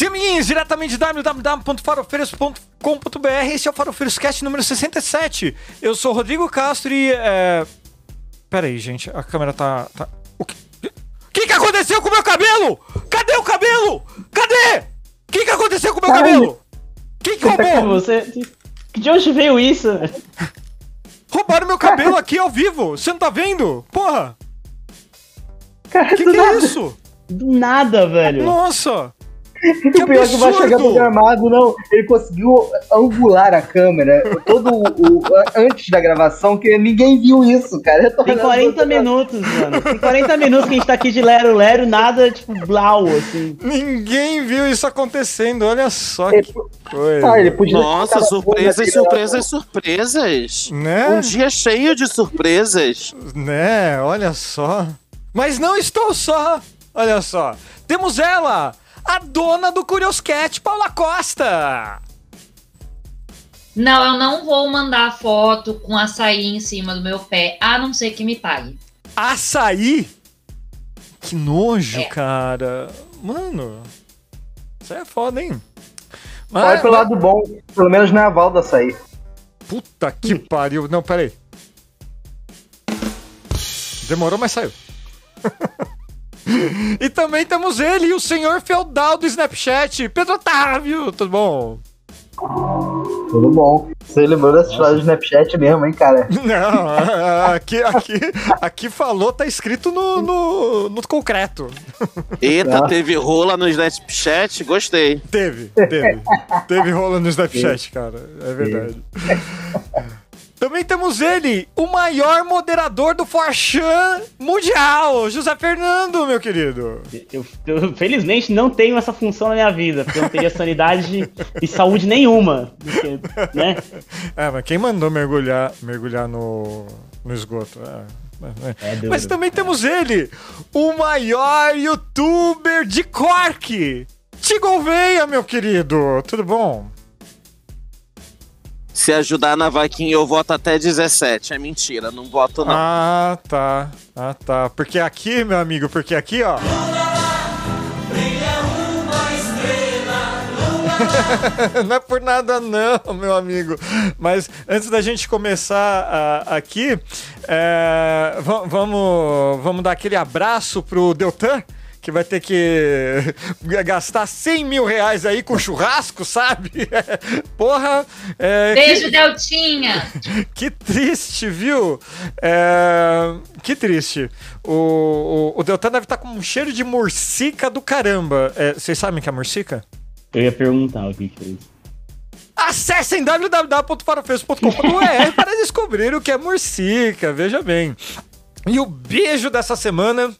Sim, amiguinhos, diretamente de www.farofeiros.com.br. Esse é o Farofeiros Cast número 67. Eu sou Rodrigo Castro e. É... Pera aí, gente, a câmera tá. tá... O que... Que, que aconteceu com o meu cabelo? Cadê o cabelo? Cadê? O que, que aconteceu com o meu cabelo? Quem que roubou? Você. De onde veio isso? Roubaram meu cabelo aqui ao vivo. Você não tá vendo? Porra, Cara, que, que é nada. isso? Do nada, velho. Nossa! O pior é que vai chegar absurdo. programado, não. Ele conseguiu angular a câmera todo o, o- antes da gravação, que ninguém viu isso, cara. Tem olhando 40 pra- minutos, mano. Tem 40 minutos que a gente tá aqui de Lero Lero, nada, tipo, blau, assim. Ninguém viu isso acontecendo. Olha só Ele- que coisa. Ah, ele podia Nossa, surpresas, surpresas, surpresas. Né? Um dia cheio de surpresas. Né? Olha só. Mas não estou só. Olha só. Temos ela, a dona do Curioscat, Paula Costa. Não, eu não vou mandar foto com açaí em cima do meu pé, a não ser que me pague. Açaí? Que nojo, É. cara. Mano, isso aí é foda, hein? Olha pelo lado bom, pelo menos não é a Val da açaí. Puta que pariu. Não, peraí. Demorou, mas saiu. e também temos ele, o senhor feudal do Snapchat, Pedro Otávio. Tudo bom? Tudo bom. Você lembrou dessa história do Snapchat mesmo, hein, cara? Não, aqui, aqui, aqui falou, tá escrito no, no, no concreto. Eita, Ah. teve rola no Snapchat, gostei. Teve, teve. teve rola no Snapchat, cara. É verdade. Também temos ele, o maior moderador do Forchan mundial, José Fernando, meu querido. Eu, eu, felizmente não tenho essa função na minha vida, porque eu não teria sanidade e saúde nenhuma. Porque, né? É, mas quem mandou mergulhar, mergulhar no, no esgoto? É, é. É duro. Mas também temos ele, o maior youtuber de Cork, Tigo Veia, meu querido. Tudo bom? Se ajudar na vaquinha, eu voto até 17. É mentira, não voto não. Ah, tá. Ah, tá. Porque aqui, meu amigo, porque aqui, ó. não é por nada não, meu amigo. Mas antes da gente começar ah, aqui, é, va- vamos, vamos dar aquele abraço pro Deltan, que vai ter que gastar 100 mil reais aí com churrasco, sabe? Porra! é, que- Beijo, Deltinha! que triste, viu? É, Que triste. O, o, o Deltan deve estar com um cheiro de murcica do caramba. É, Vocês sabem o que é murcica? Eu ia perguntar o que que é isso. Acessem www.farofeiros.com.br para descobrir o que é murcica, veja bem. E o beijo dessa semana,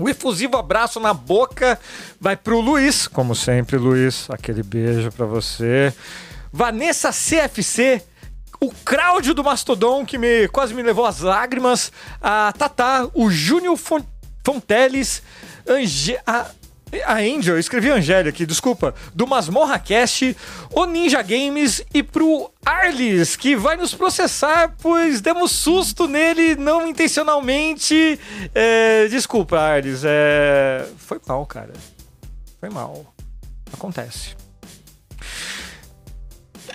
o efusivo abraço na boca, vai pro Luiz, como sempre, Luiz, aquele beijo pra você. Vanessa CFC, o Cláudio do Mastodon, que me, quase me levou às lágrimas, a Tatá, o Júnior Fon- Fonteles, Ange... A... A Angel, eu escrevi Angélia aqui, desculpa. Do Masmorra Cast, o Ninja Games e pro Arlis, que vai nos processar, pois demos susto nele não intencionalmente. É, desculpa, Arlis. É, foi mal, cara. Foi mal. Acontece.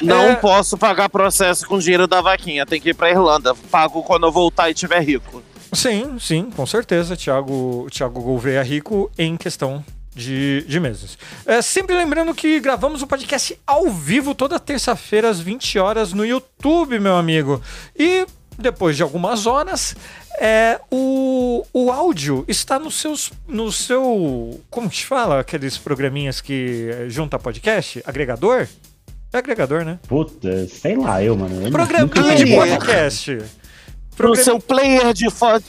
Não É. posso pagar processo com dinheiro da vaquinha, tem que ir pra Irlanda. Pago quando eu voltar e tiver rico. Sim, sim, com certeza. Thiago, Thiago Gouveia rico em questão de, de meses. É, sempre lembrando que gravamos o podcast ao vivo toda terça-feira às 20 horas no YouTube, meu amigo. E depois de algumas horas, é, o, o áudio está nos seus, no seu. Como que se fala? Aqueles programinhas que é, junta podcast? Agregador? É agregador, né? Puta, sei lá, eu, mano. Eu Programinha de podcast. Pro seu player de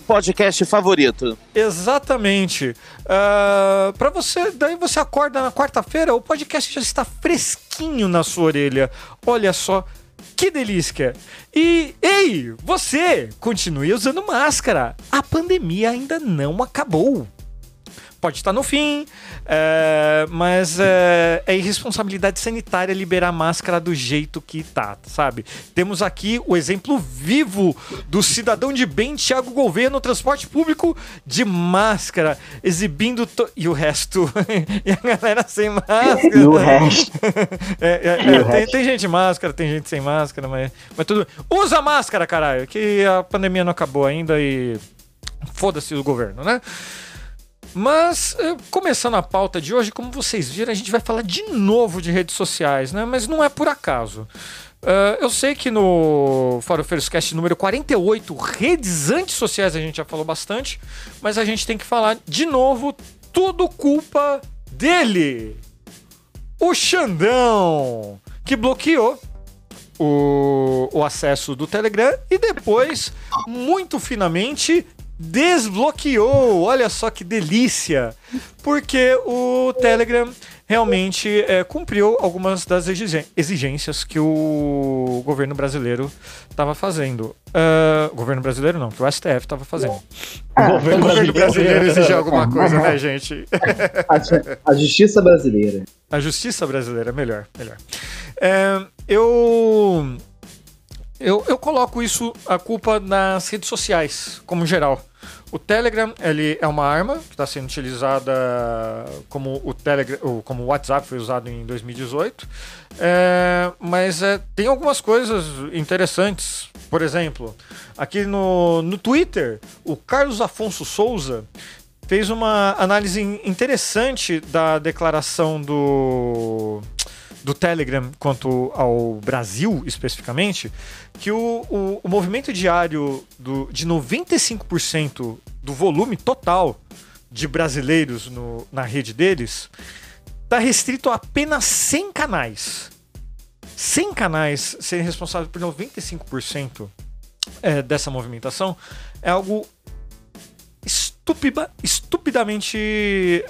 podcast favorito. Exatamente. Ah, para você, daí você acorda na quarta-feira, o podcast já está fresquinho na sua orelha. Olha só que delícia. E ei, você continue usando máscara. A pandemia ainda não acabou. Pode estar no fim, é, mas é, é irresponsabilidade sanitária liberar a máscara do jeito que tá, sabe? Temos aqui o exemplo vivo do cidadão de bem Thiago Gouveia no transporte público de máscara, exibindo. to- E o resto. e a galera sem máscara. E o resto. É, é, E é, o tem, resto? tem gente máscara, tem gente sem máscara, mas, mas tudo. Usa máscara, caralho, que a pandemia não acabou ainda e foda-se o governo, né? Mas, eh, começando a pauta de hoje, como vocês viram, a gente vai falar de novo de redes sociais, né? Mas não é por acaso. Ah, eu sei que no Farofeiros Cast número 48, redes antissociais, a gente já falou bastante, mas a gente tem que falar de novo, tudo culpa dele o Xandão, que bloqueou o, o acesso do Telegram e depois, muito finamente, desbloqueou. Olha só que delícia! Porque o Telegram realmente é, cumpriu algumas das exigências que o governo brasileiro estava fazendo. Ah, governo brasileiro não, que o STF estava fazendo. O O governo governo brasileiro brasileiro. exige alguma coisa, né, gente? A, a justiça brasileira. A justiça brasileira, melhor, melhor. É, eu, eu eu coloco isso a culpa nas redes sociais, como geral. O Telegram ele é uma arma que está sendo utilizada como o Telegram, como o WhatsApp foi usado em 2018. É, mas é, tem algumas coisas interessantes. Por exemplo, aqui no, no Twitter, o Carlos Afonso Souza fez uma análise interessante da declaração do, do Telegram quanto ao Brasil especificamente, que o, o, o movimento diário do, de 95% do volume total de brasileiros no, na rede deles está restrito a apenas 100 canais. 100 canais serem responsáveis por 95% é, dessa movimentação é algo estúpida, estupidamente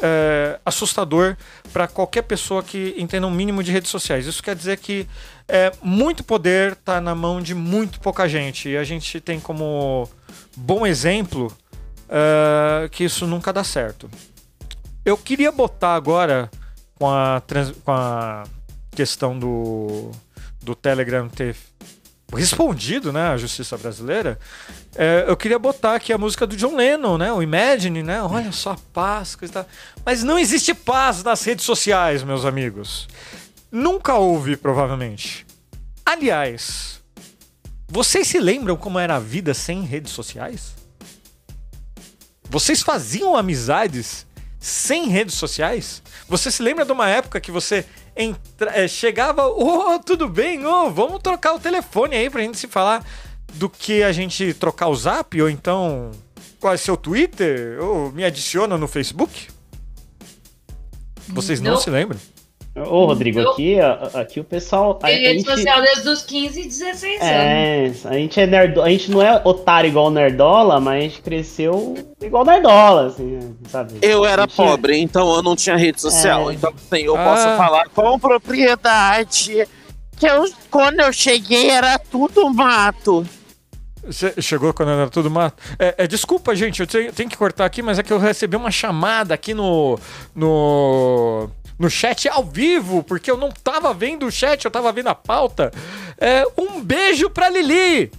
é, assustador para qualquer pessoa que entenda um mínimo de redes sociais. Isso quer dizer que é, muito poder está na mão de muito pouca gente. E a gente tem como bom exemplo é, que isso nunca dá certo. Eu queria botar agora com a, trans- com a questão do, do Telegram ter respondido né, à justiça brasileira, é, eu queria botar aqui a música do John Lennon, né? O Imagine, né? Olha só a paz, e tal. Mas não existe paz nas redes sociais, meus amigos. Nunca houve, provavelmente. Aliás, vocês se lembram como era a vida sem redes sociais? Vocês faziam amizades sem redes sociais? Você se lembra de uma época que você entra- eh, chegava, ô, tudo bem, ô, vamos trocar o telefone aí pra gente se falar do que a gente trocar o zap, ou então qual é seu Twitter, ou me adiciona no Facebook? Vocês não, Não. se lembram? Ô, Rodrigo, aqui, aqui o pessoal. A, a Tem rede gente, social desde os 15 e 16 anos. é, a gente é nerdo, a gente não é otário igual Nerdola, mas a gente cresceu igual Nerdola, assim, sabe? Eu era gente é- pobre, então eu não tinha rede social. É. Então, assim, eu Ah. posso falar com propriedade que eu, quando eu cheguei era tudo mato. Você chegou quando era tudo mato? É, é, desculpa, gente, eu tenho, tenho que cortar aqui, mas é que eu recebi uma chamada aqui no, no, no chat ao vivo, porque eu não tava vendo o chat, eu tava vendo a pauta. É, um beijo pra Lili!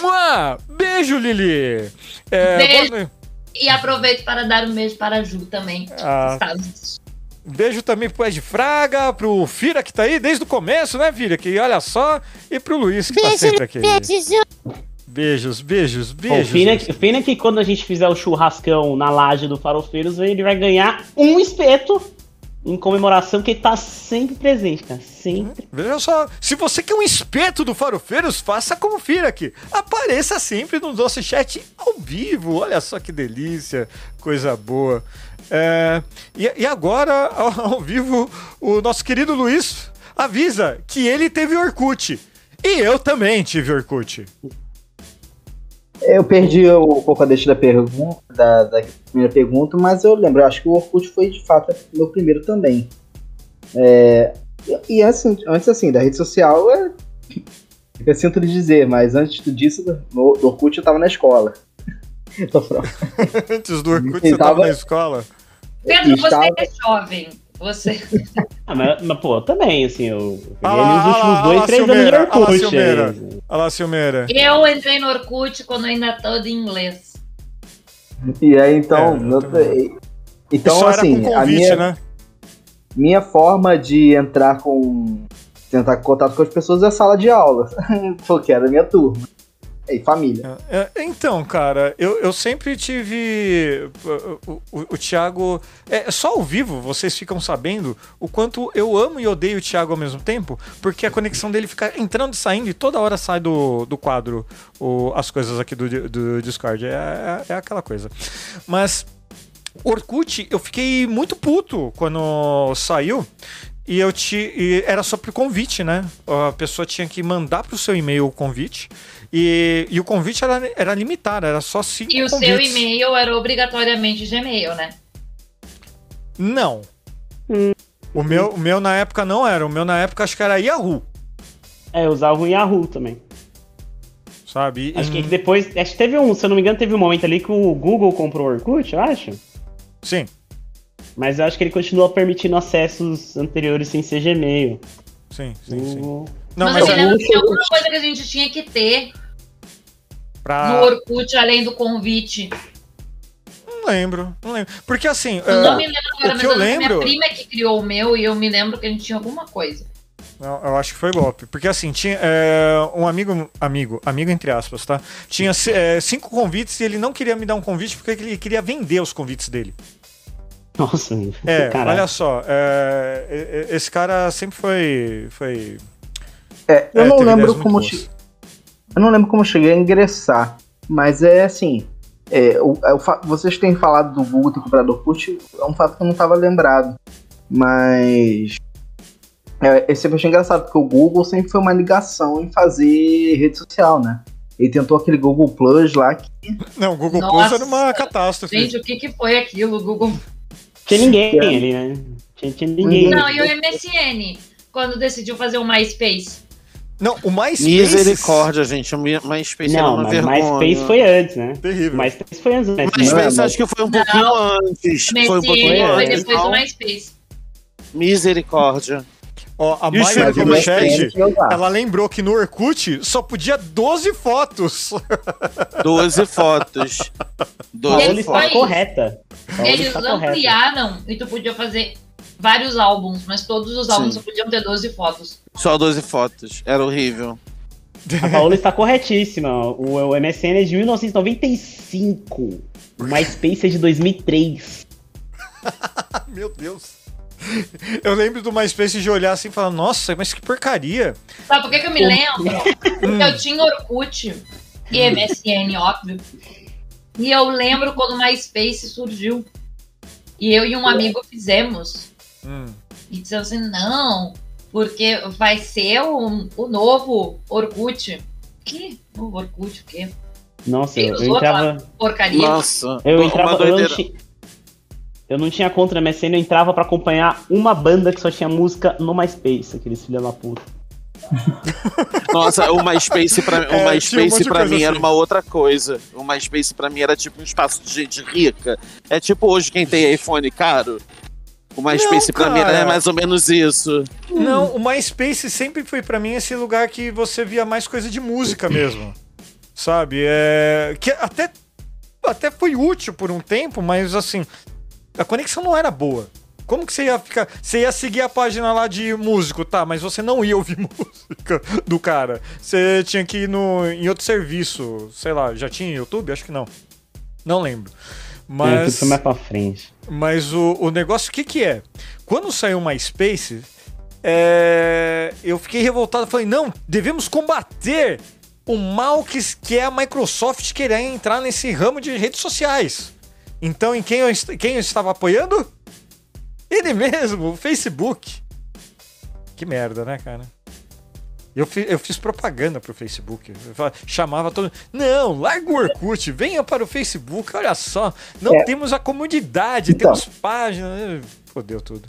Mua! Beijo, Lili! É, Beijo. boa. E aproveito para dar um beijo para a Ju também. que Ah. está assistindo. Beijo também pro Ed Fraga, pro Fira que tá aí desde o começo, né, Fira? Que olha só, e pro Luiz que tá sempre aqui. Beijos, beijos, Pô, beijos. o é que- o é que quando a gente fizer o churrascão na laje do Farofeiros, ele vai ganhar um espeto em comemoração que ele tá sempre presente, cara. Sempre. Veja só, se você quer um espeto do Farofeiros, faça como Fira aqui. Apareça sempre no nosso chat ao vivo. Olha só que delícia, coisa boa. É, e, e agora, ao, ao vivo, o nosso querido Luiz avisa que ele teve Orkut. E eu também tive Orkut. Eu perdi um pouco a deixa da pergunta, da, da primeira pergunta, mas eu lembro, eu acho que o Orkut foi de fato meu primeiro também. É, e e assim, antes assim, da rede social, é, eu sinto lhe dizer, mas antes disso, no, do Orkut eu tava na escola. Antes do Orkut, Ele você tava tava- na escola. Pedro, você Estava- é jovem. Você. Ah, mas, mas, pô, também, assim, eu eu Ah peguei ali os ah últimos ah dois, lá, três anos de ah Orkut. Silmeira. aí. Olha lá, Silmeira. Eu entrei no Orkut quando ainda todo em inglês. E aí, então. É, então, Só assim, com a convite, minha, né? minha forma de entrar com. tentar contato com as pessoas é sala de aula. Porque era a minha turma. E família. É, então, cara, eu, eu sempre tive. O, o, o Thiago. É só ao vivo vocês ficam sabendo o quanto eu amo e odeio o Thiago ao mesmo tempo, porque a conexão dele fica entrando e saindo e toda hora sai do, do quadro o, as coisas aqui do, do Discord. É, é, é aquela coisa. Mas. Orkut, eu fiquei muito puto quando saiu. E eu te. e era só por convite, né? A pessoa tinha que mandar pro seu e-mail o convite. E, e o convite era, era limitado, era só cinco E o seu convites. e-mail era obrigatoriamente Gmail, né? Não. Hum. O, meu, o meu na época não era. O meu na época acho que era Yahoo, É, eu usava o Yahoo também. sabe? Acho Em- que depois. Acho que teve um, se eu não me engano, teve um momento ali que o Google comprou o Orkut, eu acho. Sim. Mas eu acho que ele continua permitindo acessos anteriores sem ser Gmail. Sim, sim, sim. O- Não, mas, mas é tinha alguma coisa que a gente tinha que ter pra. no Orkut, além do convite. Não lembro, não lembro. Porque assim. Eu não me lembro agora, mas que eu eu lembro... minha prima é que criou o meu e eu me lembro que a gente tinha alguma coisa. Eu, eu acho que foi golpe. Porque assim, tinha é, um amigo, amigo, amigo entre aspas, tá? Tinha é, cinco convites e ele não queria me dar um convite porque ele queria vender os convites dele. Nossa, É, caralho. olha só, é, esse cara sempre foi. foi É, eu é, não lembro como. boas. Eu não lembro como eu cheguei a ingressar. Mas é assim. é, o- é o vocês têm falado do Google ter comprado o Orkut, é um fato que eu não estava lembrado. Mas. É, eu sempre achei engraçado, porque o Google sempre foi uma ligação em fazer rede social, né? Ele tentou aquele Google Plus lá que. Não, o Google Plus Nossa. era uma catástrofe. Gente, o que, que foi aquilo, Google? Tinha ninguém ali, né? Tinha, tinha ninguém. Não, e o MSN, quando decidiu fazer o MySpace. Não, o mais Misericórdia, gente. O MySpace era Não, uma mas vergonha. MySpace foi antes, né? Terrível. MySpace foi antes, né? MySpace Não, acho que foi um pouquinho antes. Foi um pouquinho foi antes, depois do não? MySpace. Misericórdia. Ó, a Maia aqui do no MySpace? chat, ela lembrou que no Orkut só podia 12 fotos. 12 fotos. A 12 Ele Paola está foi- correta. Eles correta. ampliaram e tu podia fazer vários álbuns, mas todos os álbuns Sim. só podiam ter 12 fotos. Só 12 fotos. Era horrível. A Paola está corretíssima. O, o MSN é de 1995. O MySpace é de 2003. Meu Deus. Eu lembro do MySpace de olhar assim e falar, nossa, mas que porcaria. Sabe por que, que eu me lembro? Porque eu tinha Orkut e MSN, óbvio. E eu lembro quando o MySpace surgiu. E eu e um amigo fizemos. Hum. E dissemos assim, não, porque vai ser o, o novo Orkut. Que? Novo Orkut, o quê? Nossa, eu, usou entrava. Porcaria. Nossa. Eu uma entrava. Eu não, doideira. tinha, eu não tinha conta no MSN, eu entrava pra acompanhar uma banda que só tinha música no MySpace, aqueles filha da puta. Nossa, o MySpace pra, É, o um MySpace de pra mim era assim. uma outra coisa. O MySpace pra mim era tipo um espaço de gente rica. É tipo hoje quem tem iPhone caro. O MySpace Não, pra mim era mais ou menos isso. Não, o MySpace sempre foi pra mim esse lugar que você via mais coisa de música mesmo. Sabe? É, que até, até foi útil por um tempo, mas assim, a conexão não era boa. Como que você ia ficar. Você ia seguir a página lá de músico, tá? Mas você não ia ouvir música do cara. Você tinha que ir no, em outro serviço. Sei lá, já tinha YouTube? Acho que não. Não lembro. Tudo Mas. mais pra frente. Mas o, o negócio, o que que é? Quando saiu o MySpace, é, eu fiquei revoltado. Falei, não, devemos combater o mal que, que é a Microsoft querer entrar nesse ramo de redes sociais. Então, em quem eu, quem eu estava apoiando? Ele mesmo, o Facebook. Que merda, né, cara? Eu, fi- eu fiz propaganda pro Facebook. Eu chamava todo Não, larga o Orkut, venha para o Facebook, olha só. Não É. temos a comodidade, Então. temos página. Fodeu tudo.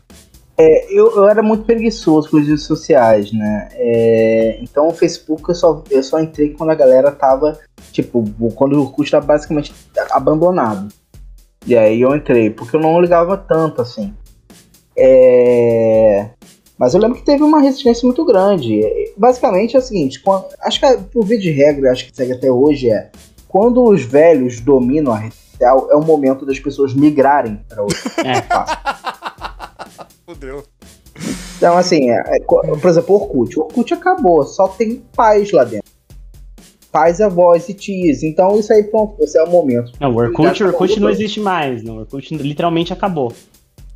É, eu, eu era muito preguiçoso com as redes sociais, né? É, então o Facebook eu só, eu só entrei quando a galera tava, tipo, quando o Orkut tava basicamente abandonado. E aí eu entrei, porque eu não ligava tanto assim. É... Mas eu lembro que teve uma resistência muito grande. Basicamente é o seguinte, quando- acho que por via de regra, acho que segue até hoje é quando os velhos dominam a rede social, é o momento das pessoas migrarem para outro É. espaço. Fudeu. Então, assim, é- é por exemplo, Orkut. Orkut acabou, só tem pais lá dentro. Pais, avós e tias. Então, isso aí, pronto, você é o momento. Não, o Orkut, o Orkut não existe mais. Não, o Orkut literalmente acabou.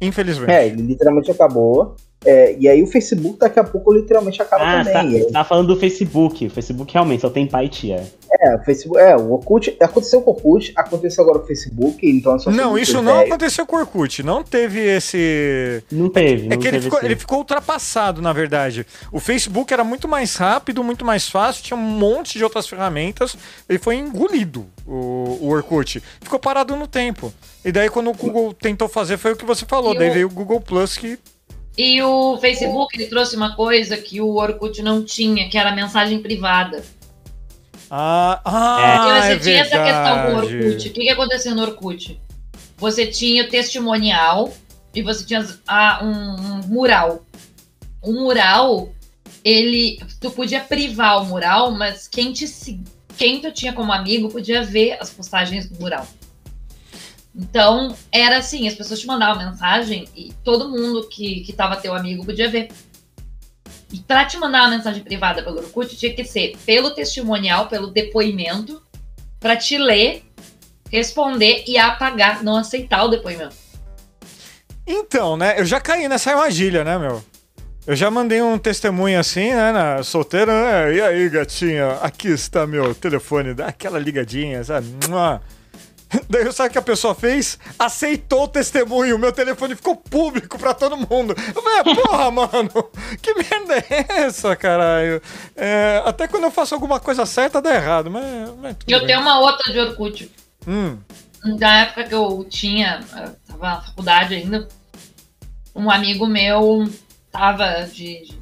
Infelizmente. É, ele literalmente acabou. É, e aí o Facebook daqui a pouco literalmente acaba Ah, tá, também. Aí- você tá falando do Facebook. O Facebook realmente só tem pai e tia. É, o Facebook, é, o Orkut, aconteceu com o Orkut, aconteceu agora com o Facebook, então é só Não, isso não velho. aconteceu com o Orkut. Não teve esse. Não teve. É não que ele teve ficou, esse- ele ficou ultrapassado, na verdade. O Facebook era muito mais rápido, muito mais fácil, tinha um monte de outras ferramentas. Ele foi engolido, o, o Orkut. Ficou parado no tempo. E daí, quando o Google tentou fazer, foi o que você falou. E daí o- veio o Google Plus que. E o Facebook ele trouxe uma coisa que o Orkut não tinha, que era mensagem privada. Ah, ah você é tinha essa questão com o. Orkut. O que, que acontecia no Orkut? Você tinha o testimonial e você tinha ah, um, um mural. O mural, ele. Tu podia privar o mural, mas quem te quem tu tinha como amigo podia ver as postagens do mural. Então, era assim, as pessoas te mandavam mensagem e todo mundo que, que tava teu amigo podia ver. E pra te mandar uma mensagem privada pelo Orkut, tinha que ser pelo testimonial, pelo depoimento, pra te ler, responder e apagar, não aceitar o depoimento. Então, né? Eu já caí nessa armadilha, né, meu? Eu já mandei um testemunho assim, né, na solteira, né? E aí, gatinha, aqui está meu telefone, dá aquela ligadinha, sabe? Mua. Daí sabe o que a pessoa fez? Aceitou o testemunho, meu telefone ficou público pra todo mundo. Eu falei, "Ah, porra, mano, que merda é essa, caralho? É, até quando eu faço alguma coisa certa dá errado, mas. mas eu bem. tenho uma outra de Orkut. Hum, Na época que eu tinha, eu tava na faculdade ainda, um amigo meu tava de, de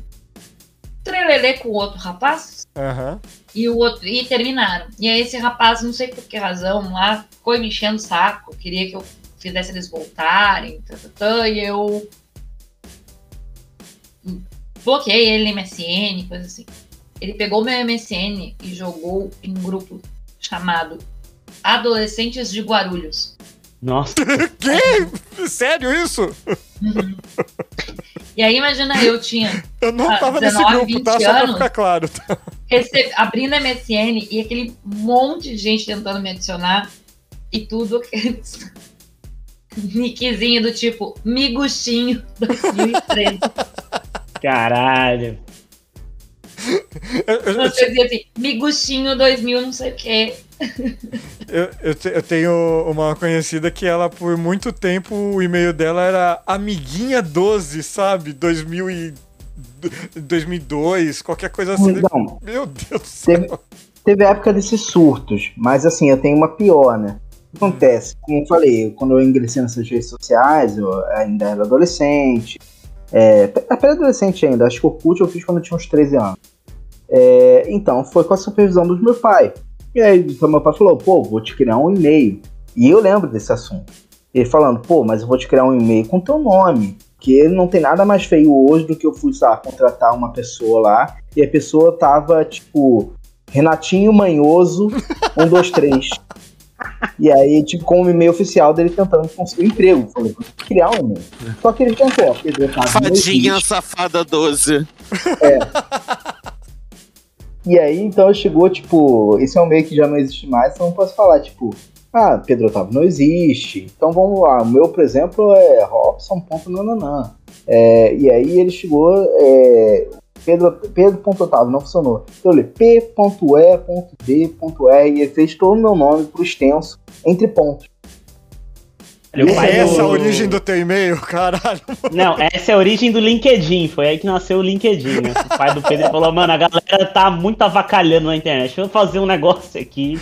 trelelê com o outro rapaz aham. E o outro e terminaram. E aí esse rapaz, não sei por que razão, lá ficou me enchendo o saco, queria que eu fizesse eles voltarem, tá, tá, tá, e eu bloqueei ele no MSN, coisa assim. Ele pegou meu MSN e jogou em um grupo chamado Adolescentes de Guarulhos. Nossa. Que? Sério isso? E aí, imagina, eu tinha Eu não Ah, tava nesse 19, grupo, tá? 20 Só pra anos. ficar claro. rece- abrindo MSN e aquele monte de gente tentando me adicionar e tudo aqueles nickzinho do tipo Miguxinho 2013. Caralho. Eu, eu- Você dizia assim, Miguxinho 2000 não sei o que. Eu- eu te- eu tenho uma conhecida que ela, por muito tempo, o e-mail dela era Amiguinha12, sabe? 2000 e... 2002, qualquer coisa assim. Não, Meu Deus do céu. teve, teve a época desses surtos, mas assim, eu tenho uma pior, né? O que acontece? Como eu falei, quando eu ingressei nessas redes sociais, eu ainda era adolescente. É, pré-adolescente ainda, acho que o Orkut eu fiz quando eu tinha uns 13 anos. É, então, foi com a supervisão dos meus pais. E aí, então meu pai falou, pô, vou te criar um e-mail. E eu lembro desse assunto. Ele falando, pô, mas eu vou te criar um e-mail com teu nome. Que não tem nada mais feio hoje do que eu fui, sabe, contratar uma pessoa lá. E a pessoa tava, tipo, Renatinho Manhoso, 1, 2, 3. E aí, tipo, com o e-mail oficial dele tentando conseguir um emprego. Falei, vou criar um e-mail. Só que ele tentou, Fadinha safada 12. E aí, então chegou, tipo, esse é um e-mail que já não existe mais, então posso falar, tipo, ah, Pedro Otávio não existe. Então vamos lá, o meu, por exemplo, é Robson.nananã. É, e aí ele chegou, é, Pedro, Pedro.otávio não funcionou. Então eu li P.E.D.R e ele fez todo o meu nome pro extenso, entre pontos. E pai É essa do- a origem do teu e-mail, caralho. Não, essa é a origem do LinkedIn. Foi aí que nasceu o LinkedIn. Né? O pai do Pedro falou: mano, a galera tá muito avacalhando na internet. Deixa eu fazer um negócio aqui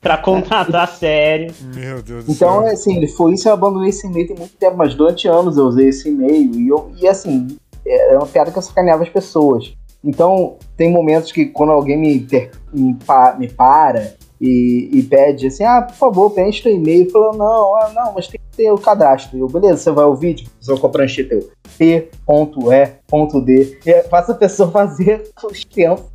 pra contratar sério. Meu Deus do Então, céu. é assim, ele foi isso, eu abandonei esse e-mail tem muito tempo, mas durante anos eu usei esse e-mail e, eu, e assim, é uma piada que eu sacaneava as pessoas. Então, tem momentos que quando alguém me, inter- me, pa- me para e, e pede assim, ah, por favor, preenche teu e-mail. Falou, não, ah, não, mas tem que ter o cadastro. Eu, beleza, você vai ouvir, tipo, você vai preencher teu P.E.D. E faça a pessoa fazer os tempos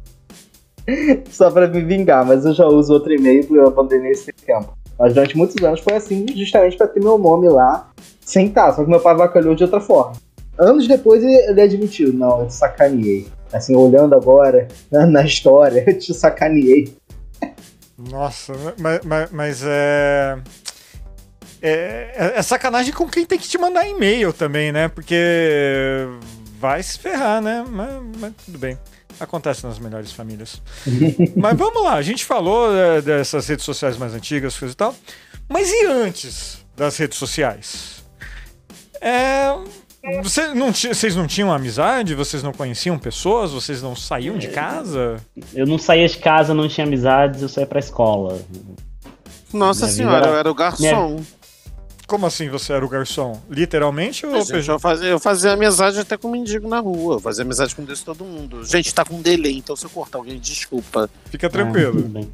só pra me vingar, mas eu já uso outro e-mail porque eu abandonei esse tempo. Mas durante muitos anos foi assim, justamente pra ter meu nome lá, sem estar, só que meu pai avacalhou de outra forma. Anos depois ele admitiu, não, eu te sacaneei. Assim, olhando agora na, na história, eu te sacaneei. Nossa, mas, mas, mas é, é. É sacanagem com quem tem que te mandar e-mail também, né? Porque vai se ferrar, né? Mas, mas tudo bem. Acontece nas melhores famílias. mas vamos lá, a gente falou é, dessas redes sociais mais antigas, coisa e tal. Mas e antes das redes sociais? É, você não, vocês não tinham amizade? Vocês não conheciam pessoas? Vocês não saíam de casa? Eu não saía de casa, não tinha amizades, eu saía pra escola. Nossa Minha senhora, eu era o garçom. Minha... Como assim você era o garçom? Literalmente ou gente, eu, fazia, eu fazia amizade até com mendigo na rua. Eu fazia amizade com Deus todo mundo. Gente, tá com delay, então se eu cortar alguém, desculpa. Fica tranquilo. Ah,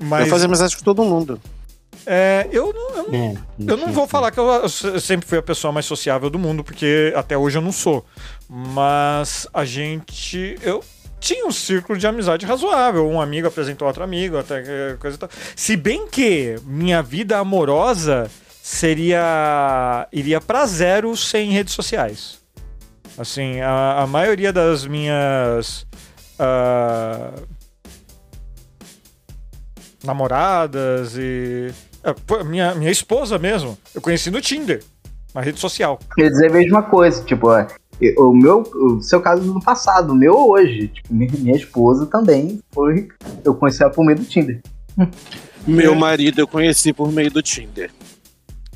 Mas... Eu fazia amizade com todo mundo. É, eu não, eu, não, é, eu não vou falar que eu, sempre fui a pessoa mais sociável do mundo, porque até hoje eu não sou. Mas a gente. Eu tinha um círculo de amizade razoável. Um amigo apresentou outro amigo, até coisa e tal. Se bem que minha vida amorosa seria. iria para zero sem redes sociais. Assim, a, a maioria das minhas. Uh, namoradas e minha, minha esposa mesmo, eu conheci no Tinder, na rede social. Quer dizer a mesma coisa, tipo, é, o meu, o seu caso no passado, o meu hoje, tipo, minha esposa também foi, eu conheci ela por meio do Tinder. Meu marido eu conheci por meio do Tinder.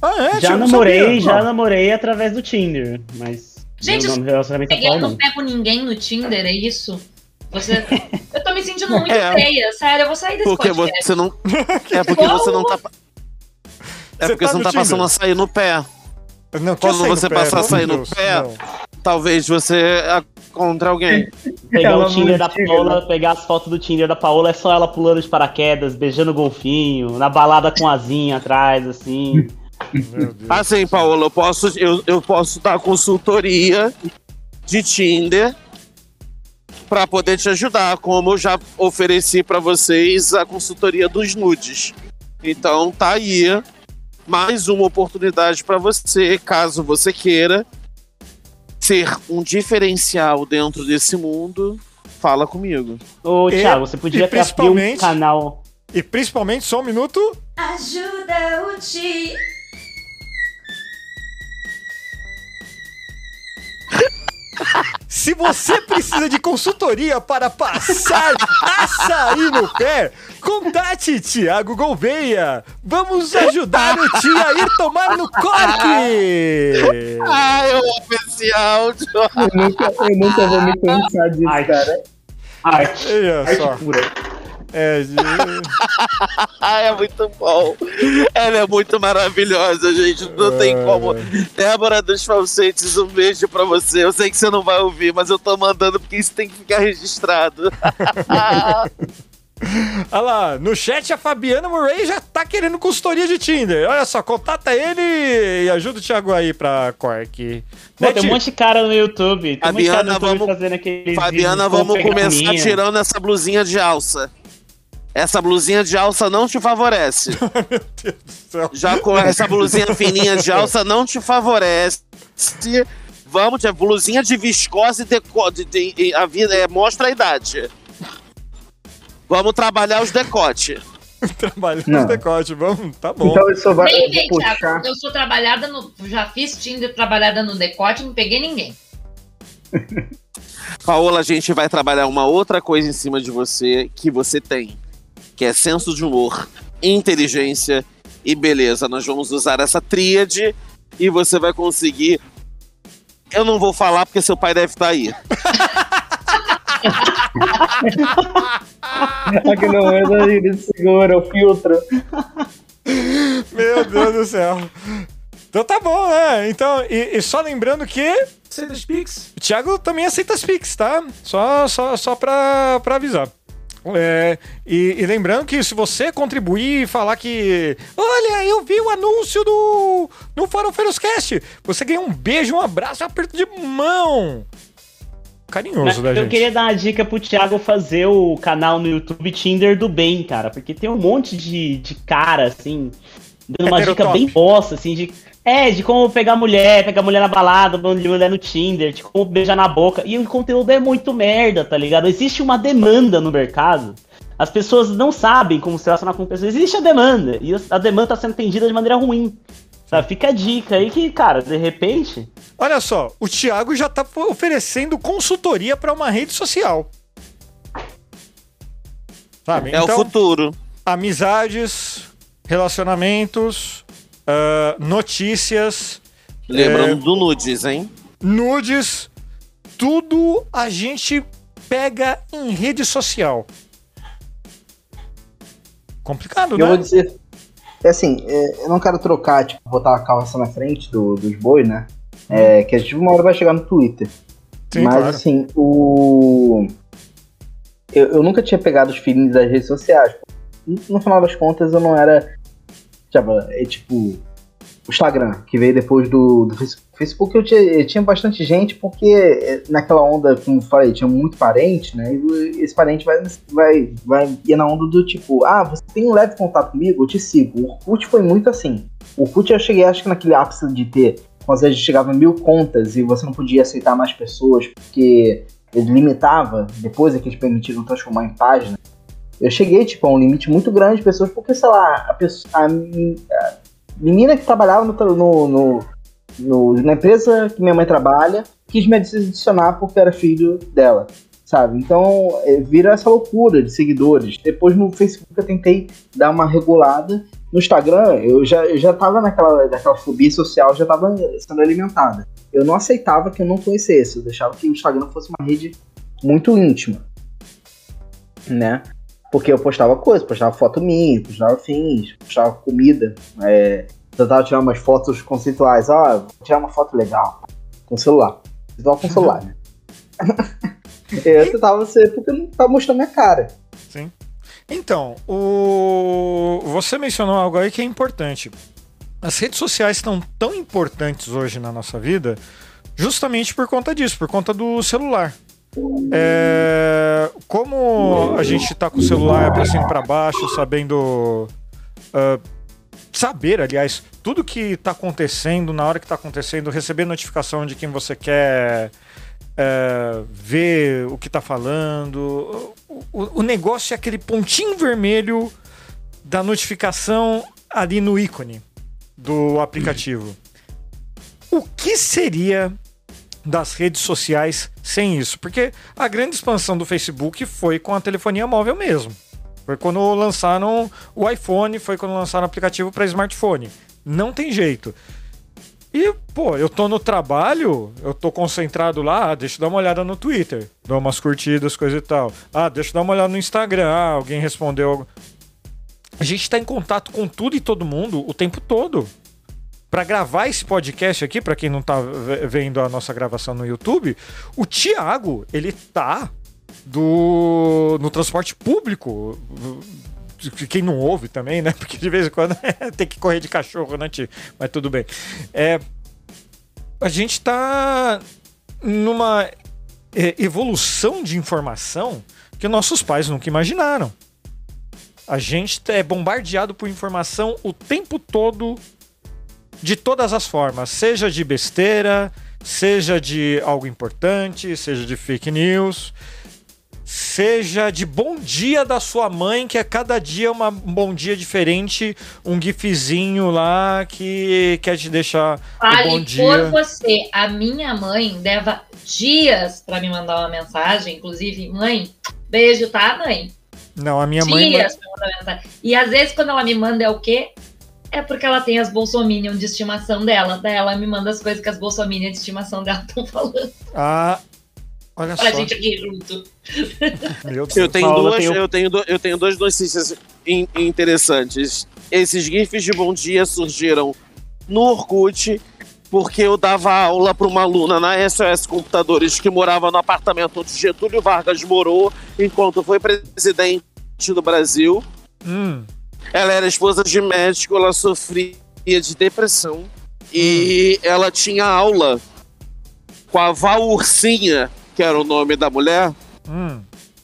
Ah, é? Já namorei, sabia. já namorei através do Tinder, mas Gente, eu peguei não pego ninguém no Tinder, é isso? Você... Eu tô me sentindo muito é. feia, sério, eu vou sair desse porque podcast. Você não... É porque você não tá é porque tá você não tá Tinder? passando a sair no pé. Não, Quando você passar a sair no pé, não. talvez você encontre alguém. Pegar ela o Tinder da Paola, pegar as fotos do Tinder da Paola, é só ela pulando de paraquedas, beijando golfinho, na balada com asinha atrás, assim. Assim, Paola, eu posso, eu, eu posso dar consultoria de Tinder para poder te ajudar, como eu já ofereci para vocês a consultoria dos nudes. Então tá aí mais uma oportunidade para você, caso você queira ser um diferencial dentro desse mundo, fala comigo. Ô, Thiago, você podia abrir um canal. E principalmente, só um minuto. Ajuda o tio. Se você precisa de consultoria para passar açaí no pé, contate Tiago Gouveia. Vamos ajudar o tio a ir tomar no corte. Ai, eu amo esse áudio. Eu nunca, eu nunca vou me cansar disso, Ai. cara. Arte. Olha só. Pura. É, é muito bom. Ela é muito maravilhosa, gente. Não é... tem como. Débora dos Falsetes, um beijo pra você. Eu sei que você não vai ouvir, mas eu tô mandando porque isso tem que ficar registrado. Olha lá, no chat a Fabiana Murray já tá querendo consultoria de Tinder. Olha só, contata ele e ajuda o Thiago aí pra Cork. Pô, tem um monte de cara no YouTube. Tem Fabiana, um YouTube vamos, fazendo aquele Fabiana, vamos começar tirando essa blusinha de alça. Essa blusinha de alça não te favorece. Meu Deus do céu. Já com essa blusinha fininha de alça não te favorece. Vamos, tia, blusinha de viscose de, de, de, a vida é, mostra a idade. Vamos trabalhar os decotes. Trabalhar os decotes, vamos, tá bom. Então isso vai Nem vem, Thiago, eu sou trabalhada no. Já fiz Tinder trabalhada no decote, não peguei ninguém. Paola, a gente vai trabalhar uma outra coisa em cima de você que você tem que é senso de humor, inteligência e beleza. Nós vamos usar essa tríade e você vai conseguir. Eu não vou falar porque seu pai deve estar aí. Aqui não é ele segura o filtro. Meu Deus do céu. Então tá bom, né? Então, e, e só lembrando que. Aceita as Pix? O Thiago também aceita as Pix, tá? Só, só, só pra, pra avisar. É, e, e lembrando que se você contribuir e falar que. Olha, eu vi o anúncio do. No Farofeiros Cast. Você ganha um beijo, um abraço, um aperto de mão. Carinhoso Mas da eu gente. queria dar uma dica pro Thiago fazer o canal no YouTube Tinder do Bem, cara. Porque tem um monte de, de cara, assim, dando uma dica bem bosta, assim, de. É, de como pegar mulher, pegar mulher na balada, de mulher no Tinder, de como beijar na boca. E o conteúdo é muito merda, tá ligado? Existe uma demanda no mercado. As pessoas não sabem como se relacionar com pessoas. Existe a demanda. E a demanda tá sendo atendida de maneira ruim. Sabe? Fica a dica aí que, cara, de repente. Olha só, o Thiago já tá oferecendo consultoria para uma rede social. Sabe? É o então, futuro. amizades, relacionamentos, ah, notícias, Lembrando É. do nudes, hein? nudes, tudo a gente pega em rede social. Complicado, Eu né? vou dizer. É assim, é, eu não quero trocar, tipo, botar a calça na frente do- dos bois, né? É, que a gente uma hora vai chegar no Twitter. Sim, Mas claro. assim, o. Eu, eu nunca tinha pegado os feelings das redes sociais. No final das contas, eu não era. Tipo, é tipo. O Instagram, que veio depois do, do Facebook. Eu tinha, eu tinha bastante gente, porque é, naquela onda, como eu falei, tinha muito parente, né? E esse parente vai, vai, vai ia na onda do tipo, ah, você tem um leve contato comigo, eu te sigo. O Orkut foi muito assim. O Orkut eu cheguei, acho que naquele ápice de ter às vezes chegava mil contas e você não podia aceitar mais pessoas porque ele limitava, depois é que eles permitiram transformar em página. Eu cheguei, tipo, a um limite muito grande de pessoas, porque, sei lá, a, pessoa, a, men- a menina que trabalhava no, no- no- no- na empresa que minha mãe trabalha quis me adicionar porque era filho dela, sabe? Então, é, vira essa loucura de seguidores. Depois no Facebook eu tentei dar uma regulada no Instagram, eu já, eu já tava naquela, naquela fobia social, já tava sendo alimentada. Eu não aceitava que eu não conhecesse, eu deixava que o Instagram fosse uma rede muito íntima, né? Porque eu postava coisas, postava foto minha, postava fins, postava comida, é, tentava tirar umas fotos conceituais, ó, vou tirar uma foto legal, com celular. Só com celular, né? eu tentava ser porque não tava mostrando minha cara. Então, o... você mencionou algo aí que é importante. As redes sociais estão tão importantes hoje na nossa vida justamente por conta disso, por conta do celular. É, Como a gente está com o celular para cima e para baixo, sabendo. ah, saber, aliás, tudo que está acontecendo, na hora que está acontecendo, receber notificação de quem você quer é, ver o que está falando. O, o negócio é aquele pontinho vermelho da notificação ali no ícone do aplicativo. O que seria das redes sociais sem isso? Porque a grande expansão do Facebook foi com a telefonia móvel mesmo. Foi quando lançaram o iPhone, foi quando lançaram o aplicativo para smartphone. Não tem jeito. E, pô, eu tô no trabalho, eu tô concentrado lá, ah, deixa eu dar uma olhada no Twitter, dou umas curtidas, coisa e tal. Ah, deixa eu dar uma olhada no Instagram, ah, alguém respondeu. A gente tá em contato com tudo e todo mundo o tempo todo. Pra gravar esse podcast aqui, pra quem não tá ve- vendo a nossa gravação no YouTube, o Thiago, ele tá do no transporte público. Quem não ouve também, né? Porque de vez em quando tem que correr de cachorro, né, tio? Mas tudo bem. É, a gente tá numa é, evolução de informação que nossos pais nunca imaginaram. A gente é bombardeado por informação o tempo todo, de todas as formas, seja de besteira, seja de algo importante, seja de fake news, seja de bom dia da sua mãe, que é cada dia um bom dia diferente, um gifzinho lá que quer te deixar o bom Fale dia. por você. A minha mãe leva dias pra me mandar uma mensagem. Inclusive, mãe, beijo, tá, mãe? Não, a minha mãe. dias pra mandar mensagem. E às vezes, quando ela me manda, é o quê? É porque ela tem as bolsominion de estimação dela. Daí ela me manda as coisas que as bolsominion de estimação dela estão falando Ah, olha pra só. gente aqui junto. Meu Deus. Eu tenho, Paula duas, eu, tenho, eu tenho duas notícias in- interessantes. Esses GIFs de bom dia surgiram no Orkut porque eu dava aula para uma aluna na SOS Computadores que morava no apartamento onde Getúlio Vargas morou enquanto foi presidente do Brasil. Hum, Ela era esposa de médico, ela sofria de depressão e ela tinha aula com a Val Ursinha, que era o nome da mulher, hum,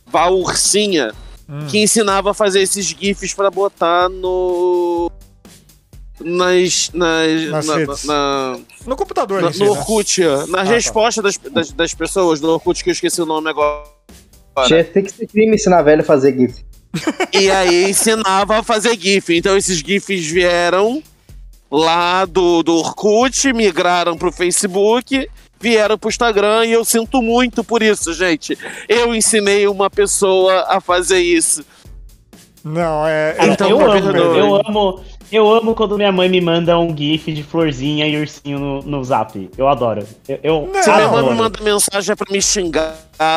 Val Ursinha, hum. que ensinava a fazer esses GIFs para botar no. Nas. nas Nas na- redes. na- No computador na- si, no né? Orkut, na Ah, resposta das, das, das pessoas do Orkut, que eu esqueci o nome agora. Tinha tem que ser crime ensinar velho a fazer GIF. E aí ensinava a fazer GIF. Então esses GIFs vieram lá do, do Orkut, migraram pro Facebook, vieram pro Instagram e eu sinto muito por isso, gente. Eu ensinei uma pessoa a fazer isso. Não, é. Então, eu amo, eu amo, eu amo quando minha mãe me manda um gif de florzinha e ursinho no, no zap. Eu adoro. Eu, eu Não. Se minha mãe me manda mensagem é pra me xingar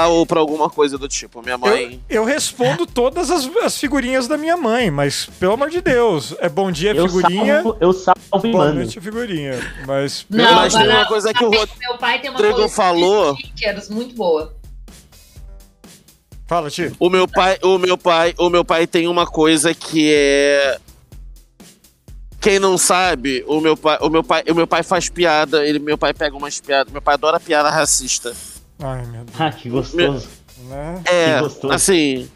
ou pra alguma coisa do tipo. Minha mãe. Eu, eu respondo todas as, as figurinhas da minha mãe, mas pelo amor de Deus, é bom dia Eu figurinha, salvo, eu salvo e boa mando. noite figurinha. Mas Não, Mas tem uma coisa que o meu- meu pai tem uma Rodrigo coisa falou. de stickers muito boa. fala, Ti. O meu pai, o meu pai, o meu pai tem uma coisa que é quem não sabe, o meu pai, o meu pai, o meu pai faz piada, ele, meu pai pega umas piadas, meu pai adora piada racista. Ai, meu Deus. Ah, que gostoso. Né? É, Que gostoso. assim,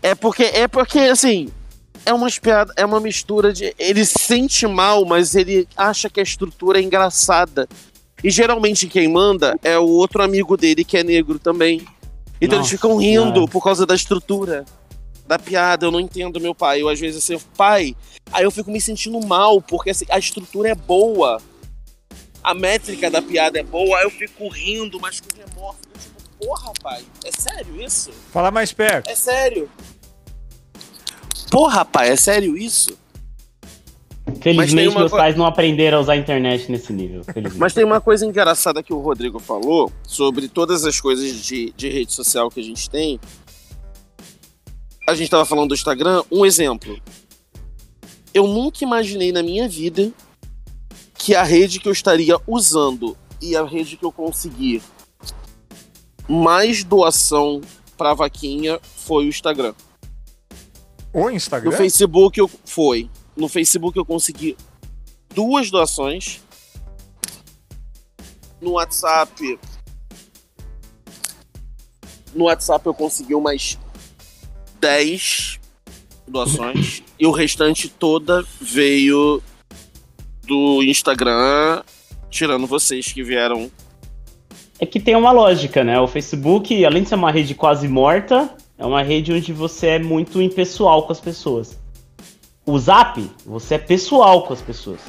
é porque é porque assim, é umas piadas, é uma mistura de ele se sente mal, mas ele acha que a estrutura é engraçada. E geralmente quem manda é o outro amigo dele que é negro também. Então eles Nossa ficam rindo Senhora. por causa da estrutura da piada. Eu não entendo meu pai. Eu às vezes assim, pai, aí eu fico me sentindo mal porque assim, a estrutura é boa. A métrica da piada é boa, aí eu fico rindo, mas com remorso. Eu, Tipo, porra, pai, é sério isso? Fala mais perto. É sério? Porra, pai, é sério isso? Felizmente, meus co- pais não aprenderam a usar a internet nesse nível. Felizmente. Mas tem uma coisa engraçada que o Rodrigo falou sobre todas as coisas de, de rede social que a gente tem. A gente tava falando do Instagram, um exemplo. Eu nunca imaginei na minha vida que a rede que eu estaria usando e a rede que eu consegui mais doação pra vaquinha foi o Instagram. O No Instagram? Facebook eu foi. No Facebook eu consegui duas doações. No WhatsApp. No WhatsApp eu consegui umas 10 doações. e o restante toda veio do Instagram, tirando vocês que vieram. É que tem uma lógica, né? O Facebook, além de ser uma rede quase morta, é uma rede onde você é muito impessoal com as pessoas. O Zap, você é pessoal com as pessoas.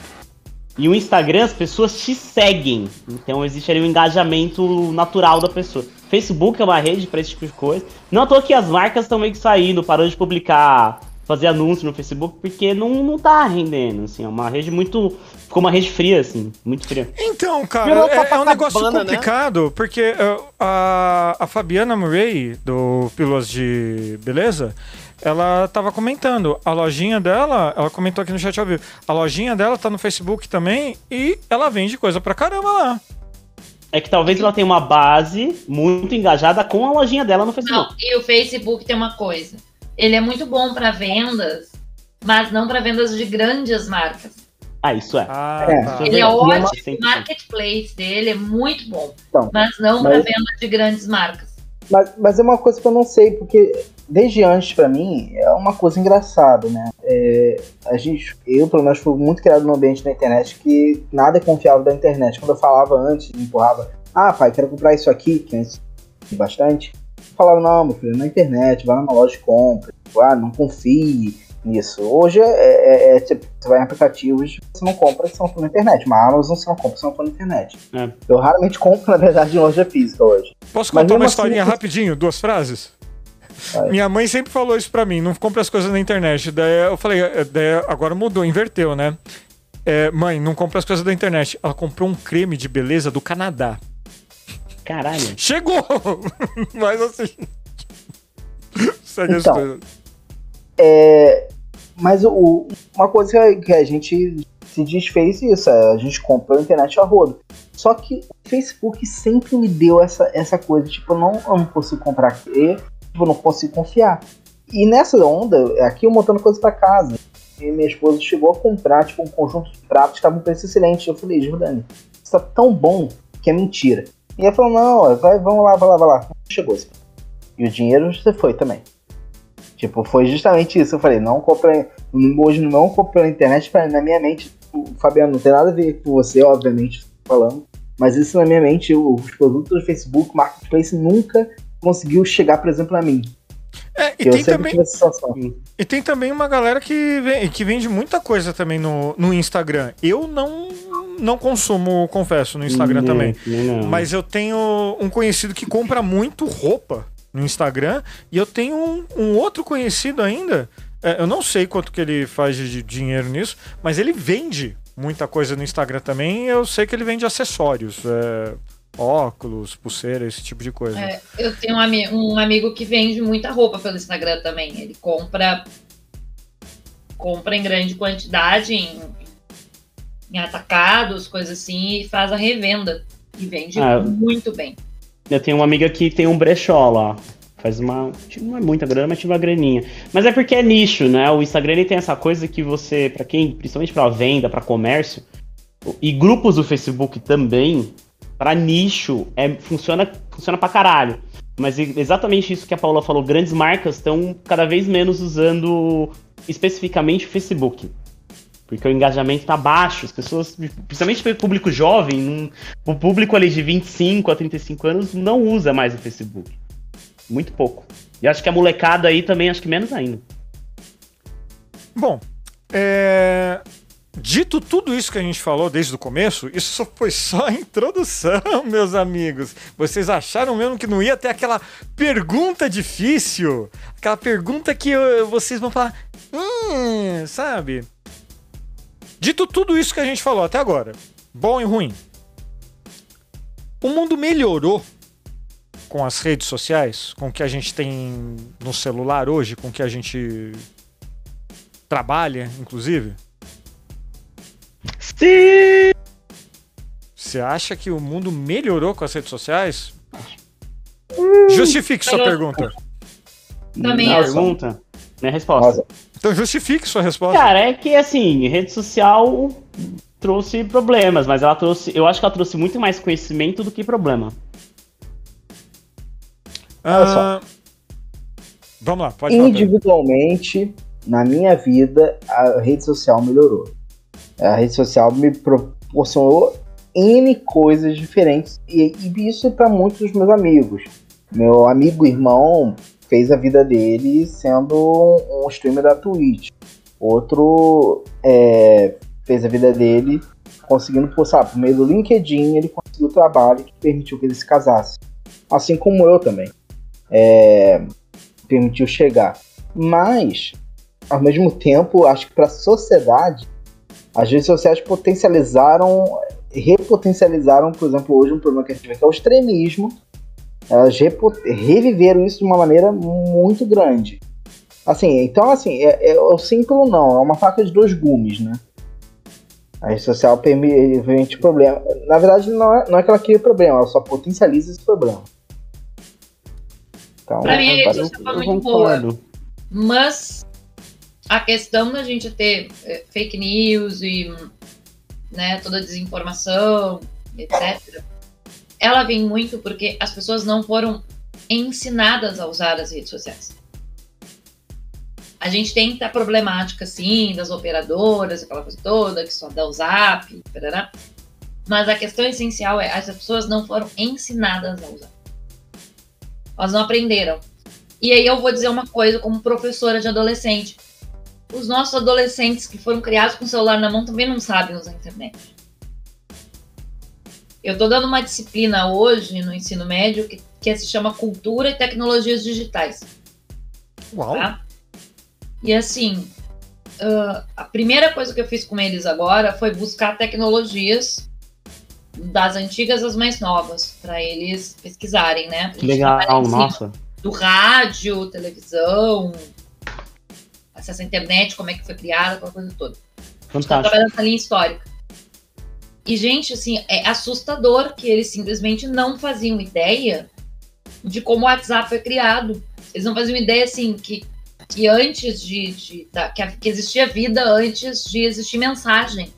E o Instagram, as pessoas te seguem. Então existe ali um engajamento natural da pessoa. Facebook é uma rede para esse tipo de coisa. Não à toa que as marcas estão meio que saindo, parando de publicar, fazer anúncio no Facebook, porque não, não tá rendendo, assim. É uma rede muito... Ficou uma rede fria, assim. Muito fria. Então, cara, é, é um negócio Copacabana, né? complicado, porque é, a, a Fabiana Murray, do Pílulas de Beleza, ela tava comentando, a lojinha dela, ela comentou aqui no chat ao vivo, a lojinha dela tá no Facebook também e ela vende coisa pra caramba lá. É que talvez ela tenha uma base muito engajada com a lojinha dela no Facebook. Não, e o Facebook tem uma coisa. Ele é muito bom para vendas, mas não para vendas de grandes marcas. Ah, isso é. Ah, É. tá. Ele é E é uma- ótimo, o marketplace dele é muito bom, Então, mas não para mas- venda de grandes marcas. Mas, mas é uma coisa que eu não sei, porque desde antes, pra mim, é uma coisa engraçada, né? É, a gente, eu, pelo menos, fui muito criado num ambiente da internet que nada é confiável da internet. Quando eu falava antes, me empurrava, ah, pai, quero comprar isso aqui, que antes tinha bastante. Falava, não, meu filho, na internet, vai numa loja e compra. Tipo, ah, não confie nisso. Hoje é, é- é tipo, você vai em aplicativos, você não compra se não for na internet. Uma Amazon você não compra se não for na internet. É. Eu raramente compro, na verdade, em loja física hoje. Posso Mas contar uma assim, historinha você- rapidinho, duas frases? Vai. Minha mãe sempre falou isso pra mim, não compra as coisas na internet. Daí eu falei, é, daí agora mudou, inverteu, né? É, mãe, não compra as coisas da internet. Ela comprou um creme de beleza do Canadá. Caralho. Chegou! Mas assim. Segue Então. história. É, mas o- uma coisa que a gente se desfez isso. é, A gente comprou a internet a rodo. Só que o Facebook sempre me deu essa, essa coisa, tipo, eu não, eu não consigo comprar aqui, eu não consigo confiar. E nessa onda, aqui eu montando coisa pra casa. E minha esposa chegou a comprar, tipo, um conjunto de pratos que estavam um preço excelente. Eu falei, Jordane, isso tá tão bom que é mentira. E ela falou, não, vai, vamos lá, vai lá, vai lá. Chegou esse. E o dinheiro você foi também. Tipo, foi justamente isso. Eu falei, não comprei. Hoje não comprei na internet, na minha mente, o Fabiano, não tem nada a ver com você, obviamente, falando. Mas isso na minha mente, os produtos do Facebook, Marketplace, nunca conseguiu chegar, por exemplo, a mim. É, e tem, também, e tem também uma galera que, vem- que vende muita coisa também no, no Instagram. Eu não, não consumo, confesso, no Instagram Nem- também. não. Mas eu tenho um conhecido que compra muito roupa no Instagram e eu tenho um, um outro conhecido ainda. é, eu não sei quanto que ele faz de dinheiro nisso, mas ele vende muita coisa no Instagram também. Eu sei que ele vende acessórios, é, óculos, pulseira, esse tipo de coisa. É, eu tenho um, ami- um amigo que vende muita roupa pelo Instagram também. Ele compra compra em grande quantidade, em, em atacados, coisas assim, e faz a revenda. E vende Ah, muito bem. Eu tenho uma amiga que tem um brechó lá. Faz uma. Não é muita grana, mas tinha uma graninha. Mas é porque é nicho, né? O Instagram ele tem essa coisa que você, pra quem, principalmente pra venda, pra comércio, e grupos do Facebook também, pra nicho, é, funciona, funciona pra caralho. Mas exatamente isso que a Paula falou, grandes marcas estão cada vez menos usando especificamente o Facebook. Porque o engajamento tá baixo, as pessoas, principalmente o público jovem, o público ali de 25 a 35 anos não usa mais o Facebook. Muito pouco. E acho que a molecada aí também, acho que menos ainda. Bom, é, dito tudo isso que a gente falou desde o começo, isso foi só a introdução, meus amigos. Vocês acharam mesmo que não ia ter aquela pergunta difícil? Aquela pergunta que vocês vão falar, hum, sabe? Dito tudo isso que a gente falou até agora, bom e ruim, o mundo melhorou com as redes sociais, com o que a gente tem no celular hoje, com o que a gente trabalha, inclusive? Sim! Você acha que o mundo melhorou com as redes sociais? Justifique sua pergunta. Também Minha acho. pergunta, minha resposta. Nossa, Então justifique sua resposta. Cara, é que assim, rede social trouxe problemas, mas ela trouxe. Eu acho que ela trouxe muito mais conhecimento do que problema. Ah, vamos lá, pode falar. Individualmente, na minha vida, a rede social melhorou. A rede social me proporcionou N coisas diferentes. E, e isso para muitos dos meus amigos. Meu amigo irmão fez a vida dele sendo um, streamer da Twitch. Outro é, fez a vida dele conseguindo, sabe, por meio do LinkedIn, ele conseguiu trabalho que permitiu que ele se casasse. Assim como eu também. É, permitiu chegar. Mas, ao mesmo tempo, acho que para a sociedade, as redes sociais potencializaram, repotencializaram, por exemplo, hoje um problema que a gente vê que é o extremismo. Elas reviveram isso de uma maneira muito grande. Assim, então, assim, é, é o sim pelo não, é uma faca de dois gumes, né? A rede social permi- permite problema. Na verdade, não é, não é que ela cria problema, ela só potencializa esse problema. Então, Pra mim, a rede eu- social Eu muito boa. concordo. Mas a questão da gente ter eh, fake news e né, toda a desinformação, etc., ela vem muito porque as pessoas não foram ensinadas a usar as redes sociais. A gente tem a problemática, sim, das operadoras, aquela coisa toda, que só dá o zap, mas a questão essencial é as pessoas não foram ensinadas a usar. Elas não aprenderam. E aí eu vou dizer uma coisa como professora de adolescente. Os nossos adolescentes que foram criados com o celular na mão também não sabem usar a internet. Eu tô dando uma disciplina hoje no ensino médio que, que se chama Cultura e Tecnologias Digitais. Uau. Tá? E assim, ah, a primeira coisa que eu fiz com eles agora foi buscar tecnologias das antigas às mais novas, para eles pesquisarem, né? Legal, nossa. do rádio, televisão, acesso à internet, como é que foi criada, aquela coisa toda. Fantástico. trabalhando nessa linha histórica. E, gente, assim, é assustador que eles simplesmente não faziam ideia de como o WhatsApp foi criado. Eles não faziam ideia, assim, que, que antes de. de da, que, a- que existia vida antes de existir mensagem.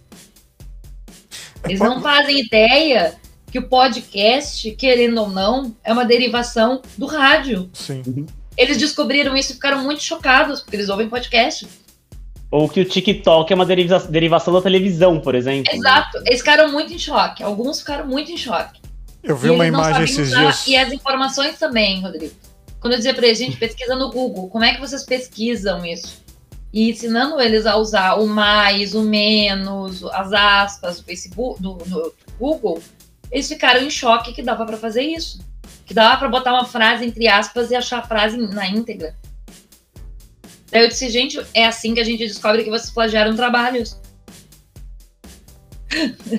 Eles não fazem ideia que o podcast, querendo ou não, é uma derivação do rádio. Sim. Eles descobriram isso e ficaram muito chocados, porque eles ouvem podcast. Ou que o TikTok é uma deriva- derivação da televisão, por exemplo. né? Exato. Eles ficaram muito em choque. Alguns ficaram muito em choque. Eu vi E uma imagem esses usar- dias. E as informações também, Rodrigo. Quando eu dizia pra eles, gente, pesquisa no Google. Como é que vocês pesquisam isso? E ensinando eles a usar o mais, o menos, as aspas do Facebook, do, do Google, eles ficaram em choque que dava pra fazer isso. Que dava pra botar uma frase entre aspas e achar a frase na íntegra. Daí eu disse, gente, é assim que a gente descobre que vocês plagiaram trabalhos.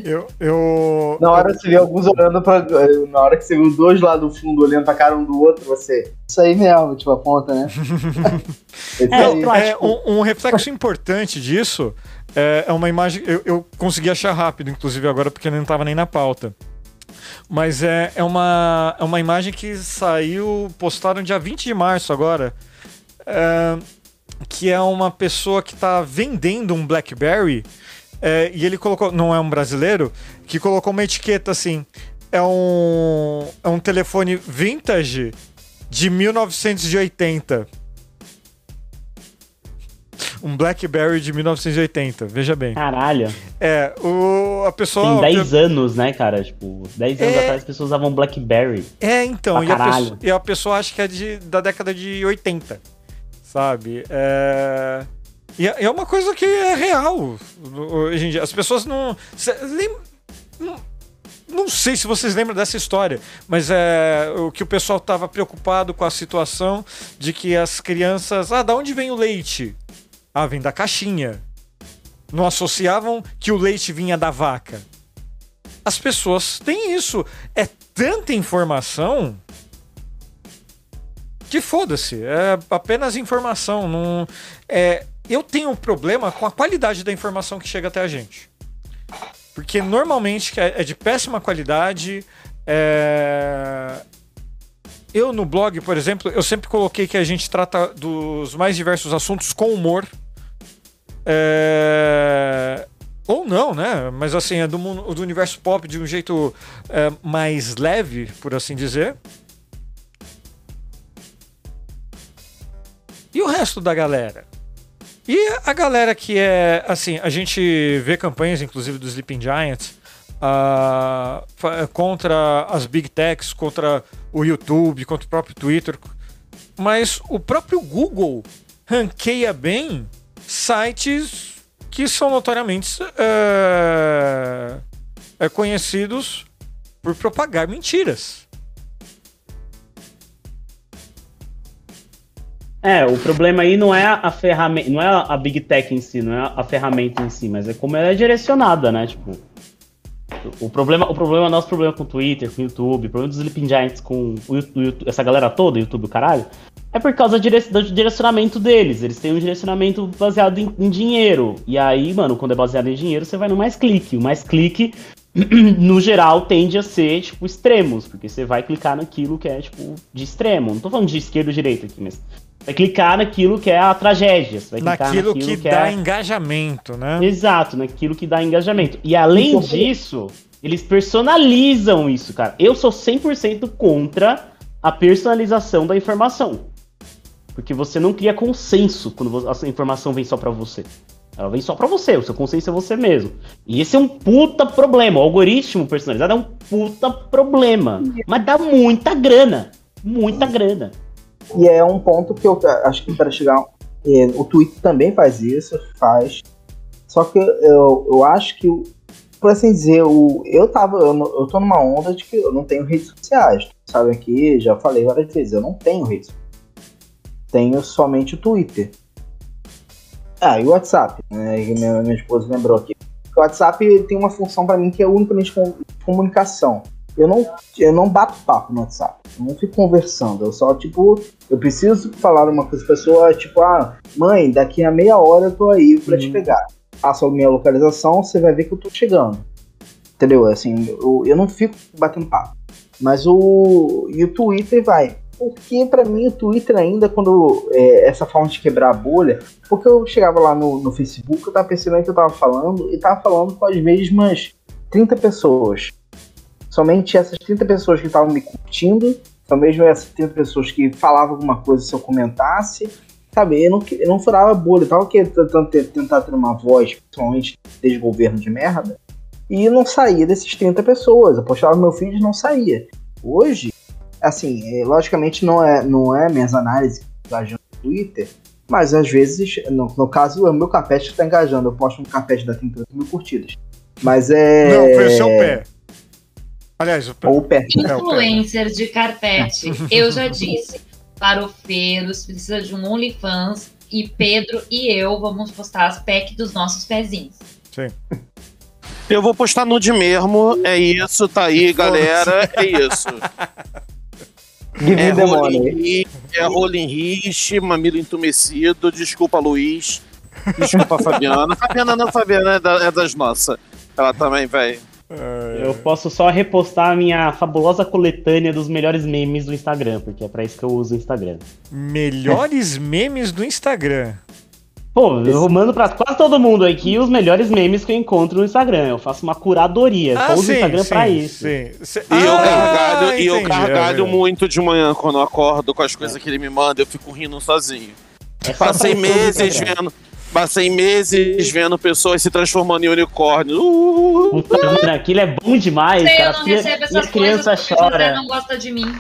Eu, eu, Na hora que você vê alguns olhando pra. Na hora que você vê os dois lá do fundo olhando pra cara um do outro, você. Isso aí mesmo, tipo, aponta, né? É, É, um, um reflexo importante disso é, é uma imagem. Eu, eu consegui achar rápido, inclusive agora, porque não estava nem na pauta. Mas é, é, uma, é uma imagem que saiu, postaram dia 20 de março agora. é, que é uma pessoa que está vendendo um Blackberry. é, e ele colocou, não é um brasileiro, que colocou uma etiqueta assim. É um, é um telefone vintage de 1980. Um Blackberry de 1980, veja bem. Caralho. É, o, a pessoa. Tem 10 anos, né, cara? Tipo, 10 anos É. atrás as pessoas usavam Blackberry. É, então, e a, pessoa, e a pessoa acha que é de, da década de 80, sabe? É, e é, é uma coisa que é real hoje em dia. As pessoas não. não, não sei se vocês lembram dessa história, mas é o que o pessoal estava preocupado com a situação de que as crianças. Ah, da onde vem o leite? Ah, vem da caixinha. Não associavam que o leite vinha da vaca. As pessoas têm isso. É tanta informação que foda-se. É apenas informação. Não, é, eu tenho um problema com a qualidade da informação que chega até a gente. Porque normalmente é é de péssima qualidade. é, Eu no blog, por exemplo, eu sempre coloquei que a gente trata dos mais diversos assuntos com humor. É, Ou não, né? Mas assim, é do, mundo- do universo pop de um jeito é, mais leve, por assim dizer. E o resto da galera? E a galera que é, assim, a gente vê campanhas, inclusive do Sleeping Giants, contra as big techs, contra o YouTube, contra o próprio Twitter. Mas o próprio Google ranqueia bem sites que são notoriamente é, conhecidos por propagar mentiras. É, o problema aí não é a ferramenta, não é a Big Tech em si, não é a ferramenta em si, mas é como ela é direcionada, né? Tipo, o problema, o problema, nosso problema com o Twitter, com o YouTube, o problema dos Sleeping Giants com o YouTube, essa galera toda, YouTube, o caralho, é por causa do direcionamento deles. Eles têm um direcionamento baseado em, em dinheiro. E aí, mano, quando é baseado em dinheiro, você vai no mais clique. O mais clique, no geral, tende a ser, tipo, extremos, porque você vai clicar naquilo que é, tipo, de extremo. Não tô falando de esquerda ou direita aqui, mas vai clicar naquilo que é a tragédia. Você vai clicar Naquilo que, que dá é... engajamento, né? Exato, naquilo que dá engajamento. E além Então, disso, eles personalizam isso, cara. Eu sou 100% contra a personalização da informação. Porque você não cria consenso quando a informação vem só pra você. Ela vem só pra você, o seu consenso é você mesmo. E esse é um puta problema. O algoritmo personalizado é um puta problema. Mas dá muita grana. Muita grana. E é um ponto que eu acho que para chegar. é, o Twitter também faz isso, faz. Só que eu, eu acho que, por assim dizer, o, eu tava. Eu, eu tô numa onda de que eu não tenho redes sociais. Sabe aqui, já falei várias vezes, eu não tenho redes. Tenho somente o Twitter. Ah, e o WhatsApp, né? Minha, minha esposa lembrou aqui. O WhatsApp tem uma função para mim que é unicamente com- comunicação. Eu não, eu não bato papo no WhatsApp. Eu não fico conversando. Eu só, tipo, eu preciso falar uma coisa pra pessoa, tipo, ah, mãe, daqui a meia hora eu tô aí pra te Uhum. pegar. passa a minha localização, você vai ver que eu tô chegando. Entendeu? Assim, eu, eu não fico batendo papo. Mas o, e o Twitter vai. Porque para mim o Twitter ainda, quando é, essa forma de quebrar a bolha, porque eu chegava lá no, no Facebook, eu tava percebendo que eu tava falando e tava falando com as mesmas 30 pessoas. Somente essas 30 pessoas que estavam me curtindo, só mesmo essas 30 pessoas que falavam alguma coisa se eu comentasse, sabe? Eu não, eu não furava bolha, eu tava tentando tentar ter uma voz, principalmente desde governo de merda, e não saía desses 30 pessoas. Eu postava meu feed e não saía. Hoje, assim, é, logicamente não é, não é minhas análises engajando no Twitter, mas às vezes, no, no caso, o meu carpete está engajando. Eu posto um carpete da 38 mil curtidas. Mas é. Não, foi o seu pé. Aliás. Ou o pé. Influencer de carpete. Eu já disse. Farofeiros, precisa de um OnlyFans. E Pedro e eu vamos postar as packs dos nossos pezinhos. Sim. Eu vou postar nude mesmo. É isso, tá aí, galera. É isso. Give É Rolling é Rolling Rich, mamilo entumecido. Desculpa, Luiz. Desculpa, Fabiana. Fabiana não, Fabiana é, da- é das nossas. Ela também, vai. Eu posso só repostar a minha fabulosa coletânea dos melhores memes do Instagram, porque é pra isso que eu uso o Instagram. Melhores memes do Instagram. Pô, eu mando pra quase todo mundo aqui os melhores memes que eu encontro no Instagram. Eu faço uma curadoria. Eu só uso o Instagram pra isso. Ah, sim. E eu Ah, gargalho, e eu entendi, gargalho é verdade. muito de manhã quando eu acordo com as coisas que ele me manda, eu fico rindo sozinho. É Passei eu meses vendo. Passei meses vendo pessoas se transformando em unicórnio. Uh, Puta, mano, aquilo é bom demais, eu cara. não Minha, recebo essas minha criança coisas chora. não gosta de mim.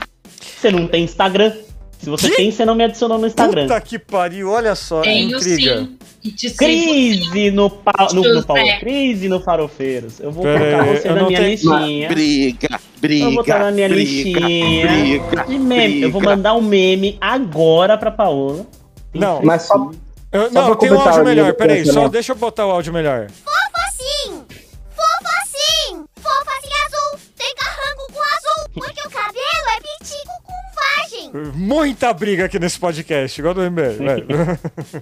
Você não tem Instagram. Se você Que? tem, você não me adicionou no Instagram. Puta que pariu, olha só. Tenho intriga. sim. E. Crise no, pau, no, no. Crise no Farofeiros. Eu vou Pera colocar você eu na não minha tenho- listinha. briga, briga. Eu vou botar na minha briga, listinha. Briga, E meme. Eu vou briga. mandar um meme agora pra Paola. Não. Mas só, Eu- não, tem um áudio melhor. Peraí, só deixa eu botar o áudio melhor. Fofa sim! Fofa sim! Fofa sim azul! Tem carranco com azul! Porque o cabelo é pitico com vagem! Muita briga aqui nesse podcast, igual do MBL.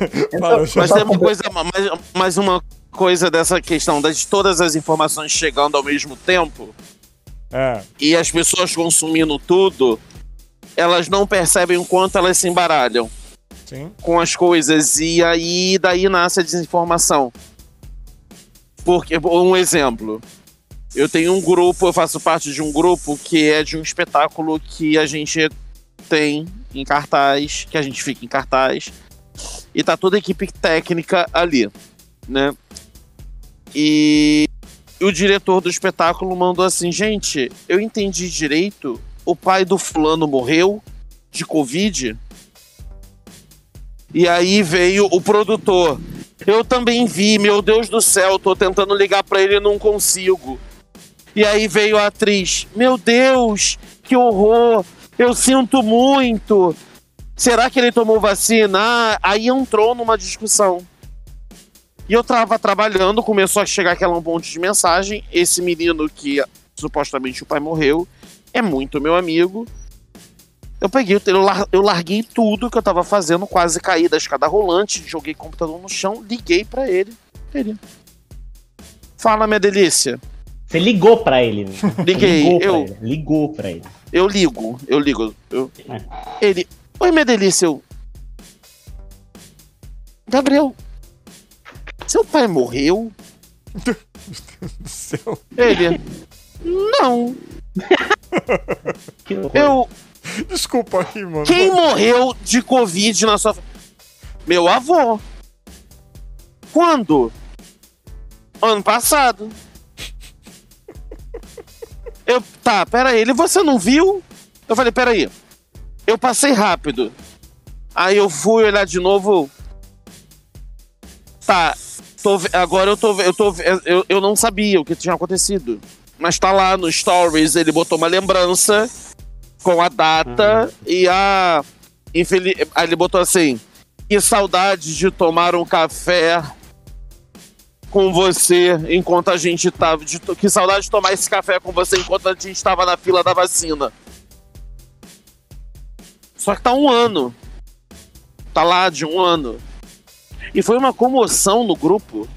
Então, Fala, eu- Mas tem uma coisa, mais, mais uma coisa dessa questão das todas as informações chegando ao mesmo tempo É, e as pessoas consumindo tudo, elas não percebem o quanto elas se embaralham com as coisas e aí daí nasce a desinformação. Porque um exemplo, eu tenho um grupo, eu faço parte de um grupo que é de um espetáculo que a gente tem em cartaz, que a gente fica em cartaz e tá toda a equipe técnica ali, né? E o diretor do espetáculo mandou assim, gente, eu entendi direito, o pai do fulano morreu de covid. E aí veio o produtor. Eu também vi, meu Deus do céu, tô tentando ligar pra ele e não consigo. E aí veio a atriz. Meu Deus, que horror! Eu sinto muito. Será que ele tomou vacina? Ah, aí entrou numa discussão. E eu tava trabalhando, começou a chegar aquela monte de mensagem. Esse menino que supostamente o pai morreu é muito meu amigo. Eu peguei, eu, lar- eu larguei tudo que eu tava fazendo, quase caí da escada rolante, joguei o computador no chão, liguei pra ele. Ele. Fala, minha delícia. Você ligou pra ele. né? Liguei, Ligou pra eu- ele. Ligou pra ele. Eu ligo, eu ligo. eu- É. Ele. Oi, minha delícia. Eu. Gabriel. Seu pai morreu? Ele. Não. Que horror. Eu. Desculpa aí, mano. Quem morreu de Covid na sua. Meu avô. Quando? Ano passado. Eu. Tá, peraí. Ele, você não viu? Eu falei, peraí. Eu passei rápido. Aí eu fui olhar de novo. Tá. tô agora eu tô. Eu, tô eu, eu não sabia o que tinha acontecido. Mas tá lá no Stories, ele botou uma lembrança com a data e a. Infeliz... Aí ele botou assim: Que saudade de tomar um café com você enquanto a gente tava. De... Que saudade de tomar esse café com você enquanto a gente estava na fila da vacina. Só que tá um ano. Tá lá de um ano. E foi uma comoção no grupo.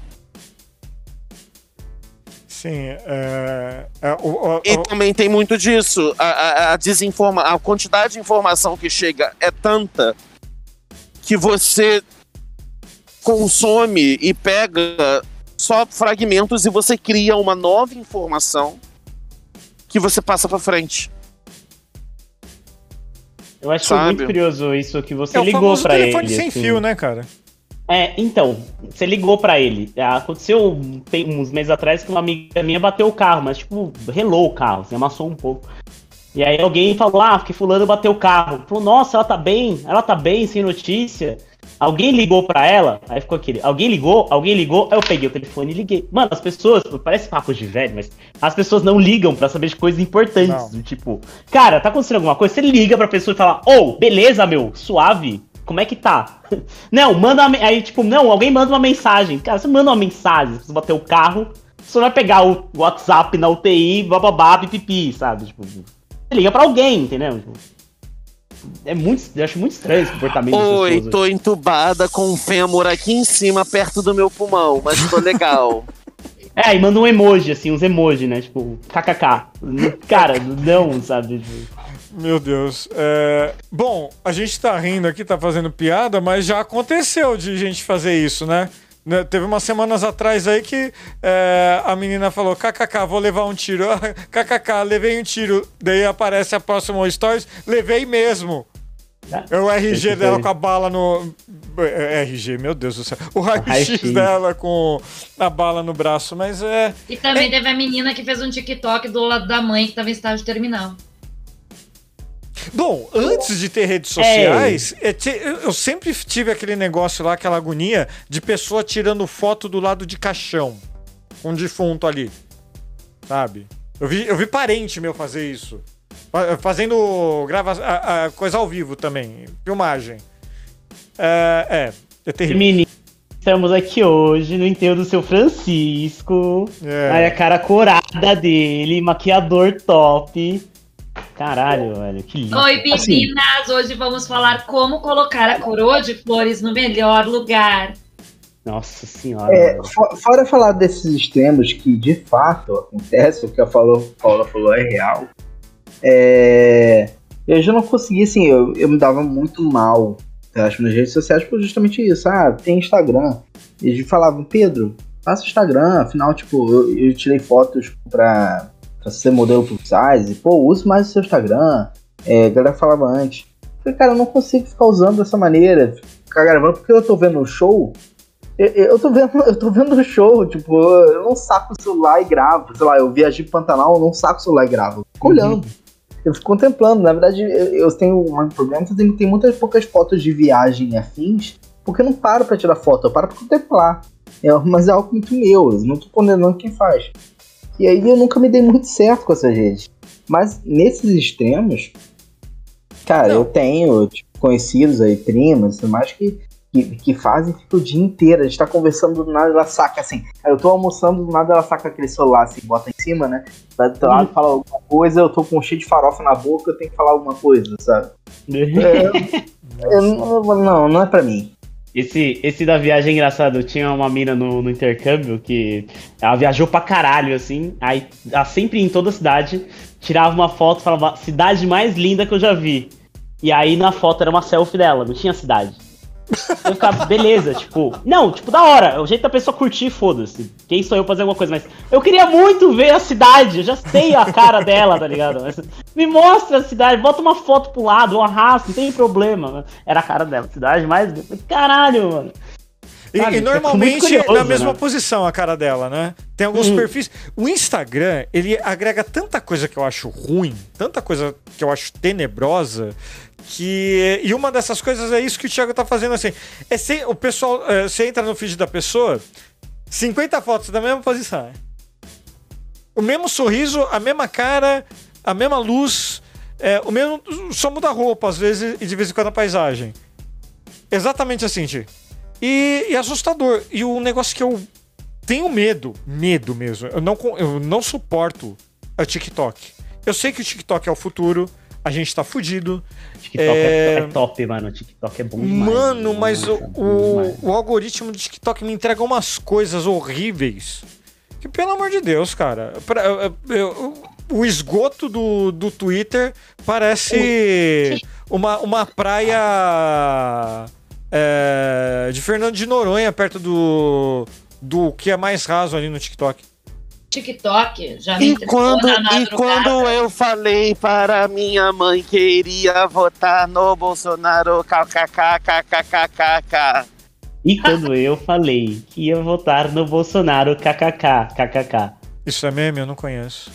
Sim, é, é, o, o- E o- também tem muito disso. A, a, a desinforma a quantidade de informação que chega é tanta que você consome e pega só fragmentos e você cria uma nova informação que você passa pra frente. Eu acho Sabe? muito curioso isso que você é o ligou famoso pra telefone ele. sem assim. fio, né, cara? É, então, você ligou pra ele. Aconteceu tem uns meses atrás que uma amiga minha bateu o carro, mas tipo, relou o carro, assim, amassou um pouco. E aí alguém falou, ah, que fulano bateu o carro. Falou, nossa, ela tá bem, ela tá bem, sem notícia. Alguém ligou pra ela, aí ficou aquele, alguém ligou, alguém ligou, aí eu peguei o telefone e liguei. Mano, as pessoas, parece papo de velho, mas as pessoas não ligam pra saber de coisas importantes. Não. Tipo, cara, tá acontecendo alguma coisa? Você liga pra pessoa e fala, ô, beleza, meu, suave, como é que tá? Não, manda uma, aí tipo, não, alguém manda uma mensagem. Cara, você manda uma mensagem, você bater o carro, você vai pegar o WhatsApp na UTI, bababá, pipipi, sabe? Tipo, você liga pra alguém, entendeu? Tipo, é muito, eu acho muito estranho esse comportamento Oi, tô entubada com um fêmur aqui em cima, perto do meu pulmão, mas tô legal. É, e manda um emoji, assim, uns emoji, né? Tipo, kkk. Cara, não, sabe? Tipo, Meu Deus. É, Bom, a gente tá rindo aqui, tá fazendo piada, mas já aconteceu de gente fazer isso, né? Né, Teve umas semanas atrás aí que é, a menina falou: KKK, vou levar um tiro. KKK, levei um tiro. Daí aparece a próxima stories, levei mesmo. É o RG Esse dela com a bala no. é, RG, meu Deus do céu. O raio-x raio-x. dela com a bala no braço, mas é. E também teve a menina que fez um TikTok do lado da mãe que tava em estágio terminal. Bom, antes de ter redes sociais, é, eu sempre tive aquele negócio lá, aquela agonia de pessoa tirando foto do lado de caixão. Com um defunto ali. Sabe? Eu vi, eu vi parente meu fazer isso. Fa- Fazendo grava a- a coisa ao vivo também. Filmagem. É, é, é terrível. Menino, estamos aqui hoje no enterro do seu Francisco. É. Aí a cara corada dele, maquiador top. Caralho, velho, que lindo. Oi, meninas! Hoje vamos falar como colocar a coroa de flores no melhor lugar. Nossa senhora. É, fora falar desses extremos que de fato acontece, o que a Paula falou é real. É, eu já não conseguia, assim, eu, eu me dava muito mal eu acho, nas redes sociais por justamente isso. Ah, tem Instagram. E eles falavam, Pedro, faça Instagram, afinal, tipo, eu, eu tirei fotos pra, pra ser modelo plus size, pô, use mais o seu Instagram. É, a galera falava antes. Eu falei, cara, eu não consigo ficar usando dessa maneira, ficar gravando, porque eu tô vendo o show, eu, eu tô vendo, eu tô vendo o show, tipo, eu não saco o celular e gravo. Sei lá, eu viajei pro Pantanal, eu não saco o celular e gravo. Eu fico olhando. Eu fico contemplando. Na verdade, eu, eu tenho um problema que tenho, tenho muitas poucas fotos de viagem e afins, porque eu não paro pra tirar foto, eu paro pra contemplar. É, mas é algo muito meu, eu não tô condenando quem faz. E aí eu nunca me dei muito certo com essas redes. Mas nesses extremos, cara, Não. eu tenho tipo, conhecidos aí, primas, mais que que, que fazem fica o dia inteiro. A gente tá conversando do nada, ela saca assim. Aí eu tô almoçando, do nada ela saca aquele celular assim, bota em cima, né? Vai do teu lado, fala alguma coisa, eu tô com um cheio de farofa na boca, eu tenho que falar alguma coisa, sabe? É, eu não, não, não é pra mim. Esse, esse da viagem é engraçado. Tinha uma mina no, no intercâmbio que ela viajou pra caralho, assim. Aí ela sempre em toda a cidade tirava uma foto falava cidade mais linda que eu já vi. E aí na foto era uma selfie dela, não tinha cidade. Eu ficava, beleza, tipo, não, tipo, da hora, é o jeito da pessoa curtir, foda-se. Quem sou eu fazer alguma coisa, mas eu queria muito ver a cidade, eu já sei a cara dela, tá ligado? Mas me mostra a cidade, bota uma foto pro lado, eu arrasto, não tem problema. Era a cara dela, cidade mais. Caralho, mano. E, Sabe, e fica normalmente muito curioso, na mesma né? posição a cara dela, né? Tem alguns Uhum. perfis. O Instagram, ele agrega tanta coisa que eu acho ruim, tanta coisa que eu acho tenebrosa, que. E uma dessas coisas é isso que o Thiago tá fazendo assim. É sem, o pessoal. é, você entra no feed da pessoa, 50 fotos da mesma posição. O mesmo sorriso, a mesma cara, a mesma luz, é, o mesmo. Só muda a roupa, às vezes, e de vez em quando a paisagem. Exatamente assim, Ti. E, e assustador. E o negócio que eu tenho medo, medo mesmo, eu não, eu não suporto o TikTok. Eu sei que o TikTok é o futuro, a gente tá fudido. TikTok é... É- é top, mano. TikTok é bom demais. Mano, mas o, Nossa, o, demais. o algoritmo do TikTok me entrega umas coisas horríveis. Que, pelo amor de Deus, cara. Pra- eu- eu- o esgoto do, do Twitter parece uma, uma praia é, de Fernando de Noronha, perto do, do que é mais raso ali no TikTok. TikTok já me e quando, E quando eu falei para minha mãe que iria votar no Bolsonaro, kkkkkkk. E quando eu falei que ia votar no Bolsonaro, kkkkkk. Isso é meme? Eu não conheço.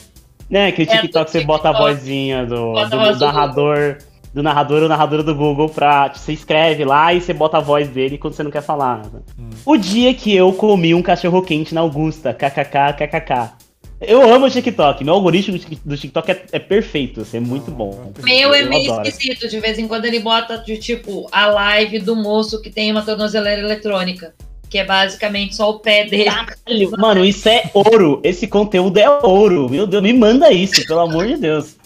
Né, que o TikTok, é, TikTok você bota a vozinha do, do, do narrador. Do narrador ou narradora do Google pra. Você escreve lá e você bota a voz dele quando você não quer falar. Hum. O dia que eu comi um cachorro quente na Augusta, kkk, kkk. Eu amo o TikTok, meu algoritmo do Tik- do TikTok é, é perfeito, assim, é muito bom. Meu é meio adoro. esquisito. De vez em quando ele bota, de tipo, a live do moço que tem uma tornozeleira eletrônica. Que é basicamente só o pé dele. Caralho, Mano, isso é ouro. Esse conteúdo é ouro. Meu Deus, me manda isso, pelo amor de Deus.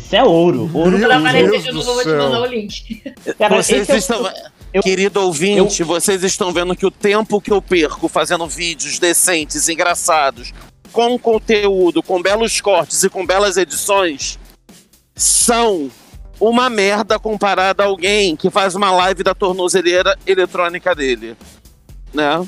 Isso é ouro. Ouro Meu aparecer Deus de do novo, eu vou te mandar o link. Cara, Vocês esse é o- estão. eu- Querido ouvinte, vocês estão vendo que o tempo que eu perco fazendo vídeos decentes, engraçados, com conteúdo, com belos cortes e com belas edições, são uma merda comparada a alguém que faz uma live da tornozeleira eletrônica dele. Né?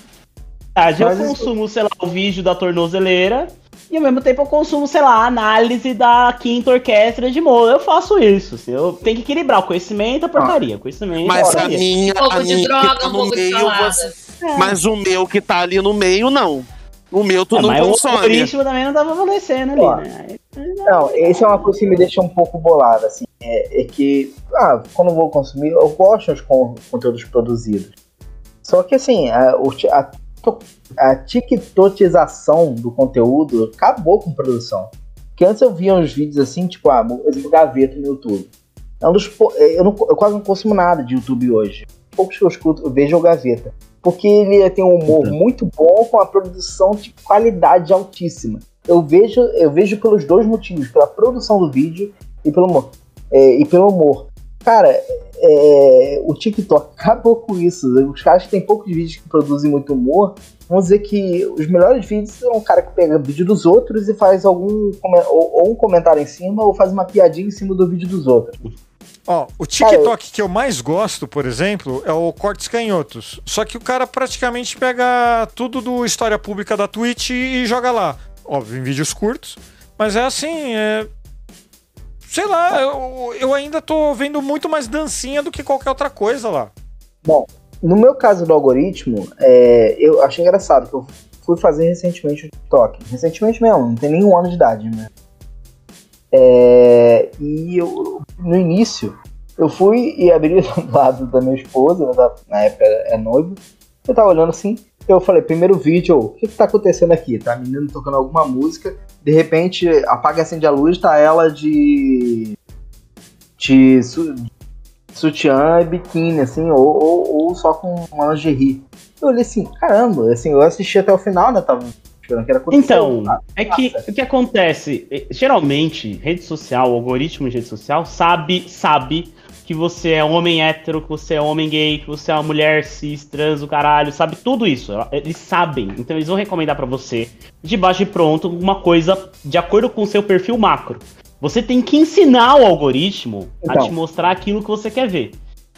verdade, eu Mas isso- consumo, sei lá, o vídeo da tornozeleira e ao mesmo tempo eu consumo, sei lá, a análise da quinta orquestra de Moura. Eu faço isso. assim, eu tenho que equilibrar o conhecimento e a porcaria. Conhecimento Mas a porcaria. minha, Um pouco a de minha droga, tá um pouco de meio, salada. você- mas o meu que tá ali no meio, não. O meu tu É, não mas o consome. algoritmo também não tava favorecendo ali, Ó, né? Não, esse é uma coisa que me deixa um pouco bolado, assim. É, é que, ah, quando eu vou consumir, eu gosto dos con- conteúdos produzidos. Só que, assim, a, o a, a tiktokização do conteúdo acabou com produção. Porque antes eu via uns vídeos assim, tipo, ah, exemplo, gaveta no YouTube. É um dos, pou- eu, não- eu quase não consumo nada de YouTube hoje. Poucos que eu escuto, eu vejo é o gaveta. Porque ele tem um humor Uhum. muito bom com a produção de qualidade altíssima. Eu vejo, eu vejo pelos dois motivos, pela produção do vídeo e pelo humor. É, e pelo humor. Cara, é, o TikTok acabou com isso. Os caras que têm poucos vídeos que produzem muito humor, vamos dizer que os melhores vídeos são um cara que pega vídeo dos outros e faz algum ou, ou um comentário em cima ou faz uma piadinha em cima do vídeo dos outros. Ó, o TikTok que eu mais gosto, por exemplo, é o Cortes Canhotos. Só que o cara praticamente pega tudo do História Pública da Twitch e joga lá. Óbvio, em vídeos curtos. Mas é assim, é... Sei lá, eu, eu ainda tô vendo muito mais dancinha do que qualquer outra coisa lá. No meu caso do algoritmo, é, eu achei engraçado que eu fui fazer recentemente o TikTok. Recentemente mesmo, não tem nenhum ano de idade, né? É, e eu, no início, eu fui e abri do lado da minha esposa, né, na época é noiva. Eu tava olhando assim, eu falei, primeiro vídeo, o que que tá acontecendo aqui? Tá a menina tocando alguma música, de repente apaga e acende a luz, tá ela de. de su- sutiã e biquíni, assim, ou, ou, ou só com uma lingerie. Eu olhei assim, caramba, assim, eu assisti até o final, né? Tava esperando que era. Então, Ah, é que o que acontece? eh, Geralmente, rede social, algoritmo de rede social sabe, sabe que você é homem hétero, que você é homem gay, que você é uma mulher cis, trans, o caralho, sabe tudo isso. Eles sabem. Então eles vão recomendar pra você, de baixo e pronto, uma coisa de acordo com o seu perfil macro. Você tem que ensinar o algoritmo a Então. te mostrar aquilo que você quer ver.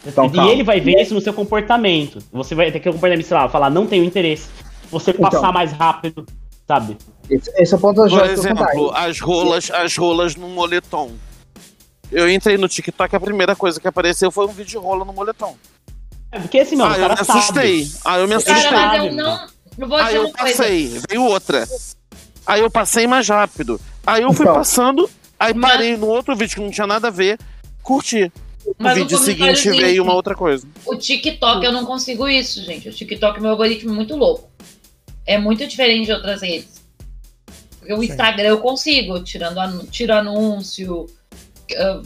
Então, e calma. ele vai ver isso no seu comportamento. Você vai ter que comportamento, sei lá, falar, não tenho interesse. Você passar Então. mais rápido, sabe? Esse, esse é o ponto Por exemplo, as rolas, as rolas no moletom. Eu entrei no TikTok, a primeira coisa que apareceu foi um vídeo de rola no moletom. É, Porque assim, mano, ah, o eu me assustei. sabe. Ah, eu me Ele Cara, assustei. mas eu não. Eu vou Aí dizer eu uma coisa. passei, veio outra. Aí eu passei mais rápido. Aí eu fui Então. passando, aí Mas- parei no outro vídeo que não tinha nada a ver, curti. No Mas o vídeo seguinte comentáriozinho- veio uma outra coisa. O TikTok eu não consigo isso, gente. O TikTok, meu algoritmo é muito louco. É muito diferente de outras redes. Porque o Sim. Instagram eu consigo, tirando anu- tiro anúncio, ah,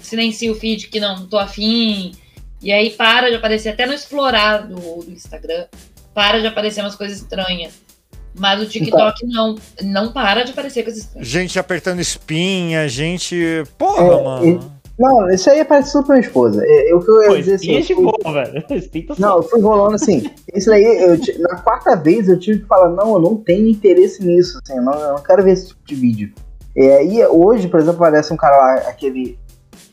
silencio o feed que não tô afim. E aí para de aparecer, até no explorar do, do Instagram, para de aparecer umas coisas estranhas. Mas o TikTok não, não para de aparecer com esses. Gente apertando espinha, gente. Porra, É, mano. Não, isso aí aparece tudo pra minha esposa. É, Eu, que eu ia Pô, dizer assim. de eu fui- boa, velho. Tá Não, eu fui rolando assim. Isso aí, eu na quarta vez eu tive que falar, não, eu não tenho interesse nisso, assim, eu não, eu não quero ver esse tipo de vídeo. E aí, hoje, por exemplo, aparece um cara lá, aquele.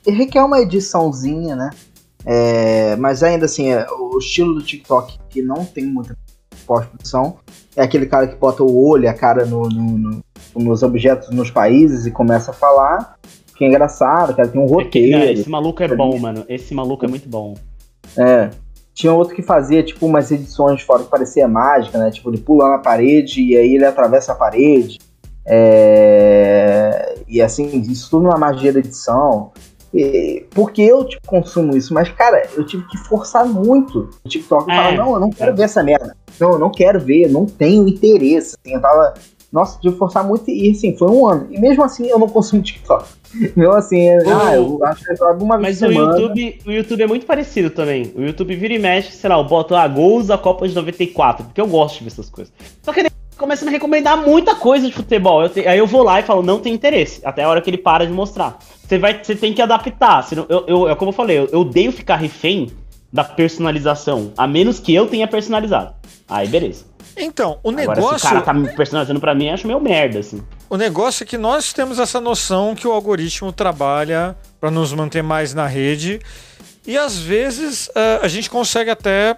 Ele requer uma ediçãozinha, né? É, mas ainda assim, é, o estilo do TikTok, que não tem muita pós-produção, é aquele cara que bota o olho, a cara no, no- no- nos objetos nos países e começa a falar. Que é engraçado, cara, tem um É que, roteiro. cara, esse maluco é bom, mano. Esse maluco é muito bom. É. Tinha outro que fazia, tipo, umas edições fora que parecia mágica, né? Tipo, ele pula na parede e aí ele atravessa a parede. É... E assim, isso tudo na magia da edição. E... Porque eu, tipo, consumo isso. Mas, cara, eu tive que forçar muito o TikTok e É. falar, não, eu não quero ver essa merda. Não, eu não quero ver, eu não tenho interesse. Assim, eu tava... Nossa, tive que forçar muito e, assim, foi um ano. E mesmo assim, eu não consumo TikTok. Mesmo assim, ah, eu acho que alguma vez Mas o semana. YouTube, o YouTube é muito parecido também. O YouTube vira e mexe, sei lá, eu boto ah, gols da Copa de 94, porque eu gosto de ver essas coisas. Só que começa a me recomendar muita coisa de futebol. Eu te- aí eu vou lá e falo, não tem interesse. Até a hora que ele para de mostrar. Você vai, você tem que adaptar. senão- eu, eu, é como eu falei, eu, eu odeio ficar refém da personalização. A menos que eu tenha personalizado. Aí beleza. Então, o Agora, se o negócio. cara tá me personalizando pra mim, eu acho meio merda, assim. O negócio é que nós temos essa noção que o algoritmo trabalha para nos manter mais na rede e às vezes eh, a gente consegue até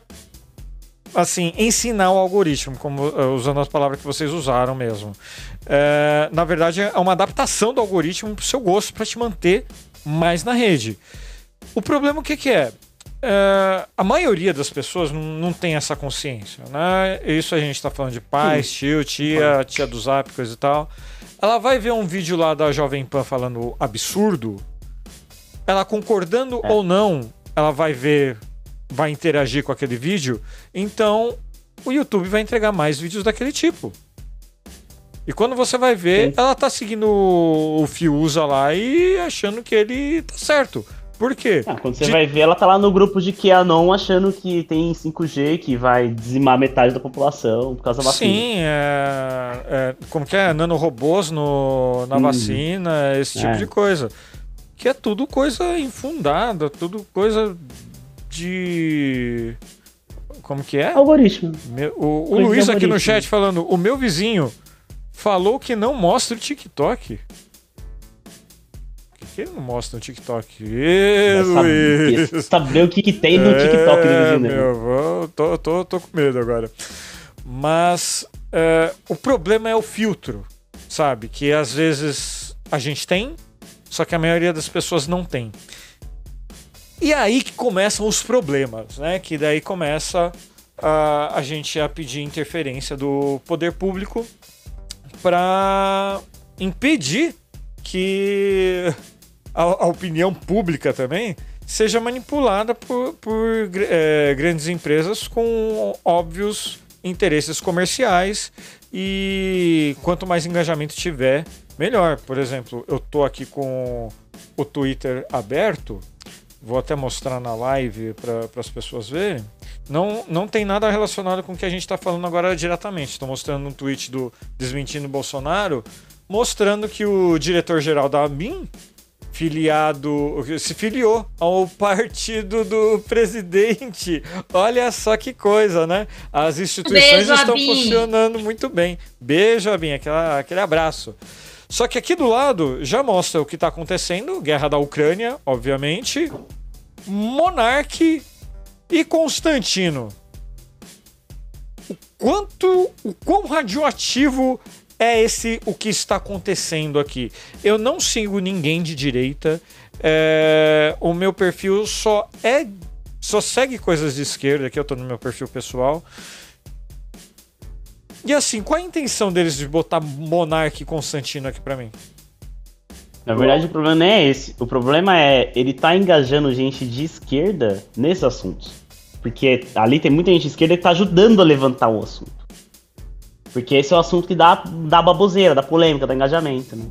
assim ensinar o algoritmo, como eh, usando as palavras que vocês usaram mesmo. Eh, na verdade é uma adaptação do algoritmo para o seu gosto para te manter mais na rede. O problema o que, que é? É, a maioria das pessoas não, não tem essa consciência, né? Isso a gente está falando de pais, tio, tia, tia do Zap, coisa e tal. Ela vai ver um vídeo lá da Jovem Pan falando absurdo. Ela concordando É. ou não, ela vai ver, vai interagir com aquele vídeo. Então, o YouTube vai entregar mais vídeos daquele tipo. E quando você vai ver, Sim. ela tá seguindo o Fiuza lá e achando que ele tá certo. Por quê? Ah, quando você De- vai ver, ela tá lá no grupo de QAnon achando que tem 5G, que vai dizimar metade da população por causa da vacina. Sim, é, é, como que é? Nanorobôs no, na Hum. vacina, esse tipo É. de coisa. Que é tudo coisa infundada, tudo coisa de. Como que é? Algoritmo. Meu- o o Luiz aqui no chat falando: o meu vizinho falou que não mostra o TikTok. Por que, ele não mostra o TikTok? Ê, Vai saber, Luiz! saber o que, que tem no TikTok do É, vizinho dele. meu, vou- tô, tô, tô com medo agora. Mas é, o problema é o filtro, sabe? Que às vezes a gente tem, só que a maioria das pessoas não tem. E é aí que começam os problemas, né? Que daí começa a, a gente a pedir interferência do poder público para impedir que a, a opinião pública também seja manipulada por, por eh, grandes empresas com óbvios interesses comerciais e quanto mais engajamento tiver, melhor. Por exemplo, eu tô aqui com o Twitter aberto, vou até mostrar na live para as pessoas verem. Não, não tem nada relacionado com o que a gente está falando agora diretamente. Estou mostrando um tweet do Desmentindo Bolsonaro, mostrando que o diretor-geral da ABIN filiado, se filiou ao partido do presidente. Olha só que coisa, né? As instituições Beijo, estão Abin. funcionando muito bem. Beijo, Abin, aquela, aquele abraço. Só que aqui do lado já mostra o que está acontecendo, guerra da Ucrânia, obviamente, Monarque e Constantino. O quanto, o quão radioativo é esse o que está acontecendo aqui? Eu não sigo ninguém de direita. é, o meu perfil só é só segue coisas de esquerda, que eu tô no meu perfil pessoal. E assim, qual a intenção deles de botar Monarque e Constantino aqui pra mim? Na verdade, o problema não é esse. O problema é ele tá engajando gente de esquerda nesses assuntos. Porque ali tem muita gente de esquerda que tá ajudando a levantar o assunto. Porque esse é o assunto que dá, dá baboseira, dá polêmica, dá engajamento, né?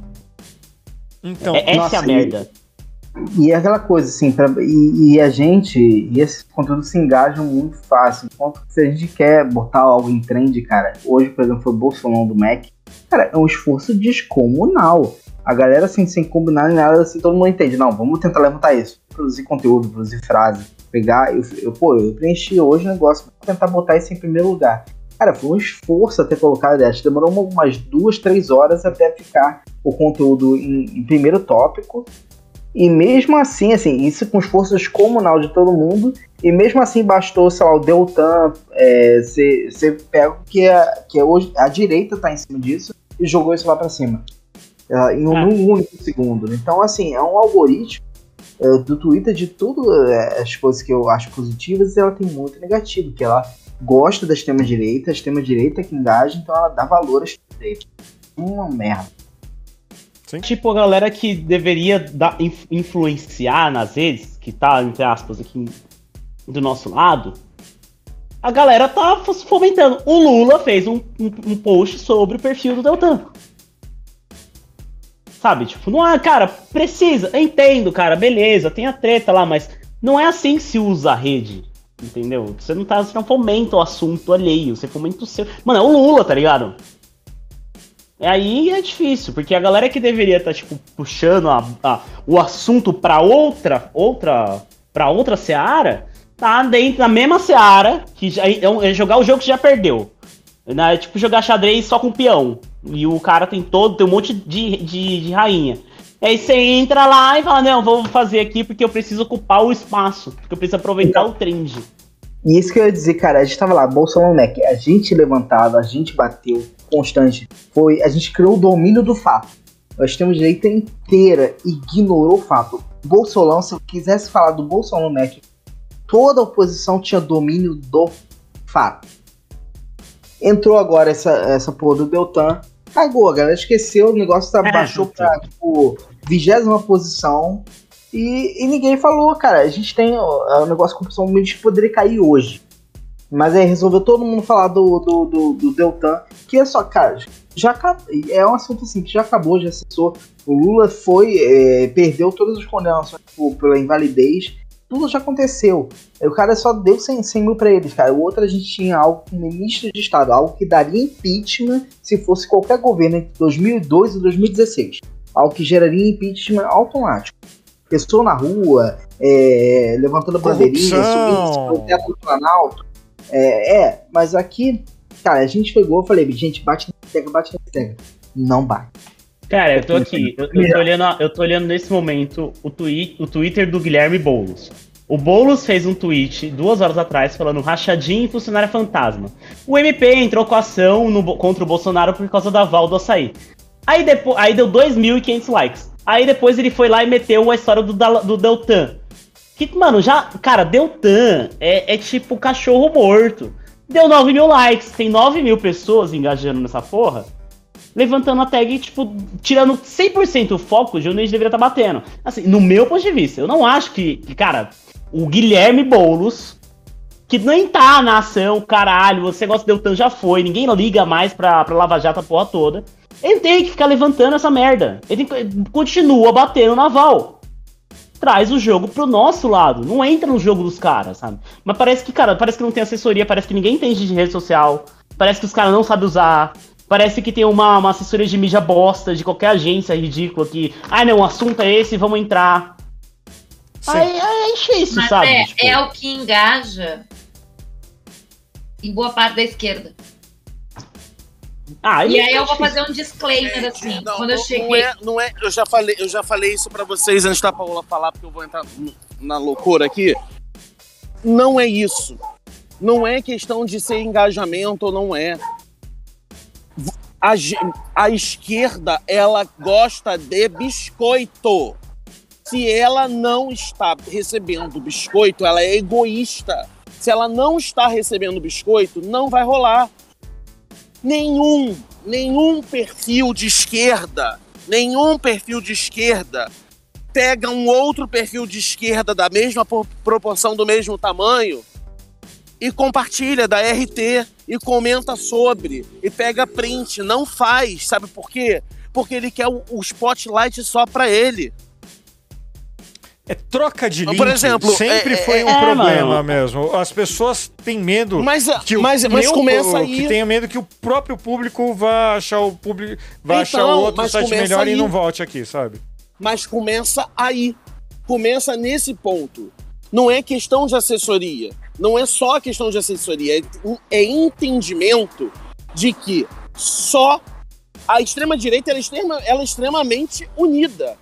Então, É- essa é nossa, a e- merda. E é aquela coisa, assim, pra, e, e a gente, e esses conteúdos se engajam muito fácil. Enquanto se a gente quer botar algo em trend, cara, hoje, por exemplo, foi o Bolsonaro do Mac, cara, é um esforço descomunal. A galera, assim, sem combinar nem nada, assim, todo mundo entende. Não, vamos tentar levantar isso. Produzir conteúdo, produzir frase, pegar. Eu, eu, pô, eu preenchi hoje o negócio, vou tentar botar isso em primeiro lugar. Cara, foi um esforço até colocar a ideia. Demorou umas duas, três horas até ficar o conteúdo em, em primeiro tópico. E mesmo assim, assim, isso com esforço descomunal de todo mundo. E mesmo assim bastou, sei lá, o Deltan é, ser, ser pego, que, é, que é hoje a direita tá em cima disso, e jogou isso lá para cima. Uh, em um, Ah. num único segundo. Então, assim, é um algoritmo uh, do Twitter de tudo uh, as coisas que eu acho positivas, ela tem muito negativo, que ela gosta da extrema-direita, a extrema-direita que engaja, então ela dá valor à extrema-direita. Uma merda. Tipo, a galera que deveria dar, influenciar nas redes, que tá, entre aspas, aqui do nosso lado, a galera tá fomentando. O Lula fez um, um, um post sobre o perfil do Deltan. Sabe, tipo, não é, cara, precisa, entendo, cara, beleza, tem a treta lá, mas não é assim que se usa a rede. Entendeu? Você não tá, você não fomenta o assunto alheio, você fomenta o seu. Mano, é o Lula, tá ligado? E aí é difícil, porque a galera que deveria estar, tipo, puxando a- a- o assunto pra outra, outra, pra outra seara, tá dentro da mesma seara, que já, é, é jogar o jogo que já perdeu. Né? É tipo jogar xadrez só com peão. E o cara tem todo, tem um monte de, de, de rainha. Aí você entra lá e fala, não, vou fazer aqui porque eu preciso ocupar o espaço, porque eu preciso aproveitar o trend. E isso que eu ia dizer, cara, a gente tava lá, Bolsonaro Mac, a gente levantava, a gente bateu constante. Foi, a gente criou o domínio do fato. A extrema-direita inteira ignorou o fato. Bolsonaro, se eu quisesse falar do Bolsonaro Mac, toda a oposição tinha domínio do fato. Entrou agora essa, essa porra do Deltan, cagou, a galera esqueceu, o negócio tá, É, baixou então. pra, tipo, vigésima posição. E, e ninguém falou, cara. A gente tem ó, é um negócio com o que poderia cair hoje. Mas aí resolveu todo mundo falar do, do, do, do Deltan. Que é só, cara, já é um assunto assim que já acabou, já cessou. O Lula foi, é, perdeu todas as condenações por- pela invalidez. Tudo já aconteceu. O cara só deu 100, 100 mil pra eles, cara. O outro a gente tinha algo com ministro de Estado, algo que daria impeachment se fosse qualquer governo entre 2002 e 2016. Algo que geraria impeachment automático. Pessoa na rua, é, levantando bandeirinha, subindo no teto do Planalto. É, é, mas aqui, cara, a gente pegou, eu falei, gente, bate na tecla, bate na tecla. Não bate. Cara, eu tô aqui, eu, eu tô olhando, eu tô olhando nesse momento o, twi o Twitter do Guilherme Boulos. O Boulos fez um tweet duas horas atrás falando rachadinha em funcionária fantasma. O MP entrou com ação no contra o Bolsonaro por causa da Val do açaí. Aí, depois, aí deu 2.500 likes. Aí depois ele foi lá e meteu a história do, do Deltan. Que, mano, já. Cara, Deltan é, é tipo cachorro morto. Deu 9 mil likes, tem 9 mil pessoas engajando nessa porra levantando a tag, tipo, tirando 100% o foco de onde a gente deveria estar batendo. Assim, no meu ponto de vista, eu não acho que, que, cara, o Guilherme Boulos, que nem tá na ação, caralho, você gosta de Deltan, já foi, ninguém liga mais pra, pra Lava Jato a porra toda. Ele tem que ficar levantando essa merda. Ele tem continua batendo na Val. Traz o jogo pro nosso lado. Não entra no jogo dos caras, sabe? Mas parece que, cara, parece que não tem assessoria, parece que ninguém entende de rede social. Parece que os caras não sabem usar. Parece que tem uma, uma assessoria de mídia bosta de qualquer agência ridícula que. Ah, não, o assunto é esse, vamos entrar. Sim. Aí é isso, Mas sabe? é, Tipo, é o que engaja em boa parte da esquerda. ah, E é aí eu vou fazer um disclaimer assim. Não, quando eu não- cheguei. Não é, não é, eu já falei, eu já falei isso pra vocês antes da Paola falar, porque eu vou entrar na loucura aqui. Não é isso. Não é questão de ser engajamento ou não é. A, a esquerda, ela gosta de biscoito. Se ela não está recebendo biscoito, ela é egoísta. Se ela não está recebendo biscoito, não vai rolar nenhum, nenhum perfil de esquerda, nenhum perfil de esquerda pega um outro perfil de esquerda da mesma por- proporção, do mesmo tamanho e compartilha da RT e comenta sobre e pega print. Não faz, sabe por quê? Porque ele quer o, o spotlight só pra ele. É troca de Por link. exemplo, sempre é- foi um é, problema mano. mesmo. As pessoas têm medo Mas, que o, mas, que mas o- começa o- aí. que tenha medo que o próprio público vá achar o público vai achar Então, outro mas site melhor e aí. não volte aqui, sabe? Mas começa aí. Começa nesse ponto. Não é questão de assessoria. Não é só questão de assessoria. É, é entendimento de que só a extrema-direita ela é, extrema, ela é extremamente unida.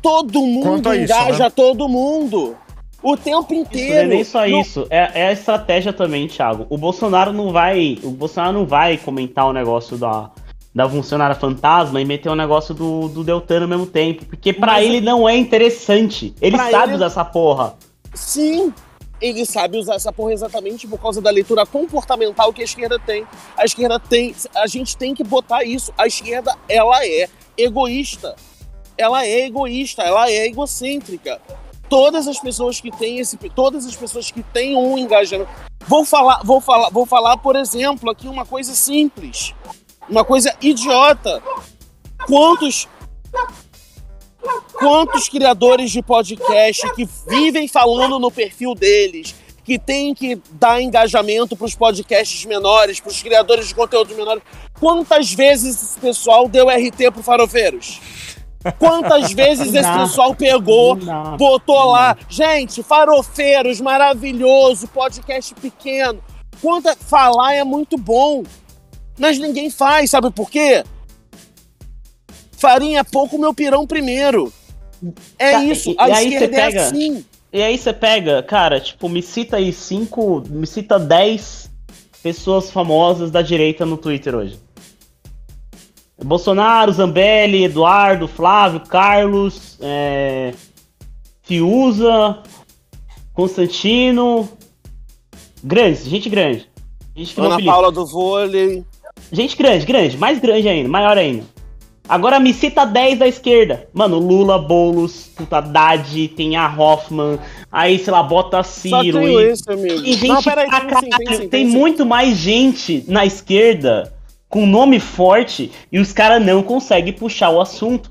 Todo mundo isso, engaja né? todo mundo. O tempo Isso, inteiro. não é nem só Não- isso, é, é a estratégia também, Thiago. O Bolsonaro não vai. O Bolsonaro não vai comentar o negócio da, da funcionária fantasma e meter o negócio do, do Deltan ao mesmo tempo. Porque pra Mas- ele não é interessante. Ele sabe ele- usar essa porra. Sim, ele sabe usar essa porra exatamente por causa da leitura comportamental que a esquerda tem. A esquerda tem. A gente tem que botar isso. A esquerda, ela é egoísta. Ela é egoísta, ela é egocêntrica. Todas as pessoas que têm esse. Todas as pessoas que têm um engajamento. Vou falar, vou falar, vou falar, por exemplo, aqui uma coisa simples. Uma coisa idiota. Quantos quantos criadores de podcast que vivem falando no perfil deles que tem que dar engajamento para os podcasts menores, para os criadores de conteúdo menores. Quantas vezes esse pessoal deu RT pro Farofeiros? Quantas vezes esse pessoal pegou, botou lá, gente, Farofeiros, maravilhoso, podcast pequeno. Quanta falar é muito bom, mas ninguém faz, sabe por quê? Farinha pouco, meu pirão primeiro. É Tá, isso, e- a e aí esquerda você é pega- assim. E aí você pega, cara, tipo, me cita aí cinco. Me cita 10 pessoas famosas da direita no Twitter hoje. Bolsonaro, Zambelli, Eduardo, Flávio, Carlos, é, Fiuza, Constantino. Grandes, gente grande. Gente Ana. Paula do vôlei. Gente grande, grande, mais grande ainda, maior ainda. Agora me cita 10 da esquerda. Mano, Lula, Boulos, puta Haddad, tem a Hoffman, aí, sei lá, bota Só Ciro. e- esse, amigo. Tem gente Não, peraí, tem sim, tem sim, tem, sim. muito mais gente na esquerda com nome forte e os caras não conseguem puxar o assunto.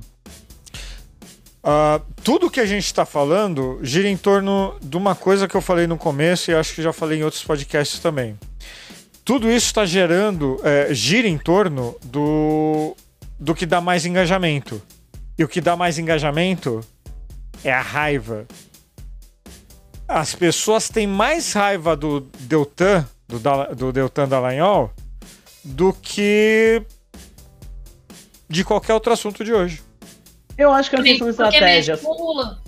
Ah, tudo que a gente está falando gira em torno de uma coisa que eu falei no começo e acho que já falei em outros podcasts também. Tudo isso está gerando, é, gira em torno do, do que dá mais engajamento. E o que dá mais engajamento é a raiva. As pessoas têm mais raiva do Deltan, do, do Deltan Dallagnol, do que de qualquer outro assunto de hoje. Eu acho que é uma questão de estratégia. mexe com o Lula.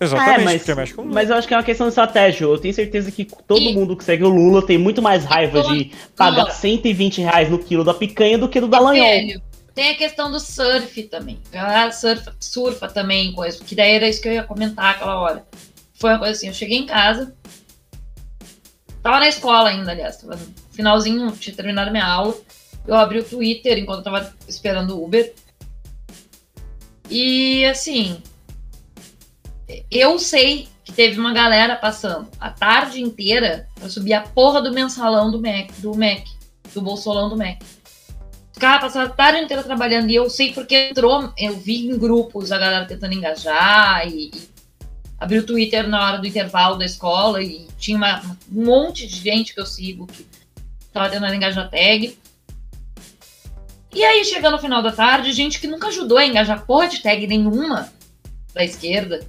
Exatamente, É, mas, porque mexe com mas eu acho que é uma questão de estratégia. Eu tenho certeza que todo E- mundo que segue o Lula tem muito mais raiva de pagar Lula. 120 reais no quilo da picanha do que do Dallagnol. Velho, tem a questão do surf também. A galera surfa, surfa também, coisa. Que daí era isso que eu ia comentar aquela hora. Foi uma coisa assim, eu cheguei em casa. Tava na escola ainda, aliás. Tava no finalzinho, tinha terminado minha aula. Eu abri o Twitter enquanto eu tava esperando o Uber. E assim. Eu sei que teve uma galera passando a tarde inteira pra subir a porra do mensalão do Mac, do Mac, do bolsolão do Mac. Os caras passaram a tarde inteira trabalhando e eu sei porque entrou, eu vi em grupos a galera tentando engajar e, e abri o Twitter na hora do intervalo da escola e tinha uma- um monte de gente que eu sigo que tava tentando engajar tag. E aí, chegando no final da tarde, gente que nunca ajudou a engajar porra de tag nenhuma da esquerda,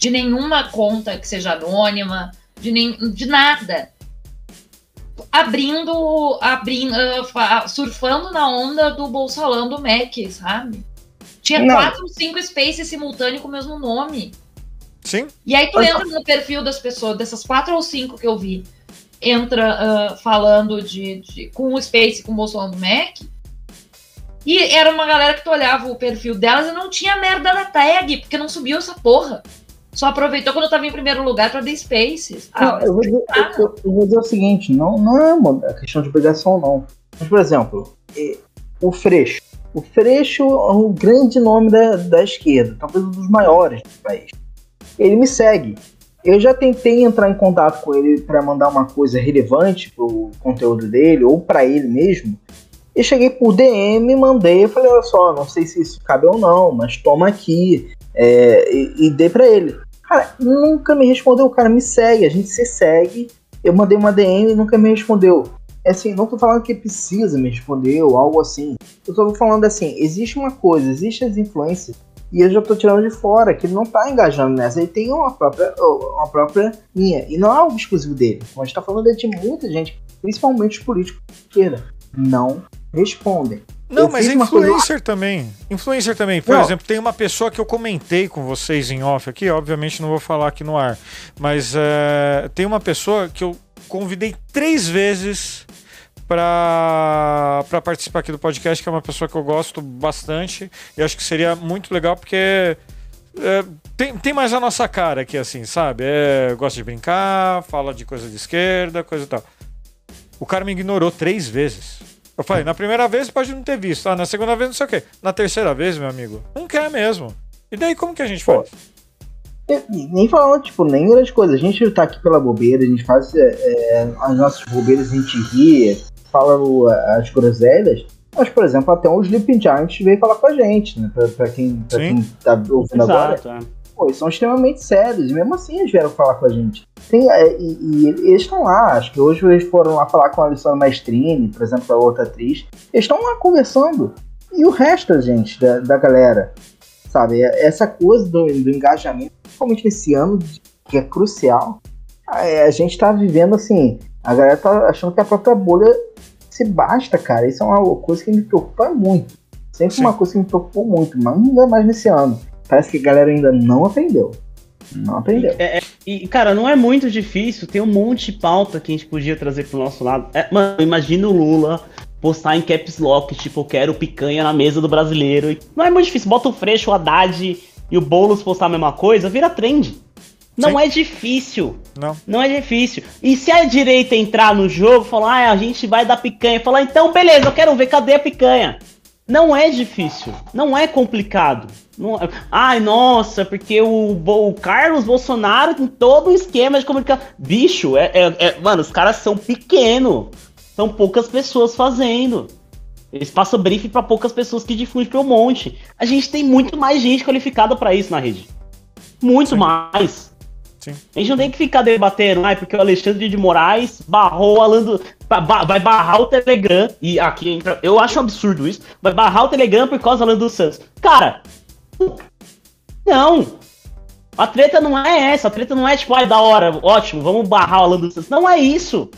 de nenhuma conta que seja anônima, de, nem, de nada. Abrindo, abrindo fa- surfando na onda do bolsalão do Mac, sabe? Tinha Não. quatro, cinco spaces simultâneos com o mesmo nome. Sim? E aí tu entra no perfil das pessoas, dessas quatro ou cinco que eu vi, entra ah, falando de, de- com o Space, com o Bolsonaro do Mac. E era uma galera que tu olhava o perfil delas e não tinha merda na tag, porque não subiu essa porra. Só aproveitou quando eu tava em primeiro lugar pra dar Spaces. Ah, Não, eu, vou dizer, eu- eu vou dizer o seguinte, não, não é uma questão de obrigação, não. Mas, por exemplo, o Freixo. O Freixo é um grande nome da, da esquerda, talvez um dos maiores do país. Ele me segue. Eu já tentei entrar em contato com ele para mandar uma coisa relevante pro conteúdo dele, ou para ele mesmo. E cheguei por DM, mandei, falei, olha só, não sei se isso cabe ou não, mas toma aqui. É, e, e dei pra ele. Cara, nunca me respondeu. O cara me segue, a gente se segue. Eu mandei uma DM e nunca me respondeu. É assim, não tô falando que precisa me responder ou algo assim. Eu tô falando assim, existe uma coisa, existe as influências e eu já tô tirando de fora, que ele não tá engajando nessa. Ele tem uma própria, uma própria linha. E não é algo exclusivo dele. A gente tá falando de muita gente, principalmente os políticos de esquerda. Não respondem. Não, Eu mas é uma influencer também. Influencer também. Por Não. exemplo, tem uma pessoa que eu comentei com vocês em off aqui, obviamente não vou falar aqui no ar, mas é, tem uma pessoa que eu convidei três vezes para participar aqui do podcast, que é uma pessoa que eu gosto bastante e acho que seria muito legal porque é, tem, tem mais a nossa cara aqui, assim, sabe? É, gosta de brincar, fala de coisa de esquerda, coisa e tal. O cara me ignorou três vezes. Eu falei, na primeira vez pode não ter visto, ah, na segunda vez não sei o quê. Na terceira vez, meu amigo, não quer mesmo. E daí como que a gente faz? É, Nem falando, tipo, nem grandes coisas. A gente tá aqui pela bobeira, a gente faz é, é, as nossas bobeiras, a gente ri, fala o- as groselhas. Mas, por exemplo, até o Sleeping Giant veio falar com a gente, né? Pra, pra quem, pra Sim. quem tá ouvindo agora. Exato, é. Pô, são extremamente sérios, e mesmo assim eles vieram falar com a gente. Tem, é, e, e eles estão lá, acho que hoje eles foram lá falar com a Alessandra Maestrini, por exemplo, a outra atriz. Eles estão lá conversando. E o resto, gente, da, da galera, sabe? é- Essa coisa do, do engajamento, principalmente nesse ano, que é crucial, a, a gente tá vivendo assim, a galera tá achando que a própria bolha se basta, cara. Isso é uma coisa que me preocupa muito. Sempre Sim. uma coisa que me preocupou muito, mas ainda mais nesse ano. Parece que a galera ainda não aprendeu. Não aprendeu. E, cara, não é muito difícil. Tem um monte de pauta que a gente podia trazer pro nosso lado. É, mano, imagina o Lula postar em caps lock, tipo, eu quero picanha na mesa do brasileiro. E Não é muito difícil. Bota o Freixo, o Haddad e o Boulos postar a mesma coisa, vira trend. Não Sim. é difícil. Não. Não é difícil. E se a direita entrar no jogo, falar, ah, a gente vai dar picanha, falar, então beleza, eu quero ver, cadê a picanha? Não é difícil, não é complicado. Não Ai, nossa, porque o, o Carlos Bolsonaro tem todo um esquema de comunicação. Bicho, é, é- é- mano, os caras são pequenos. São poucas pessoas fazendo. Eles passam briefing pra poucas pessoas que difundem pra um monte. A gente tem muito mais gente qualificada pra isso na rede. Muito mais. Sim. A gente não tem que ficar debatendo, ai, porque o Alexandre de Moraes barrou o Alan do, ba- ba- vai barrar o Telegram, e aqui entra, eu acho um absurdo isso, vai barrar o Telegram por causa do Alan dos Santos. Cara, não. A treta não é essa, a treta não é tipo, ai, da hora, ótimo, vamos barrar o Alan dos Santos. Não é isso.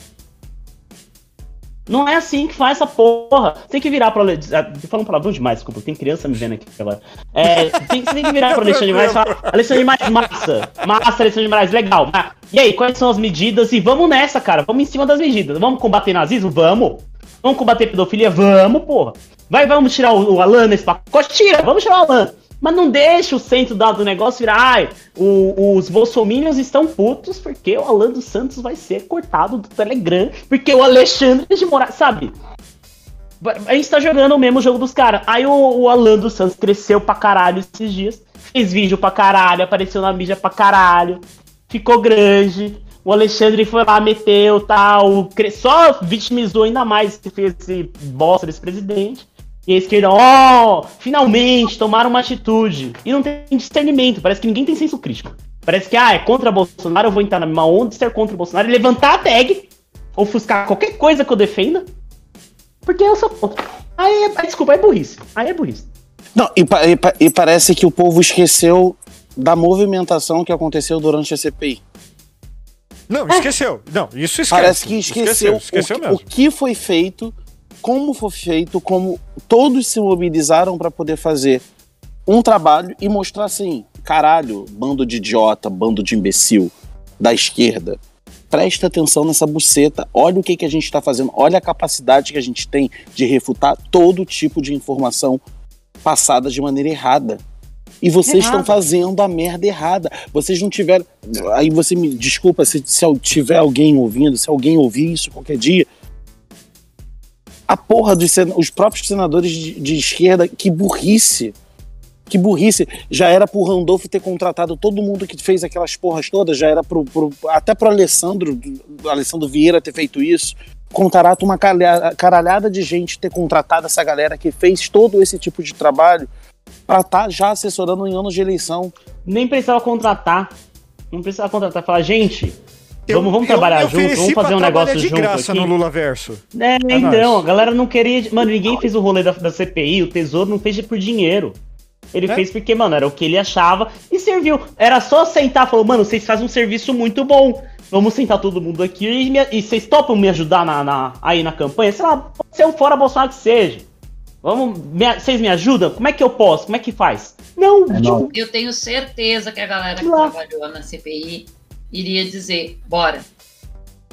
Não é assim que faz essa porra. Tem que virar pra. Ah, Tô falando palavrão demais, desculpa. Tem criança me vendo aqui agora. É, tem, tem que virar pro Alexandre de Moraes e falar: Alexandre de Moraes, massa. Massa, Alexandre de Moraes, legal. E aí, quais são as medidas? E vamos nessa, cara. Vamos em cima das medidas. Vamos combater nazismo? Vamos. Vamos combater pedofilia? Vamos, porra. Vai, vamos tirar o, o Alan nesse pacote? Tira, vamos tirar o Alan. Mas não deixa o centro do negócio virar, ai, o- os bolsominions estão putos porque o Alan dos Santos vai ser cortado do Telegram, porque o Alexandre de Moraes, sabe? A gente tá jogando o mesmo jogo dos caras. Aí o, o Alan dos Santos cresceu pra caralho esses dias, fez vídeo pra caralho, apareceu na mídia pra caralho, ficou grande. O Alexandre foi lá, meteu tal, só vitimizou ainda mais que fez esse bosta desse presidente. E a esquerda, ó, finalmente tomaram uma atitude. E não tem discernimento, parece que ninguém tem senso crítico. Parece que, ah, é contra Bolsonaro, eu vou entrar na mesma onda de ser contra o Bolsonaro e levantar a tag, ofuscar qualquer coisa que eu defenda, porque eu sou contra. Aí, é, aí, desculpa, é burrice. Aí é burrice. Não, e, pa- e pa- e parece que o povo esqueceu da movimentação que aconteceu durante a CPI. Não, esqueceu. Não, isso esquece. Parece que esqueceu, esqueceu o, que- mesmo. o que foi feito, como foi feito, como todos se mobilizaram para poder fazer um trabalho e mostrar assim, caralho, bando de idiota, bando de imbecil da esquerda. Presta atenção nessa buceta, olha o que, que a gente está fazendo, olha a capacidade que a gente tem de refutar todo tipo de informação passada de maneira errada. E vocês estão fazendo a merda errada. Vocês não tiveram. Aí você me desculpa se, se tiver alguém ouvindo, se alguém ouvir isso qualquer dia. A porra dos os próprios senadores de, de esquerda, que burrice. Que burrice. Já era pro Randolfo ter contratado todo mundo que fez aquelas porras todas, já era pro, pro- até pro Alessandro, Alessandro Vieira ter feito isso. Contrata uma caralhada de gente ter contratado essa galera que fez todo esse tipo de trabalho pra estar já assessorando em anos de eleição. Nem precisava contratar. Não precisava contratar. Falar, gente, Eu- vamos, vamos eu trabalhar junto, vamos fazer um negócio de junto graça aqui. no Lula Verso. É, É então, nóis. a galera não queria. Mano, ninguém fez o rolê da, da CPI, o Tesouro não fez por dinheiro. Ele É. fez porque, mano, era o que ele achava e serviu. Era só sentar e falou, mano, vocês fazem um serviço muito bom. Vamos sentar todo mundo aqui e, me- e vocês topam me ajudar na, na- aí na campanha? Sei lá, pode ser um fora Bolsonaro que seja. Vamos, me- vocês me ajudam? Como é que eu posso? Como é que faz? Não, É tipo. Eu tenho certeza que a galera que Lá. trabalhou na CPI iria dizer, bora.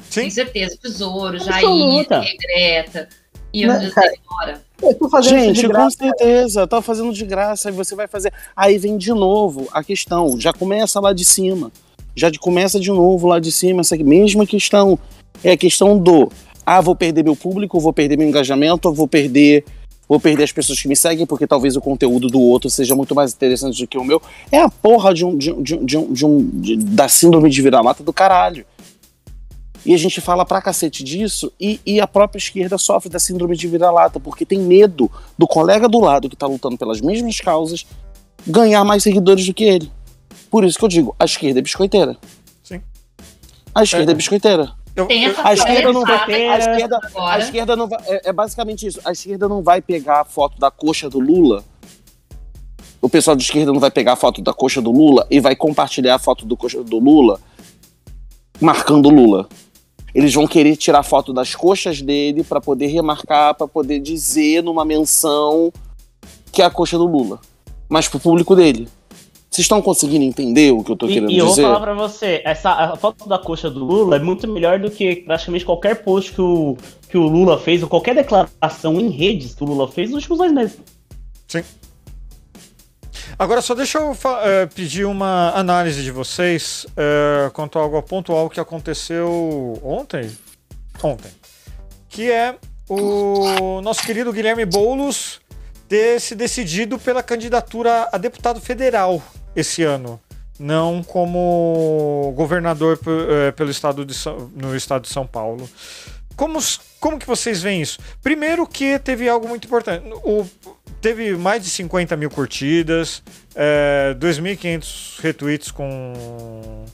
Sim. Tenho certeza. Tesouro, Absoluta. Jair, Greta. Iam Né, dizer, cara, bora. Eu Gente, com certeza, tá fazendo de graça e você vai fazer. Aí vem de novo a questão, já começa lá de cima. Já de- começa de novo lá de cima, essa mesma questão. É a questão do ah, vou perder meu público, vou perder meu engajamento, vou perder. Vou perder as pessoas que me seguem, porque talvez o conteúdo do outro seja muito mais interessante do que o meu. É a porra de um, de, um- de, um- de um, de um- de- da síndrome de vira-lata do caralho. E a gente fala pra cacete disso, e, e a própria esquerda sofre da síndrome de vira-lata, porque tem medo do colega do lado que tá lutando pelas mesmas causas ganhar mais seguidores do que ele. Por isso que eu digo, a esquerda é biscoiteira. Sim. A esquerda É. é, biscoiteira. Eu- a esquerda não vai A esquerda, a esquerda não vai. É, é basicamente isso. A esquerda não vai pegar a foto da coxa do Lula. O pessoal de esquerda não vai pegar a foto da coxa do Lula e vai compartilhar a foto do coxa do Lula marcando o Lula. Eles vão querer tirar foto das coxas dele para poder remarcar, para poder dizer numa menção que é a coxa do Lula. Mas pro público dele. Vocês estão conseguindo entender o que eu tô E, querendo e eu vou dizer? falar pra você, essa, a foto da coxa do Lula é muito melhor do que praticamente qualquer post que o, que o Lula fez, ou qualquer declaração em redes que o Lula fez nos últimos dois meses. Agora só deixa eu eh, pedir uma análise de vocês eh, quanto a algo pontual que aconteceu ontem. Ontem. Que é o nosso querido Guilherme Boulos ter se decidido pela candidatura a deputado federal esse ano. Não como governador eh, pelo estado de no estado de São Paulo. Como, como que vocês veem isso? Primeiro que teve algo muito importante. O, teve mais de 50 mil curtidas, é, 2.500 retweets com,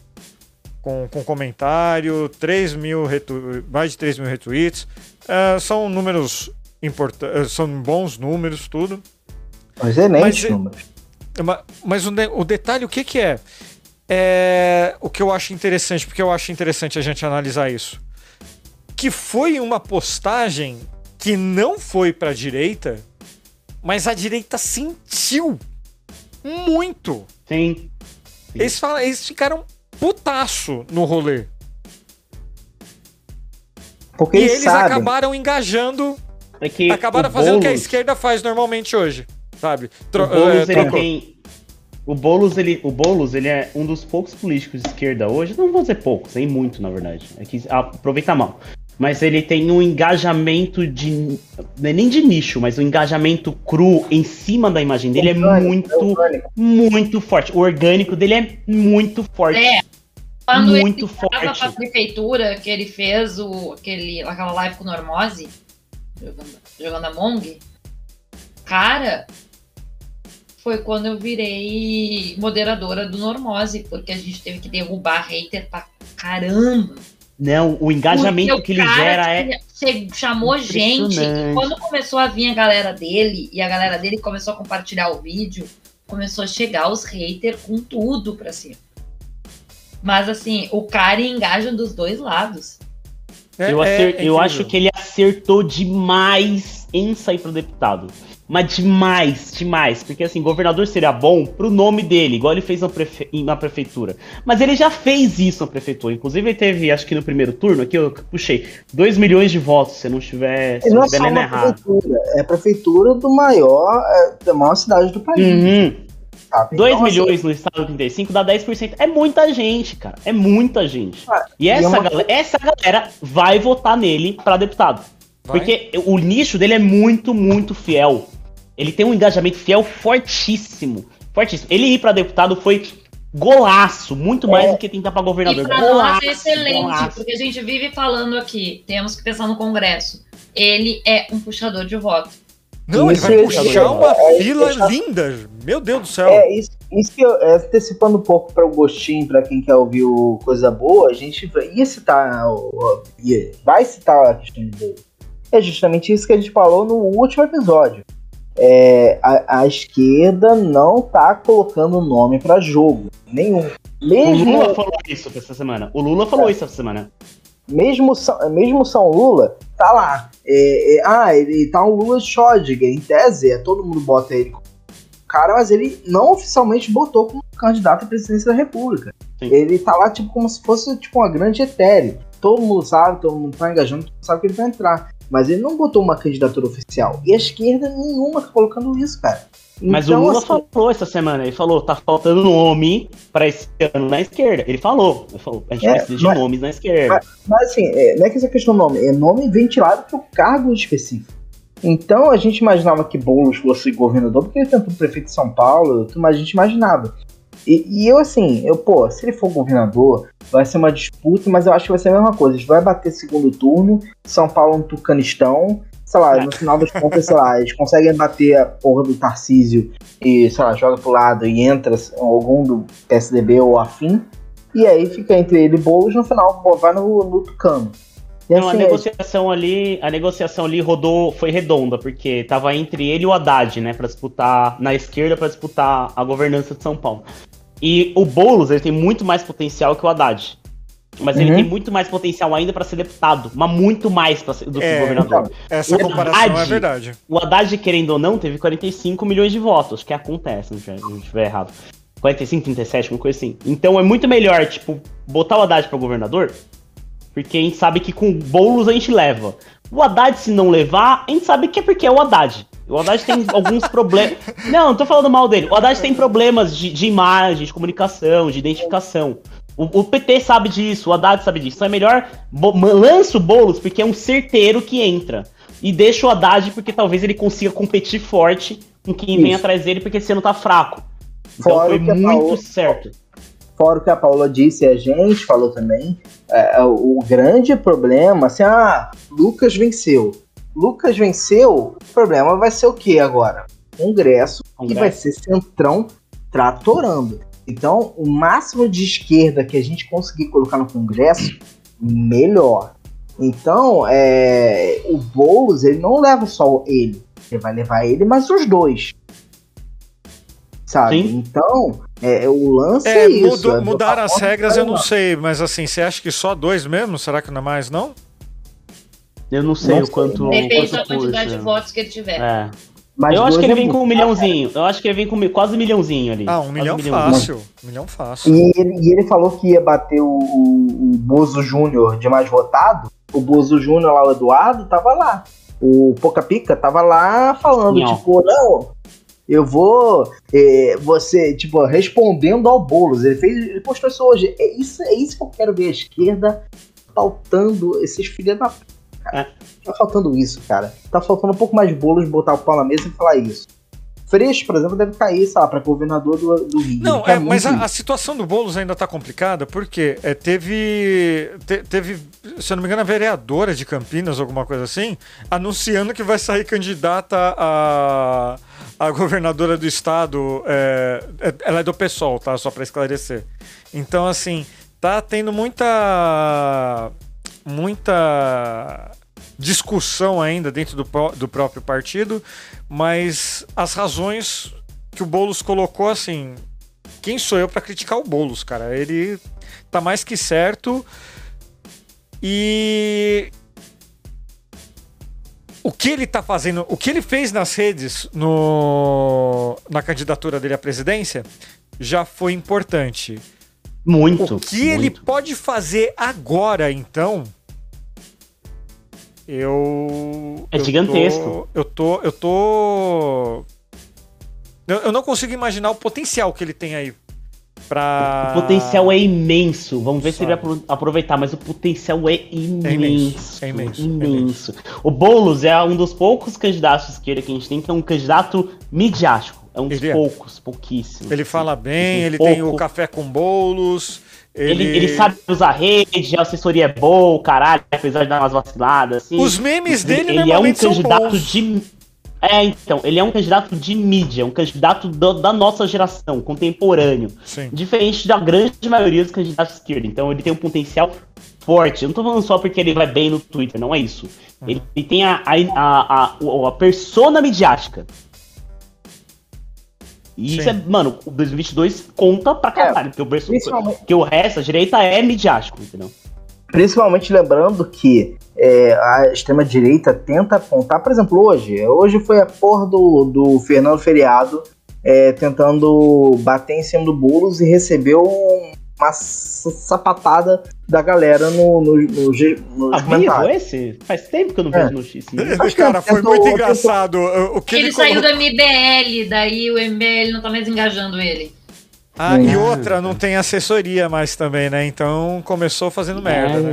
com, com comentário, 3 mil retu- mais de 3 mil retweets. É, são números são bons números, tudo. Excelente Mas, número. Ma- Mas o, de- o detalhe, o que, que é? É o que eu acho interessante, porque eu acho interessante a gente analisar isso. Que foi uma postagem que não foi pra direita, mas a direita sentiu muito. Sim. Sim. Eles, falam, eles ficaram putaço no rolê. Porque e eles, eles acabaram engajando, É que acabaram o fazendo o que a Boulos- esquerda faz normalmente hoje. Sabe? O Tro- Boulos, é, ele tem. O Boulos, ele, o Boulos, ele é um dos poucos políticos de esquerda hoje. Não vou dizer poucos, tem muito, na verdade. É que aproveita mal. Mas ele tem um engajamento de. não é nem de nicho, mas um engajamento cru em cima da imagem dele é muito, muito forte. O orgânico dele é muito forte. É. Quando muito ele forte. pra prefeitura, que ele fez o, aquele, aquela live com o Normose, jogando, jogando Among, cara, foi quando eu virei moderadora do Normose, porque a gente teve que derrubar hater pra caramba. Não, o engajamento que ele gera é. che- chamou gente. E quando começou a vir a galera dele, e a galera dele começou a compartilhar o vídeo, começou a chegar os haters com tudo pra cima. Mas assim, o cara engaja dos dois lados. É- eu, é acer- eu incrível. acho que ele acertou demais em sair pro deputado. Mas demais, demais. Porque assim, governador seria bom pro nome dele, igual ele fez na, prefe- na prefeitura. Mas ele já fez isso na prefeitura. Inclusive, ele teve, acho que no primeiro turno, aqui eu puxei 2 milhões de votos, se eu não estiver, se E eu não não é errado. prefeitura, é a prefeitura do maior, é, da maior cidade do país. Uhum. Sabe? 2 Então, assim, milhões no estado 35 dá 10%. É muita gente, cara. É muita gente. Ah, E e é essa, uma- galera, essa galera vai votar nele pra deputado. Vai? Porque o nicho dele é muito, muito fiel. Ele tem um engajamento fiel fortíssimo. Fortíssimo. Ele ir pra deputado foi golaço. Muito mais É. do que tentar pra E governador. pra nós Golaço, é excelente, golaço. porque a gente vive falando aqui, temos que pensar no Congresso. Ele é um puxador de voto. Não, ele Isso vai é- puxar uma é- fila é- linda. Meu Deus do céu. É, isso, isso que eu, é, antecipando um pouco para o gostinho, para quem quer ouvir o Coisa Boa, a gente vai- ia citar, o- o- ia- vai citar a questão do. É justamente isso que a gente falou no último episódio. É, a, a esquerda não tá colocando nome para jogo. Nenhum. O Mesmo, Lula falou isso essa semana. O Lula falou isso essa semana. Mesmo, São, mesmo São Lula, tá lá. É, é, ah, ele tá um Lula Schrödinger, em tese, é, todo mundo bota ele como cara, mas ele não oficialmente botou como candidato à presidência da República. Sim. Ele tá lá tipo como se fosse tipo uma grande etéreo. Todo mundo sabe, todo mundo tá engajando, todo mundo sabe que ele vai entrar. Mas ele não botou uma candidatura oficial. E a esquerda nenhuma tá colocando isso, cara. Mas Então, o Lula assim, falou essa semana, ele falou, tá faltando nome pra esse ano na esquerda. Ele falou, ele falou, a gente É, precisa de mas- nomes na esquerda. Mas assim, é, não é que essa questão do nome, é nome ventilado para o cargo específico. Então a gente imaginava que Boulos fosse governador, porque ele tentou prefeito de São Paulo, mas a gente imaginava. E, e eu assim, eu, pô, se ele for governador, vai ser uma disputa, mas eu acho que vai ser a mesma coisa. A gente vai bater segundo turno, São Paulo no Tucanistão, sei lá, no final das contas, sei lá, eles conseguem bater a porra do Tarcísio e, sei lá, joga pro lado e entra algum do PSDB ou afim. E aí fica entre ele e Boulos, no final pô, vai no, no Tucano. E Não, a assim, negociação ali, a negociação ali rodou, foi redonda, porque tava entre ele e o Haddad, né, Pra disputar na esquerda pra disputar a governança de São Paulo. E o Boulos, ele tem muito mais potencial que o Haddad. Mas ele Uhum. tem muito mais potencial ainda pra ser deputado, mas muito mais pra ser, do que É, governador. Essa o comparação é Haddad- verdade. O Haddad, querendo ou não, teve 45 milhões de votos, que acontece, não estiver- não estiver errado. 45, 37, uma coisa assim. Então é muito melhor, tipo, botar o Haddad pra governador, porque a gente sabe que com bolos a gente leva. O Haddad, se não levar, a gente sabe que é porque é o Haddad. O Haddad tem alguns problemas. Não, não tô falando mal dele. O Haddad tem problemas de, de imagem, de comunicação, de identificação. O, o PT sabe disso, o Haddad sabe disso. Então é melhor lança o Boulos porque é um certeiro que entra. E deixa o Haddad porque talvez ele consiga competir forte com quem vem Isso. atrás dele porque esse ano tá fraco. Então Fora foi o que a muito Paola- certo. Fora o que a Paula disse e a gente falou também, é, o grande problema, assim, ah, Lucas venceu. Lucas venceu, o problema vai ser o que agora? Congresso, que Congresso. vai ser centrão tratorando. Então, o máximo de esquerda que a gente conseguir colocar no Congresso, melhor. Então, é, o Boulos, ele não leva só ele, ele vai levar ele, mas os dois. Sabe? Sim. Então, é, o lance é, É, isso. mudou- é mudaram as regras, eu não sei, mas assim, você acha que só dois mesmo? Será que não é mais, não? Eu não sei Não o sei. quanto. Depende quanto da quantidade de votos que ele tiver. É. Mas eu acho que ele é vem com um milhãozinho. Eu acho que ele vem com quase um milhãozinho ali. Ah, um milhão milhãozinho. fácil. Um milhão fácil. E ele, e ele falou que ia bater o, o, Bozo Júnior de mais votado. O Bozo Júnior lá, o Eduardo, tava lá. O Poca Pica tava lá falando, Não. tipo, não, eu vou. é, você, tipo, respondendo ao Boulos. Ele fez. Ele postou isso hoje. É isso, é isso que eu quero ver a esquerda faltando esses filhos da. p***, Cara. Tá faltando isso, cara. Tá faltando um pouco mais de bolos, botar o pau na mesa e falar isso. Freixo, por exemplo, deve cair, sei lá, pra governador do, do Rio. Não, quer é, mas a, a situação do Boulos ainda tá complicada, porque é, teve, te- teve, se eu não me engano, a vereadora de Campinas, alguma coisa assim, anunciando que vai sair candidata a, a governadora do estado. é, é- ela é do PSOL, tá? Só pra esclarecer. Então, assim, tá tendo muita. Muita discussão ainda dentro do, do próprio partido, mas as razões que o Boulos colocou assim. Quem sou eu pra criticar o Boulos, cara? Ele tá mais que certo. E o que ele tá fazendo, o que ele fez nas redes no na candidatura dele à presidência já foi importante. Muito. O que ele muito. pode fazer agora, então? Eu. É eu gigantesco. tô- eu tô. Eu tô. Eu, eu não consigo imaginar o potencial que ele tem aí. Pra. O potencial é imenso. Vamos ver se ele vai Sabe. apro- aproveitar, mas o potencial é imenso. imenso, é imenso, é imenso. O Boulos é um dos poucos candidatos de esquerda que a gente tem que é um candidato midiático. É um dos Ele é. poucos, pouquíssimos. Ele fala bem, Um ele tem o café com bolos. Ele, Ele, ele sabe usar rede, a assessoria é boa, caralho, apesar de dar umas vaciladas. Assim. Os memes dele ele é um candidato de. É, então, ele é um candidato de mídia, um candidato do- da nossa geração, contemporâneo. Sim. Diferente da grande maioria dos candidatos de esquerda. Então ele tem um potencial forte. Eu não tô falando só porque ele vai bem no Twitter, não é isso. Ele, ele tem a, a, a, a, a persona midiática. E isso Sim. é, mano, o 2022 conta pra caralho. porque, o Principalmente, porque o resto, a direita é midiático, entendeu? principalmente lembrando que é, a extrema-direita tenta apontar, por exemplo, hoje. Hoje foi a porra do, do Fernando Feriado é, tentando bater em cima do Boulos e recebeu um- uma sapatada da galera no, no, no, G- nos Ah, vivo comentários. esse? Faz tempo que eu não É. vejo notícia. Acho que Cara, foi tentou- muito engraçado. O o que Ele ele, saiu do colocou- MBL, daí o MBL não tá mais engajando ele. Ah, e outra, não tem assessoria mais também, né? Então começou fazendo merda, né?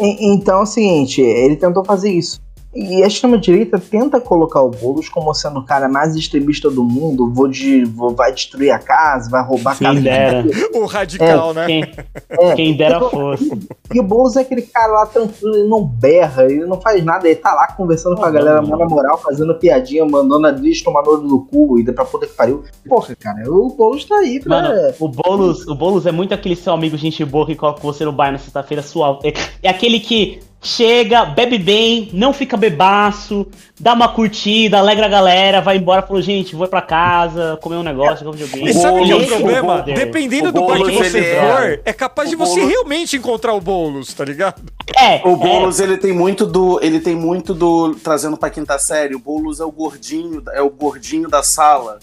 E- Então é o seguinte, ele tentou fazer isso. E a extrema-direita tenta colocar o Boulos como sendo o cara mais extremista do mundo, vou de, vou, vai destruir a casa, vai roubar a Quem casa. dera. O radical, né? Quem, É. quem dera fosse. E o Boulos é aquele cara lá tranquilo, ele não berra, ele não faz nada, ele tá lá conversando com a Não, galera, mó na moral, fazendo piadinha, mandando a Driz tomar no olho do cu e pra puta que pariu. Porra, cara, o Boulos tá aí pra. Mano, o Boulos, o Boulos é muito aquele seu amigo gente boa que coloca você no bar na sexta-feira suave. É, é aquele que chega, bebe bem, não fica bebaço, dá uma curtida, alegra a galera, vai embora, falou, gente, vou pra casa, comer um negócio, jogar videogame. E sabe o que é o problema? poder. Dependendo o do bar que você é- for, é capaz de o você Boulos- realmente encontrar o Boulos, tá ligado? É, O é, Boulos, ele tem muito do. Ele tem muito do. Trazendo pra quinta série, o Boulos é o gordinho, é o gordinho da sala.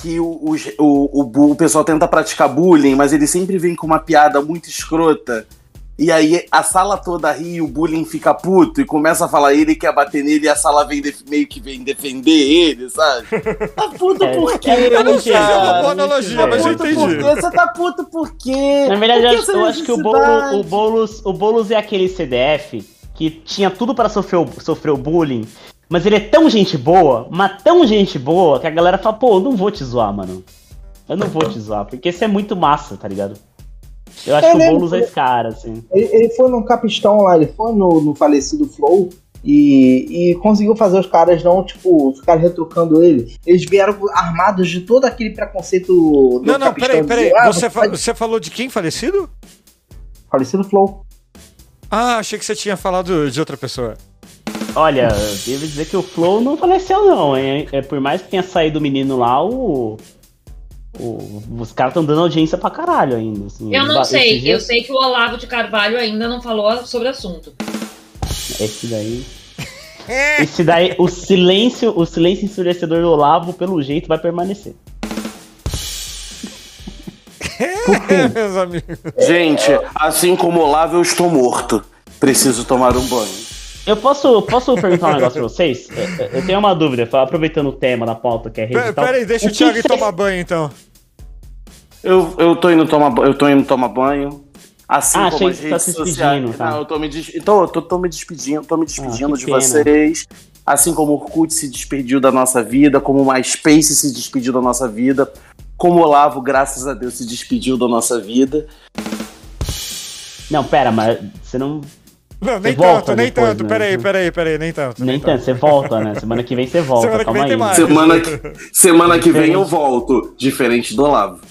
Que o, o, o, o, o pessoal tenta praticar bullying, mas ele sempre vem com uma piada muito escrota. E aí a sala toda ri, o bullying fica puto e começa a falar ele quer bater nele e a sala vem meio que vem defender ele, sabe? Tá puto É, por quê? é, eu não sei, é uma boa analogia, Tá mas eu puto entendi. por quê? Você tá puto por quê? Na verdade, eu eu acho que o? Boulos, o, Boulos, o Boulos é aquele CDF que tinha tudo pra sofrer, o- sofrer o bullying, mas ele é tão gente boa, mas tão gente boa, que a galera fala, pô, eu não vou te zoar, mano. Eu não vou te zoar, porque isso é muito massa, tá ligado? Eu acho É que o Boulos é esse cara, assim. Ele, ele foi no Capistão lá, ele foi no, no falecido Flow e, e conseguiu fazer os caras não, tipo, ficar retrucando ele. Eles vieram armados de todo aquele preconceito do Não, não, peraí, peraí. ah, Você, fa- pode- você falou de quem falecido? Falecido Flow. Ah, achei que você tinha falado de outra pessoa. Olha, devo dizer que o Flow não faleceu, não, hein? É, por mais que tenha saído o menino lá, o. o- os caras estão dando audiência pra caralho ainda. Assim. Eu não sei, eu dias- sei que o Olavo de Carvalho ainda não falou sobre o assunto. Esse daí. Esse daí, o silêncio, o silêncio ensurdecedor do Olavo, pelo jeito, vai permanecer. É, meus amigos. Gente, assim como o Olavo, eu estou morto. Preciso tomar um banho. Eu posso, posso perguntar um negócio pra vocês? Eu- Eu tenho uma dúvida, aproveitando o tema da pauta que é rede Pera, pera aí, deixa o, que Thiago tomar banho então. Eu, eu, tô indo tomar, eu tô indo tomar banho. Assim Ah, como achei as que você tá redes se sociais. despedindo, tá. Não, eu tô me, des... tô, tô, tô me despedindo, tô me despedindo Ah, de pena. vocês. Assim como o Orkut se despediu da nossa vida, como o MySpace se despediu da nossa vida, como o Olavo, graças a Deus, se despediu da nossa vida. Não, pera, mas você não. Não, nem volta tanto, nem depois, tanto. né? Peraí, peraí, peraí, nem tanto. Nem tanto, você volta, né? Semana que vem você volta, Semana que calma vem tem aí. mais. Semana que, semana que vem eu volto, diferente do Olavo.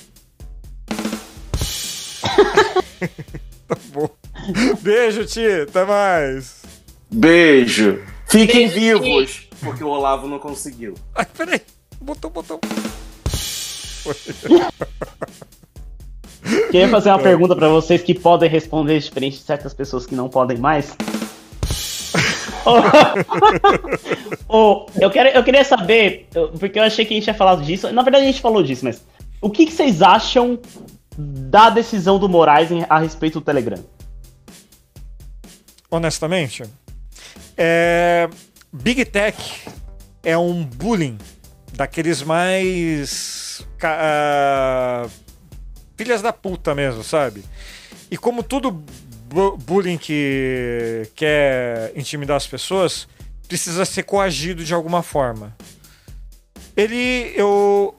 Beijo, Ti. Até mais. Beijo. Fiquem Beijo, vivos, porque o Olavo não conseguiu. Ai, peraí. Botou, botou. Queria fazer uma pergunta pra vocês que podem responder diferente de certas pessoas que não podem mais. Ô, eu, quero, eu queria saber, porque eu achei que a gente ia falar disso. Na verdade, a gente falou disso, mas o que, que vocês acham da decisão do Moraes a respeito do Telegram? honestamente, é... Big Tech é um bullying daqueles mais. ah, filhas da puta mesmo, sabe? E como todo bu- bullying que quer intimidar as pessoas, precisa ser coagido de alguma forma. Ele. Eu.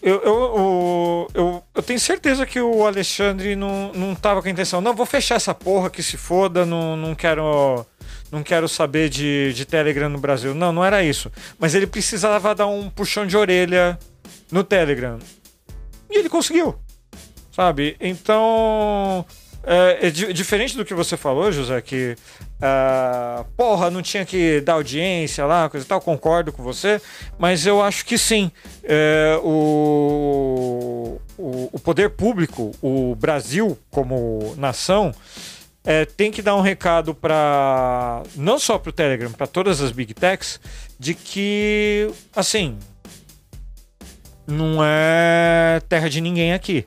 Eu, eu, eu, eu, eu tenho certeza que o Alexandre não, não tava com a intenção. Não, vou fechar essa porra que se foda, não, não quero. não quero saber de, de Telegram no Brasil. Não, não era isso. Mas ele precisava dar um puxão de orelha no Telegram. E ele conseguiu. Sabe? Então. É, é di- diferente do que você falou, José, que. ah, porra, não tinha que dar audiência lá, coisa e tal, concordo com você, mas eu acho que sim. É, o, o, o poder público, o Brasil como nação, é, tem que dar um recado para não só para o Telegram, para todas as big techs, de que assim não é terra de ninguém aqui,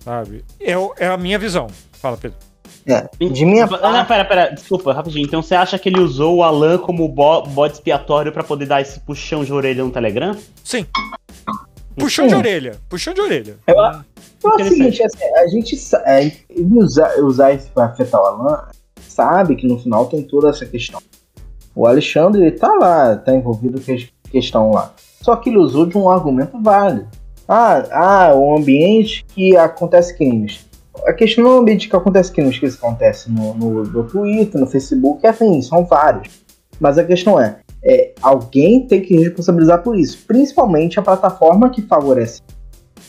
sabe? É, é a minha visão. Fala, Pedro. É, de minha Ah, não, pera, pera, desculpa, rapidinho. Então você acha que ele usou o Alan como bo- bode expiatório pra poder dar esse puxão de orelha no Telegram? Sim. Puxão de Sim. orelha. Puxão de orelha. Eu, Então é o seguinte, assim, a gente é, usar, usar isso pra afetar o Alan, sabe que no final tem toda essa questão. O Alexandre, ele tá lá, tá envolvido com a questão lá. Só que ele usou de um argumento válido. Ah, ah, o ambiente que acontece crimes. A questão não é o ambiente que acontece crimes, que isso acontece no, no, no Twitter, no Facebook, assim, são vários. Mas a questão é, é, alguém tem que responsabilizar por isso, principalmente a plataforma que favorece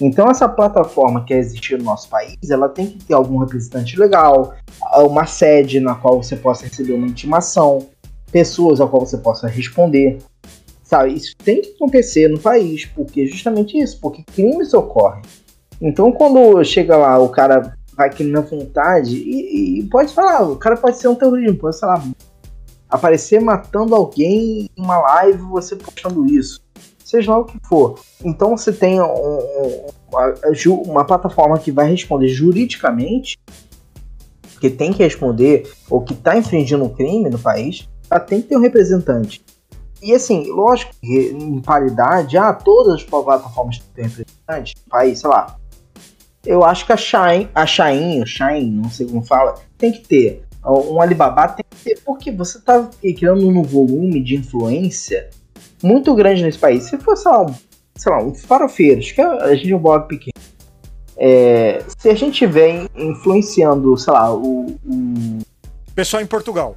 então essa plataforma que existe no nosso país, ela tem que ter algum representante legal, uma sede na qual você possa receber uma intimação, pessoas a qual você possa responder. Sabe, isso tem que acontecer no país, porque justamente isso, porque crimes ocorrem. Então quando chega lá, o cara vai na vontade, e, e pode falar, o cara pode ser um terrorismo, pode, sei lá, aparecer matando alguém em uma live, você postando isso seja lá o que for. Então você tem um- um- uma plataforma que vai responder juridicamente, que tem que responder, ou que está infringindo um crime no país, ela tem que ter um representante. E assim, lógico que em paridade, ah, todas as plataformas têm que ter representante no país, sei lá. Eu acho que a Shine, a Shine, o Shine, não sei como fala, tem que ter. Um Alibaba tem que ter, porque você está criando um volume de influência muito grande nesse país. Se fosse, sei lá, um, sei lá, um farofeiros, que a gente é um blog pequeno, é, se a gente tiver influenciando, sei lá, o, o- Pessoal em Portugal.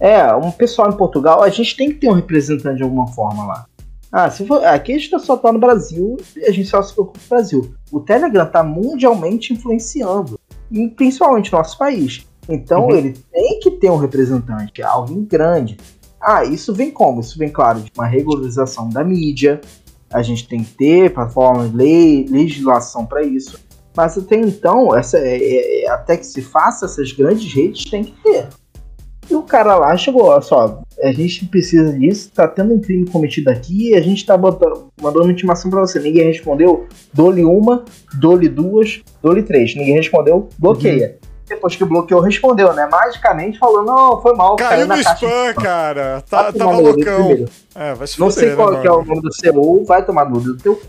É, um pessoal em Portugal, a gente tem que ter um representante de alguma forma lá. Ah, se for, aqui a gente só tá no Brasil, a gente só se preocupa com o Brasil. O Telegram tá mundialmente influenciando, e principalmente no nosso país. Então Uhum. ele tem que ter um representante, alguém grande. Ah, isso vem como? Isso vem, claro, de uma regularização da mídia. A gente tem que ter plataforma, lei, legislação para isso. Mas até então, essa, é- é- até que se faça essas grandes redes, tem que ter. Cara lá chegou, olha só, a gente precisa disso, tá tendo um crime cometido aqui, a gente tá botando, mandando uma intimação pra você. Ninguém respondeu, dou-lhe uma, dou-lhe duas, dou-lhe três. Ninguém respondeu, bloqueia. Depois que bloqueou, respondeu, né? Magicamente falou, não, foi mal, Caiu no na caixa spam, cara. Vai Tá, tomar tava no olho loucão. É, vai se Não sei qual né, que é o nome do seu, vai tomar no do teu.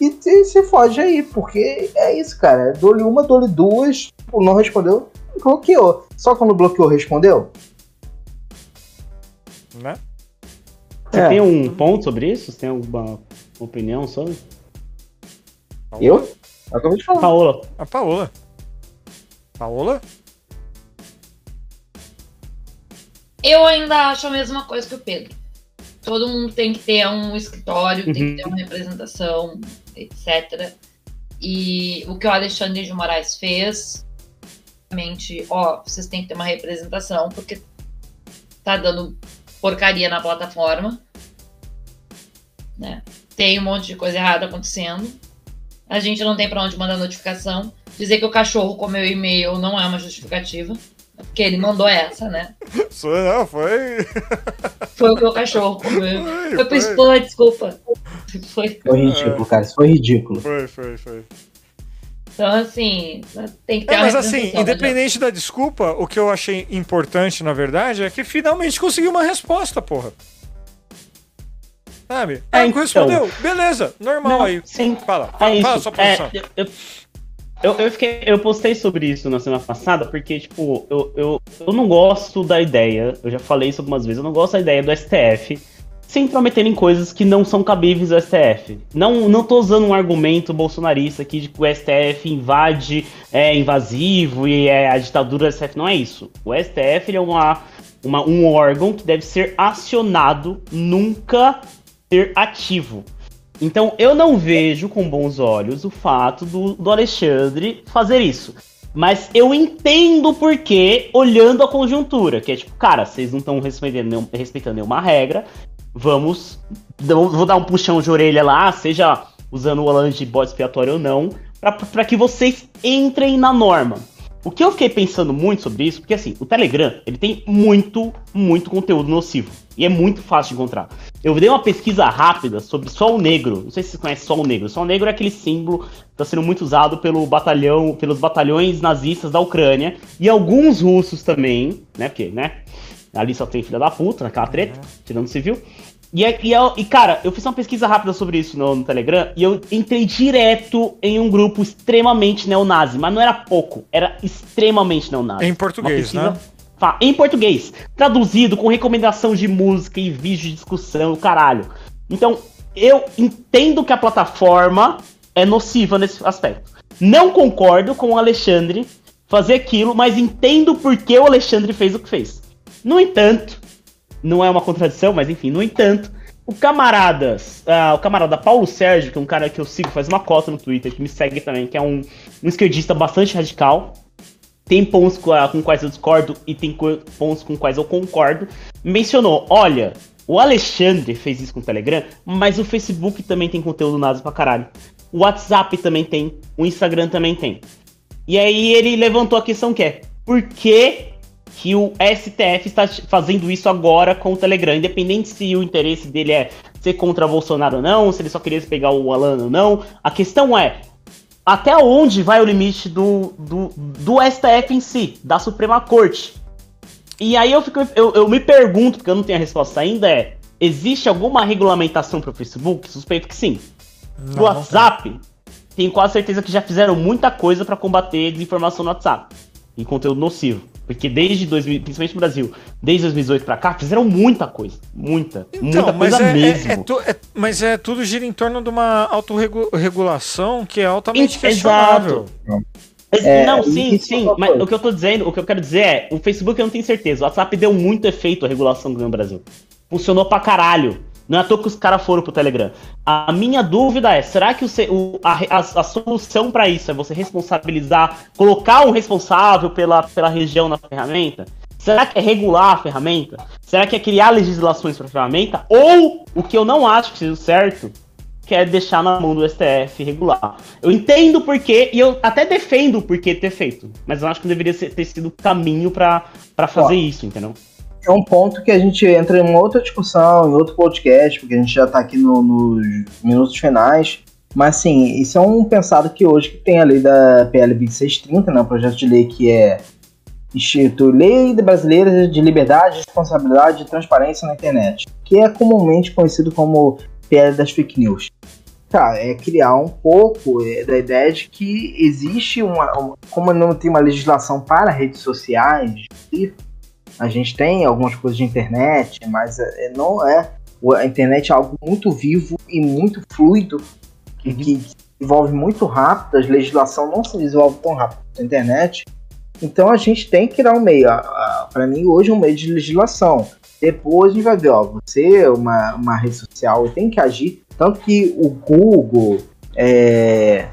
E e se foge aí, porque é isso, cara. Dou-lhe uma, dou-lhe duas, não respondeu, bloqueou. Só quando bloqueou, respondeu? Você É. tem um ponto sobre isso? Você tem alguma opinião sobre? Eu? Acabei de falar. Paola, A Paola. Paola? Eu ainda acho a mesma coisa que o Pedro. Todo mundo tem que ter um escritório, tem Uhum. que ter uma representação, etc. E o que o Alexandre de Moraes fez, realmente, ó, vocês têm que ter uma representação, porque tá dando porcaria na plataforma. Né? Tem um monte de coisa errada acontecendo. A gente não tem pra onde mandar notificação. Dizer que o cachorro comeu o e-mail não é uma justificativa. Porque ele mandou essa, né? Sou, não, foi. Foi o que o cachorro comeu. Foi, Foi pro foi, spam, desculpa. Foi. Foi ridículo, cara. Isso foi ridículo. foi, foi, foi. Então, assim, tem que ter É, uma mas assim, né, independente da desculpa, o que eu achei importante, na verdade, é que finalmente conseguiu uma resposta, porra. Sabe? É, Ah, então. respondeu. Beleza, normal Não, aí. sim. Fala, É fala, fala a isso. sua posição. É, eu, eu, eu, fiquei, eu postei sobre isso na semana passada, porque, tipo, eu, eu, eu não gosto da ideia, eu já falei isso algumas vezes, eu não gosto da ideia do STF se intrometer em coisas que não são cabíveis ao STF. Não, não tô usando um argumento bolsonarista aqui de que o STF invade, é invasivo e é a ditadura do STF. Não é isso. O STF é uma uma, um órgão que deve ser acionado, nunca ser ativo. Então eu não vejo com bons olhos o fato do, do Alexandre fazer isso. Mas eu entendo por que, olhando a conjuntura, que é tipo, cara, vocês não estão respeitando, respeitando nenhuma regra, vamos. Vou dar um puxão de orelha lá, seja usando o Alan de bode expiatório ou não, pra que vocês entrem na norma. O que eu fiquei pensando muito sobre isso, porque assim, o Telegram, ele tem muito, muito conteúdo nocivo. E é muito fácil de encontrar. Eu dei uma pesquisa rápida sobre Sol Negro. Não sei se você conhece Sol Negro. Sol Negro é aquele símbolo que está sendo muito usado pelo batalhão, pelos batalhões nazistas da Ucrânia. E alguns russos também, né? Porque, né? Ali só tem filha da puta, naquela treta, tirando civil. E, é- e, é- e, cara, eu fiz uma pesquisa rápida sobre isso no, no Telegram e eu entrei direto em um grupo extremamente neonazi. Mas não era pouco, era extremamente neonazi. Em português, pesquisa né? fa- Em português. Traduzido com recomendação de música e vídeo de discussão, caralho. Então, eu entendo que a plataforma é nociva nesse aspecto. Não concordo com o Alexandre fazer aquilo, mas entendo por que o Alexandre fez o que fez. No entanto, não é uma contradição, mas enfim, no entanto, o camaradas, ah, o camarada Paulo Sérgio, que é um cara que eu sigo, faz uma cota no Twitter, que me segue também, que é um, um esquerdista bastante radical, tem pontos com, a- com quais eu discordo e tem pontos com quais eu concordo, mencionou, olha, o Alexandre fez isso com o Telegram, mas o Facebook também tem conteúdo nazi pra caralho. O WhatsApp também tem, o Instagram também tem. E aí ele levantou a questão que é, por que, que o STF está fazendo isso agora com o Telegram? Independente se o interesse dele é ser contra Bolsonaro ou não, se ele só queria pegar o Alan ou não. A questão é, até onde vai o limite do, do, do STF em si, da Suprema Corte? E aí eu, fico, eu, eu me pergunto, porque eu não tenho a resposta ainda, é, existe alguma regulamentação para o Facebook? Suspeito que sim. Não, No WhatsApp, tenho quase certeza que já fizeram muita coisa para combater desinformação no WhatsApp e conteúdo nocivo. Porque desde 2000, principalmente no Brasil, desde 2018 pra cá, fizeram muita coisa. Muita. muita Então, mas coisa é, mesmo. é- é tu- é- mas é tudo gira em torno de uma autorregulação que é altamente questionável. É, não, sim, sim. Mas coisa. o que eu tô dizendo, o que eu quero dizer é, o Facebook eu não tenho certeza. O WhatsApp deu muito efeito à regulação no Brasil. Funcionou pra caralho. Não é à toa que os caras foram pro Telegram. A minha dúvida é, será que o, a, a- a solução pra isso é você responsabilizar, colocar um responsável pela, pela região na ferramenta? Será que é regular a ferramenta? Será que é criar legislações pra ferramenta? Ou, o que eu não acho que seja o certo, que é deixar na mão do STF regular. Eu entendo o porquê e eu até defendo o porquê ter feito, mas eu acho que deveria ser- ter sido o caminho pra fazer Ó. isso, entendeu? É um ponto que a gente entra em uma outra discussão, em outro podcast, porque a gente já tá aqui no- nos minutos finais. Mas assim, isso é um pensado que hoje que tem a lei da PL 2630, né? Um projeto de lei que é Instituto Lei Brasileira de Liberdade, Responsabilidade e Transparência na Internet, que é comumente conhecido como PL das fake news. Tá, é criar um pouco é, da ideia de que existe uma, uma- Como não tem uma legislação para redes sociais, e a gente tem algumas coisas de internet, mas é, não é. A internet é algo muito vivo e muito fluido, que, que se desenvolve muito rápido, a legislação não se desenvolve tão rápido na internet. Então a gente tem que criar um meio. Para mim, hoje é um meio de legislação. Depois a gente vai ver, ó, você é uma, uma rede social tem que agir. Tanto que o Google, é,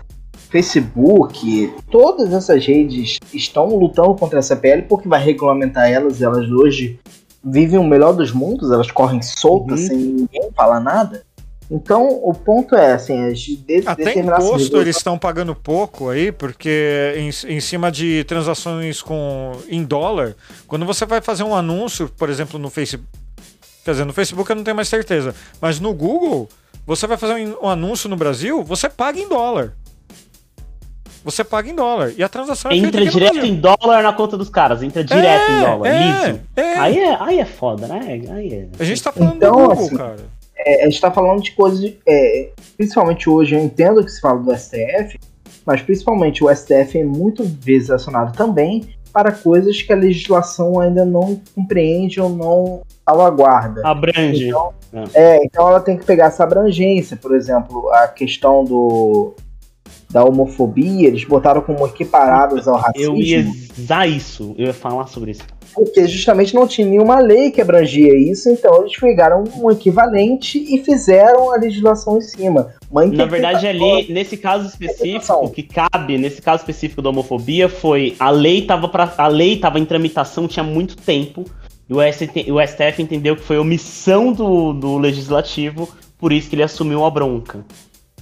Facebook, todas essas redes estão lutando contra essa PL porque vai regulamentar elas. Elas hoje vivem o melhor dos mundos, elas correm soltas Uhum. sem ninguém falar nada. Então o ponto é assim, a gente de, Até imposto eles estão pagando pouco aí, porque em, em cima de transações com em dólar, quando você vai fazer um anúncio, por exemplo, no Facebook, quer dizer, no Facebook eu não tenho mais certeza, mas no Google, você vai fazer um, um anúncio no Brasil, você paga em dólar. Você paga em dólar. E a transação é Entra direto em dólar na conta dos caras, entra direto em dólar, é, liso. é. Aí é, aí é foda, né? Aí é. A gente tá falando Então, do Google, assim, cara. É, a gente está falando de coisas, é, principalmente hoje, eu entendo que se fala do STF, mas principalmente o STF é muito vezes acionado também para coisas que a legislação ainda não compreende ou não salvaguarda. Abrange. Então, é, então ela tem que pegar essa abrangência, por exemplo, a questão do da homofobia, eles botaram como equiparadas ao racismo. Eu ia usar isso, eu ia falar sobre isso. Porque justamente não tinha nenhuma lei que abrangia isso, então eles pegaram um equivalente e fizeram a legislação em cima. Na verdade, ali, nesse caso específico, o que cabe, nesse caso específico da homofobia, foi a lei tava pra, a lei tava em tramitação tinha muito tempo. E o, ST, o STF entendeu que foi omissão do, do legislativo, por isso que ele assumiu a bronca.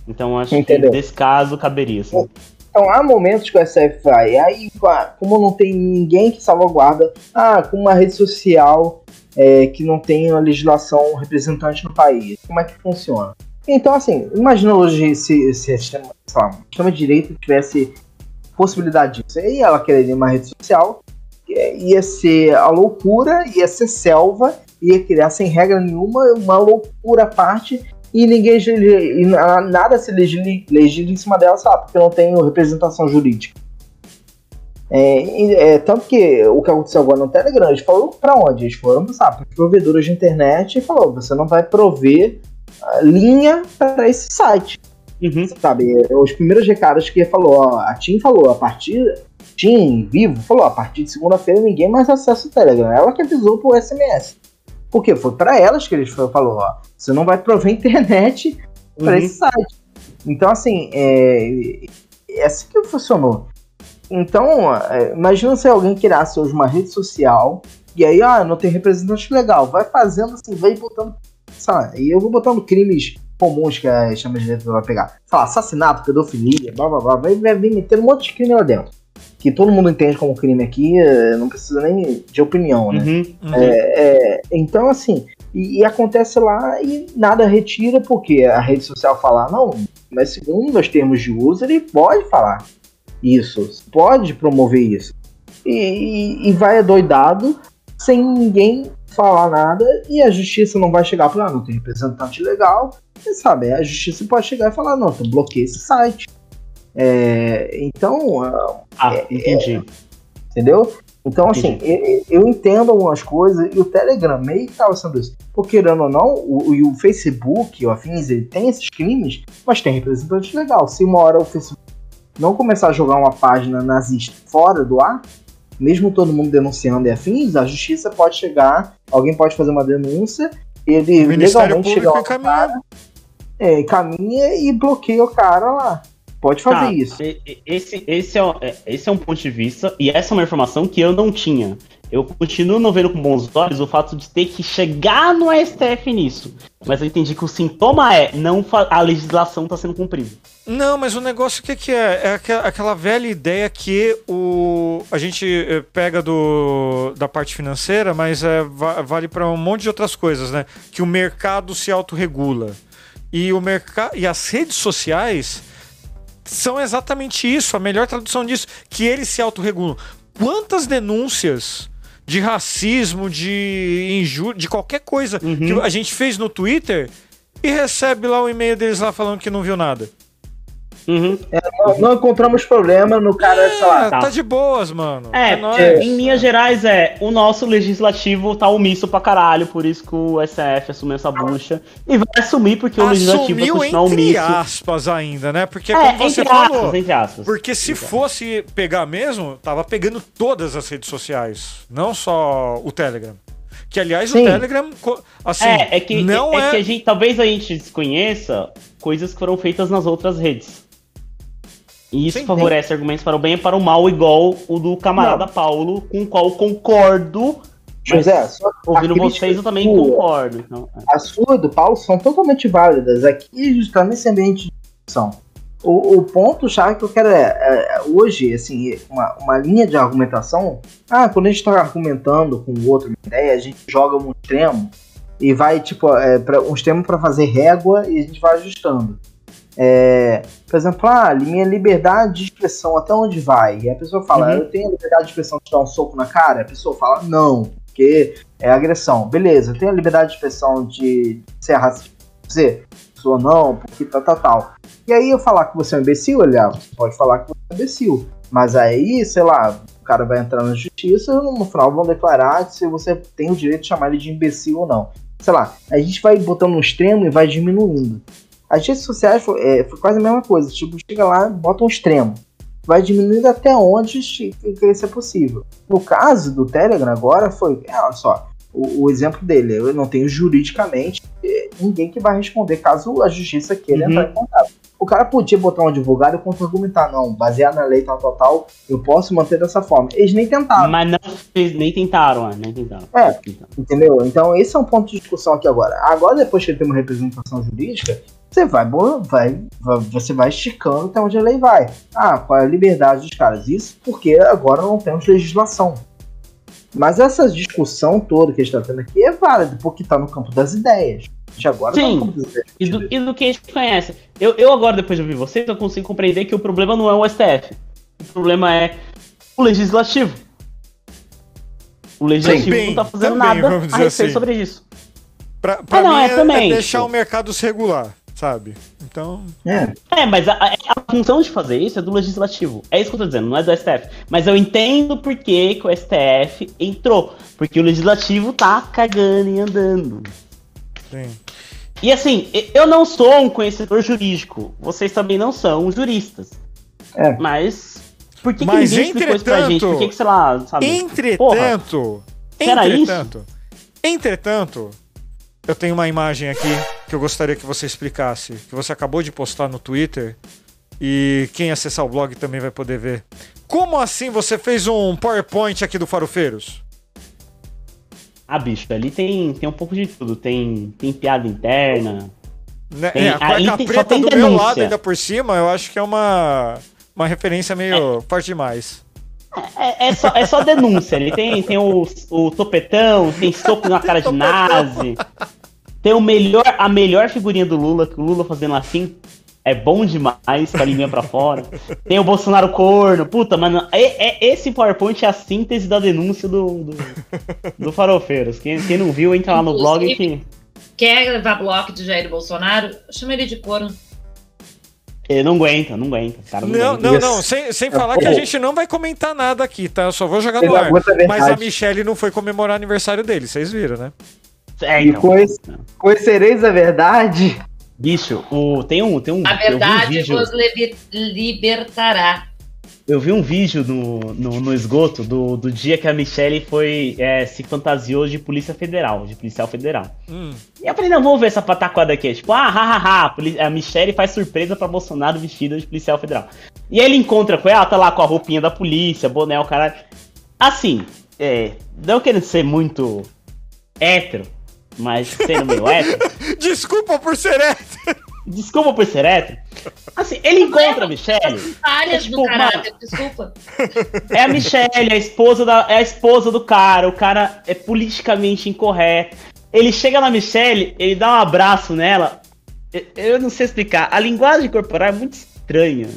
Então acho Entendeu. que nesse caso caberia, assim. Então há momentos que o SF vai, aí como não tem ninguém que salvaguarda, ah, com uma rede social é, que não tem uma legislação representante no país, como é que funciona? Então, assim, imagina hoje se, se sistema, sei lá, sistema de direito tivesse possibilidade disso. Aí ela quereria uma rede social, é, ia ser a loucura, ia ser selva, ia criar sem regra nenhuma, uma loucura à parte, e ninguém e na- nada se legisla, em cima dela, sabe? Porque não tem representação jurídica. É, é, tanto que o que aconteceu agora no Telegram, eles foram pra onde? Eles foram sabe, para provedores de internet e falou: você não vai prover ah, linha para esse site. Uhum. Sabe? Os primeiros recados que falou, ó, a TIM falou, a partir. TIM, Vivo, falou, a partir de segunda-feira ninguém mais acessa o Telegram. Ela que avisou pro SMS. Por quê? Foi para elas que eles foi- falou, ó, você não vai prover internet para Uhum. esse site. Então, assim, é, é assim que funcionou. Então, é, imagina se alguém criasse hoje uma rede social e aí, ah, não tem representante legal. Vai fazendo assim, vai botando, lá, e eu vou botando crimes comuns que a chama de direito vai pegar. Sei lá, assassinato, pedofilia, blá blá blá, vai, vai vir metendo um monte de crime lá dentro. Que todo mundo entende como crime aqui, é, não precisa nem de opinião, né? Uhum. Uhum. É, então, assim, e, e acontece lá e nada retira, porque a rede social fala, não, mas segundo os termos de uso, ele pode falar isso, pode promover isso. E, e- e vai adoidado, sem ninguém falar nada, e a justiça não vai chegar para, ah, não tem representante legal, e sabe, a justiça pode chegar e falar, não, então bloqueia esse site. É, então, ah, Ah, entendi. Entendeu? Então, assim, eu, eu entendo algumas coisas e o Telegram meio que tava sendo isso. Porque, querendo ou não, o, o- o Facebook, o Afins, ele tem esses crimes, mas tem representante legal. Se uma hora o Facebook não começar a jogar uma página nazista fora do ar, mesmo todo mundo denunciando e afins, a justiça pode chegar, alguém pode fazer uma denúncia, ele legalmente chega lá cara, é, caminha e bloqueia o cara lá. Pode fazer Tá, isso. Esse, esse, é, é- esse é um ponto de vista, e essa é uma informação que eu não tinha. Eu continuo não vendo com bons olhos o fato de ter que chegar no STF nisso. Mas eu entendi que o sintoma é não a legislação está sendo cumprida. Não, mas o negócio o que, que é? É aqua- aquela velha ideia que o, a gente eh, pega do, da parte financeira, mas é, va- vale para um monte de outras coisas, né? Que o mercado se autorregula. E, o merca e as redes sociais são exatamente isso, a melhor tradução disso, que eles se autorregulam. Quantas denúncias de racismo, de injúria, de qualquer coisa Uhum. que a gente fez no Twitter e recebe lá o e-mail deles lá falando que não viu nada. Uhum. Não, não encontramos problema no cara, sei lá, É, tá. tá de boas, mano. É, nóis. em linhas gerais é, o nosso legislativo tá omisso pra caralho, por isso que o STF assumiu essa bucha. E vai assumir porque o legislativo vai Assumiu continuar entre omisso. aspas ainda, né? Porque É, como você entre falou, aspas, entre aspas. porque se fosse pegar mesmo, tava pegando todas as redes sociais, não só o Telegram. Que aliás Sim. o Telegram, assim, é, é que, não é, é, que a gente, talvez a gente desconheça coisas que foram feitas nas outras redes. E isso Sim, favorece argumentos para o bem e para o mal, igual o do camarada Paulo, com o qual eu concordo. José, ouvindo vocês, eu também sua- concordo. Então, é. A sua do Paulo são totalmente válidas. Aqui a gente tá nesse ambiente de discussão. O, o ponto chave que eu quero é, é, hoje, assim, uma, uma linha de argumentação. Ah, quando a gente tá argumentando com o outro uma ideia, a gente joga um extremo e vai, tipo, é, pra, um extremo para fazer régua e a gente vai ajustando. É, por exemplo, ah, minha liberdade de expressão, até onde vai? E a pessoa fala, Uhum. eu tenho a liberdade de expressão de dar um soco na cara? A pessoa fala, não, porque é agressão. Beleza, eu tenho a liberdade de expressão de ser racista, dizer, pessoa não, porque tal, tal, tal. E aí eu falar que você é um imbecil, olha, você pode falar que você é um imbecil. Mas aí, sei lá, o cara vai entrar na justiça e no final vão declarar se você tem o direito de chamar ele de imbecil ou não. Sei lá, a gente vai botando no extremo e vai diminuindo. As redes sociais foi, é, foi quase a mesma coisa. Tipo, chega lá, bota um extremo. vai diminuindo até onde isso é possível. No caso do Telegram agora foi, é, olha só, o, o exemplo dele, eu não tenho juridicamente eh, ninguém que vai responder caso a justiça queira Uhum. entrar em contato. O cara podia botar um advogado e contra-argumentar, não, baseado na lei tal, tal, tal, eu posso manter dessa forma. Eles nem tentaram. Mas não, eles nem tentaram, é, nem tentaram. É. Entendeu? Então esse é um ponto de discussão aqui agora. Agora, depois que ele tem uma representação jurídica, você vai, vai, vai- você vai esticando até onde a lei vai. Ah, qual é a liberdade dos caras? Isso porque agora não temos legislação. Mas essa discussão toda que a gente está tendo aqui é válida, porque está no campo das ideias. A gente agora tá Sim. no campo das ideias. E do, e do que a gente conhece. Eu, eu agora, depois de ouvir vocês, eu consigo compreender que o problema não é o STF. O problema é o legislativo. O legislativo Também, não tá fazendo também, nada a respeito assim. sobre isso. Pra, pra Ah, não, mim é é, também, é deixar tipo- o mercado se regular, sabe? Então, É, É, mas a, a- função de fazer isso é do legislativo. É isso que eu tô dizendo, não é do STF. Mas eu entendo por que, que o STF entrou. Porque o legislativo tá cagando e andando. sim. E assim, eu não sou um conhecedor jurídico. Vocês também não são juristas. É. Mas. Por que, que Mas, ninguém explicou isso pra gente? Por que, que sei lá, sabe? Entretanto, Será entretanto, entretanto, eu tenho uma imagem aqui que eu gostaria que você explicasse, que você acabou de postar no Twitter e quem acessar o blog também vai poder ver. Como assim você fez um PowerPoint aqui do Farofeiros? Ah, bicho, ali tem, tem um pouco de tudo. Tem, tem piada interna. Né? Tem- é, a cueca tem- preta do meu denúncia. lado ainda por cima, eu acho que é uma, uma referência meio forte demais. É, é só, é só denúncia. Ele tem, tem o, o topetão, tem soco na cara de nazi. Tem o melhor, a melhor figurinha do Lula, que o Lula fazendo assim é bom demais, com a linha pra fora. Tem o Bolsonaro corno. Puta, mano, é, é- esse PowerPoint é a síntese da denúncia do, do, do Farofeiros. Quem, quem não viu, entra lá no blog que Quer levar bloco de Jair Bolsonaro? Chama ele de corno. ele não aguenta, não aguenta. Cara, não, Não, aguenta. não, não, sem, sem É, falar que a pô. gente não vai comentar nada aqui, tá? Eu só vou jogar no ar. Mas a. Michelle não foi comemorar o aniversário dele, vocês viram, né? É, E então. cois- conhecereis a verdade? Bicho, o, tem um. Tem um A um verdade vídeo- vos liber- libertará. Eu vi um vídeo no, no, no esgoto do, do dia que a Michelle foi é, se fantasiou de polícia federal, de policial federal. Hum. E eu falei, não, vamos ver essa pataquada aqui. Tipo, ah, hahaha, a poli- a Michelle faz surpresa pra Bolsonaro vestida de policial federal. E aí ele encontra com ela, tá lá com a roupinha da polícia, boné, o caralho. Assim, é, não querendo ser muito hétero, mas sendo meio hétero, Desculpa por ser hétero. desculpa por ser hétero. Assim, ele encontra a Michelle. Falhas Tipo, no caráter, desculpa. É a Michelle, a esposa, da, é a esposa do cara. O cara é politicamente incorreto. Ele chega na Michelle, ele dá um abraço nela. Eu, eu não sei explicar. A linguagem corporal é muito estranha.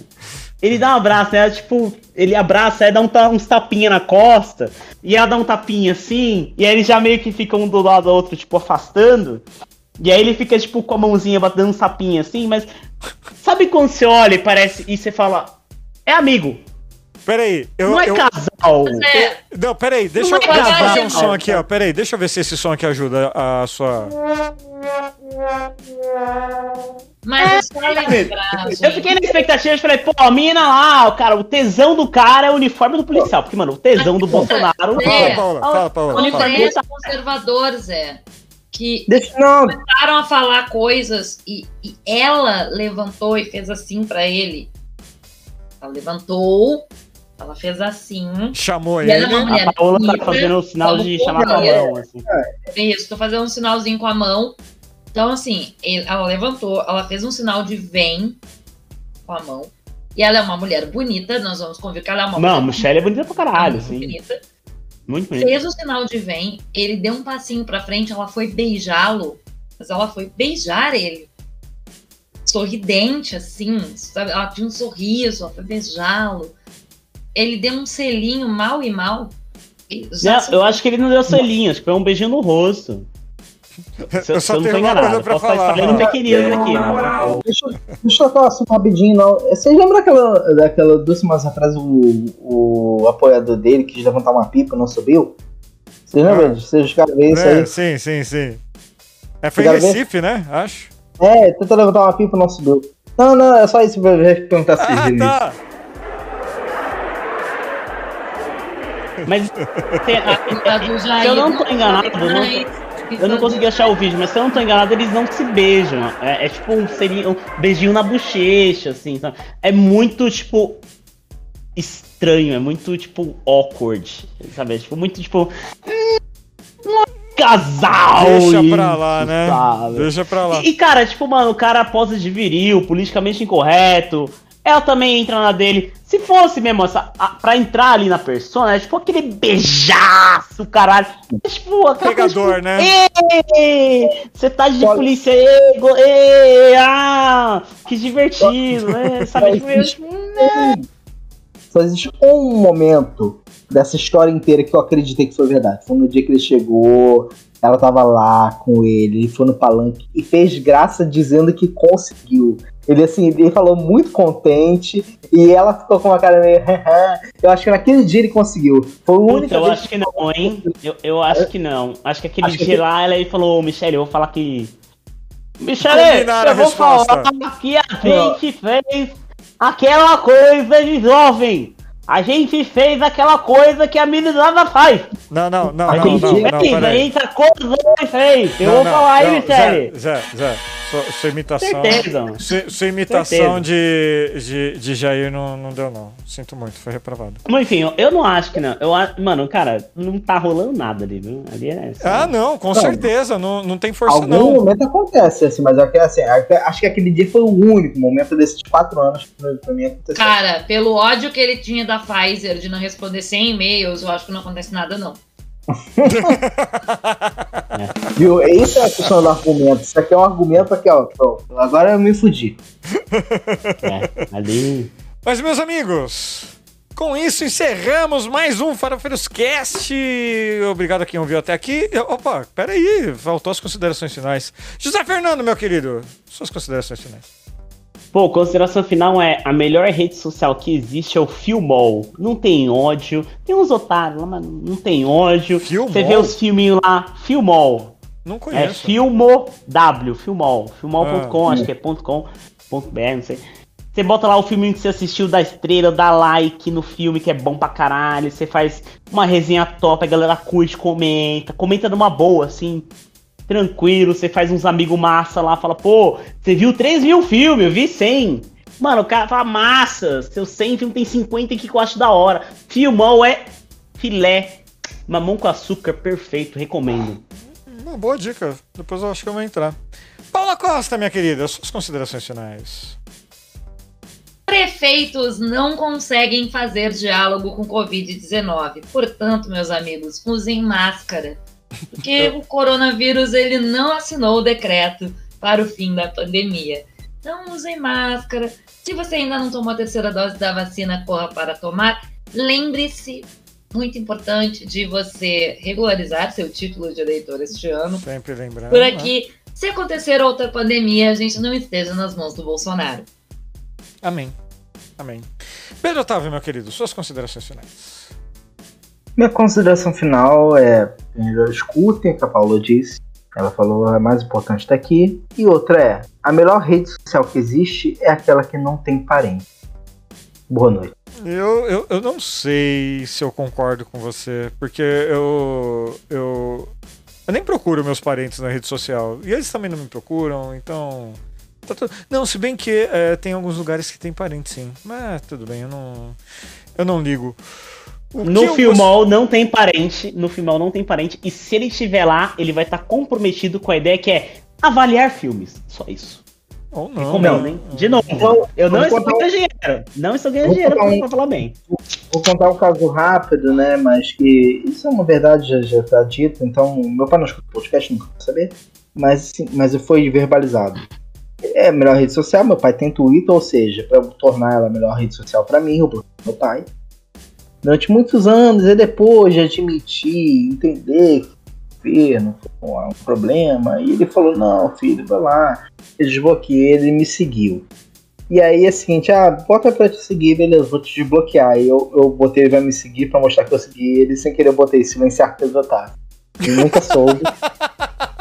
Ele dá um abraço nela, tipo, ele abraça, aí dá um, uns tapinha na costa, e ela dá um tapinha assim, e aí eles já meio que ficam um do lado do outro, tipo, afastando. E aí ele fica, tipo, com a mãozinha batendo um sapinho assim, mas. Sabe quando você olha e parece. E você fala. É amigo, Peraí, eu. não é eu- casal. É, Não, peraí, deixa Não eu é eu fazer um som aqui, ó. Peraí, deixa eu ver se esse som aqui ajuda a sua. mas é só lembrar, Eu fiquei na expectativa, eu falei, pô, a mina lá, o cara, o tesão do cara é o uniforme do policial. Porque, mano, o tesão do Bolsonaro. Fala, É. Paula, fala, Paula. Fala. Você é conservador, Zé. Que Deixa, não, começaram a falar coisas e, e ela levantou e fez assim pra ele. Ela levantou, ela fez assim. Chamou E ela é uma ele. mulher A Paola tá fazendo o sinal de chamar com a mão, assim. Isso, tô fazendo um sinalzinho com a mão. Então, assim, ela levantou, ela fez um sinal de vem com a mão. E ela é uma mulher bonita, nós vamos convir que ela é uma Não, mulher Michelle é bonita pra caralho, assim. bonita. Muito bonita. Fez o sinal de vem, ele deu um passinho pra frente, ela foi beijá-lo, mas ela foi beijar ele. Sorridente, assim, sabe? Ela tinha um sorriso, ela foi beijá-lo. Ele deu um selinho mal e mal. Não, eu acho que ele não deu selinho, acho que foi um beijinho no rosto. Se, Eu se só eu não tô tenho uma enganado, coisa pra posso estar falar. fake news aqui. né? Deixa, eu- deixa eu um assunto rapidinho, não. Vocês lembram daquela, daquela duas semanas atrás o, o apoiador dele que quis levantar uma pipa e não subiu? Vocês lembram? disso? Vocês chegaram a ver isso É, aí? sim, sim, sim. É, foi em? Recife, né? Acho. É, tentou levantar uma pipa e não subiu. Não, não, é só isso pra ver- perguntar se Ah, viram isso. Mas se eu não tô não enganado, não- eu não consegui achar o vídeo, mas se eu não tô enganado, eles não se beijam. É, é tipo um, seria um beijinho na bochecha, assim. sabe? É muito, tipo, estranho, é muito, tipo, awkward, sabe? É, tipo, muito, tipo. hum, um casal! Deixa isso, pra lá, né? sabe? Deixa pra lá. E, e, cara, tipo, mano, o cara posa de viril, politicamente incorreto. Ela também entra na dele. Se fosse mesmo essa, a, pra entrar ali na persona, é tipo aquele beijaço, caralho. É, tipo, aquela coisa, Pegador, tipo, né? "Ê, Você tá de Pode- polícia, ê, go- ê, ah, que divertido, né? Sabe, tipo, eu, tipo, Só existe um momento dessa história inteira que eu acreditei que foi verdade. Foi no dia que ele chegou, ela tava lá com ele, ele foi no palanque e fez graça dizendo que conseguiu. Ele assim, ele falou muito contente e ela ficou com uma cara meio. eu acho que naquele dia ele conseguiu. Foi o único. eu acho que não, hein? Eu, eu acho que não. Acho que aquele Acho que dia aquele- lá, ela aí falou, Michele, eu vou falar que. Michele, eu vou resposta. falar que a gente fez aquela coisa de jovem. A gente fez aquela coisa que a meninada faz. Não, não, não, Ai, não, não, entendi. não, Fez, a peraí. gente acordou e fez. Eu Não, vou não, falar aí, não, Michele. Zé, Zé, Zé, sua, sua imitação. Certeza. Sua, sua imitação Certeza. de, de, de Jair não, não deu, não. Sinto muito, foi reprovado. Mas enfim, eu, eu não acho que não. Eu, a- mano, cara, não tá rolando nada ali, viu? Ali é. Ah, não, com Não. certeza. Não, não tem força, Algum não. momento acontece, assim, mas eu, que- assim, acho que aquele dia foi o único momento desses quatro anos que pra mim aconteceu. Cara, pelo ódio que ele tinha da Pfizer de não responder 100 e-mails, eu acho que não acontece nada, não. Viu? Essa é a questão do argumento. Isso aqui é um argumento aqui, ó. Pronto. Agora eu me fudi. É, ali. Mas, meus amigos, com isso encerramos mais um Farofeiros Cast. Obrigado a quem ouviu até aqui. Opa, peraí, faltou as considerações finais. José Fernando, meu querido, suas considerações finais. Pô, consideração final é a melhor rede social que existe é o Filmol. Não tem ódio. Tem uns otários lá, mas não tem ódio. Filmol? Você vê os filminhos lá, Filmol. Não É conheço. Filmo W, Filmol. Filmol.com, Ah. acho que é .com, .br, não sei. Você bota lá o filminho que você assistiu da estrela, dá like no filme que é bom pra caralho. Você faz uma resenha top, a galera curte, comenta. Comenta numa boa, assim. Tranquilo, você faz uns amigos massa lá, fala, pô, você viu 3 mil filmes, eu vi 100. Mano, o cara fala, massa, seu 100 filme tem 50 aqui que eu acho da hora. Filmol é filé, mamão com açúcar, perfeito, recomendo. Uma boa dica. Depois eu acho que eu vou entrar. Paula Costa, minha querida, suas considerações finais. Prefeitos não conseguem fazer diálogo com Covid-19. Portanto, meus amigos, usem máscara. Porque o coronavírus ele não assinou o decreto para o fim da pandemia. Então, usem máscara. Se você ainda não tomou a terceira dose da vacina, corra para tomar. Lembre-se, muito importante, de você regularizar seu título de eleitor este ano. Sempre lembrando. Por né? aqui, se acontecer outra pandemia, a gente não esteja nas mãos do Bolsonaro. Amém. Amém. Pedro Otávio, meu querido, suas considerações finais. Minha consideração final é: escutem o que a Paula disse. Ela falou é mais importante estar aqui. E outra é: a melhor rede social que existe é aquela que não tem parente. Boa noite. Eu, eu, eu não sei se eu concordo com você, porque eu, eu. Eu nem procuro meus parentes na rede social. E eles também não me procuram, então. tá tudo- Não, se bem que é, tem alguns lugares que tem parente, sim. Mas tudo bem, eu não. Eu não ligo. O No eu Filmol não tem parente, no Filmol não tem parente, e se ele estiver lá, ele vai estar comprometido com a ideia que é avaliar filmes. Só isso. Ou não. Recomendo, né? hein? De novo, Então, eu não estou contar um- ganhando dinheiro. Não estou ganhando dinheiro um- pra falar bem. Vou contar um caso rápido, né? Mas que isso é uma verdade, já, já tá dito. Então, meu pai não escuta podcast, nunca vai saber. Mas, sim, mas foi verbalizado. É a melhor rede social, meu pai tem Twitter, ou seja, para tornar ela a melhor rede social para mim, ou pro meu pai. Durante muitos anos, e depois de admitir, entender que o governo foi um problema, e ele falou: Não, filho, vai lá. Eu desbloqueei ele e me seguiu. E aí é o seguinte, ah, bota pra te seguir, beleza, vou te desbloquear. E eu, eu botei ele vai me seguir pra mostrar que eu segui ele, sem querer eu botei silenciar Pedro Otávio. Ele nunca soube.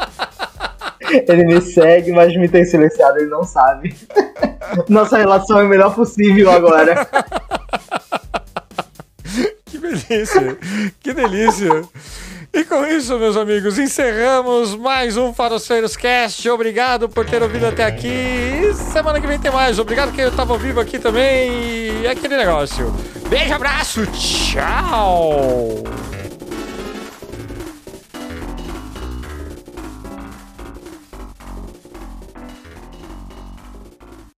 ele me segue, mas me tem silenciado, ele não sabe. Nossa relação é a melhor possível agora. Delícia! Que delícia! E com isso, meus amigos, encerramos mais um Faroceiros Cast. Obrigado por ter ouvido até aqui. E semana que vem tem mais. Obrigado que eu tava vivo aqui também. E é aquele negócio. Beijo, abraço, tchau!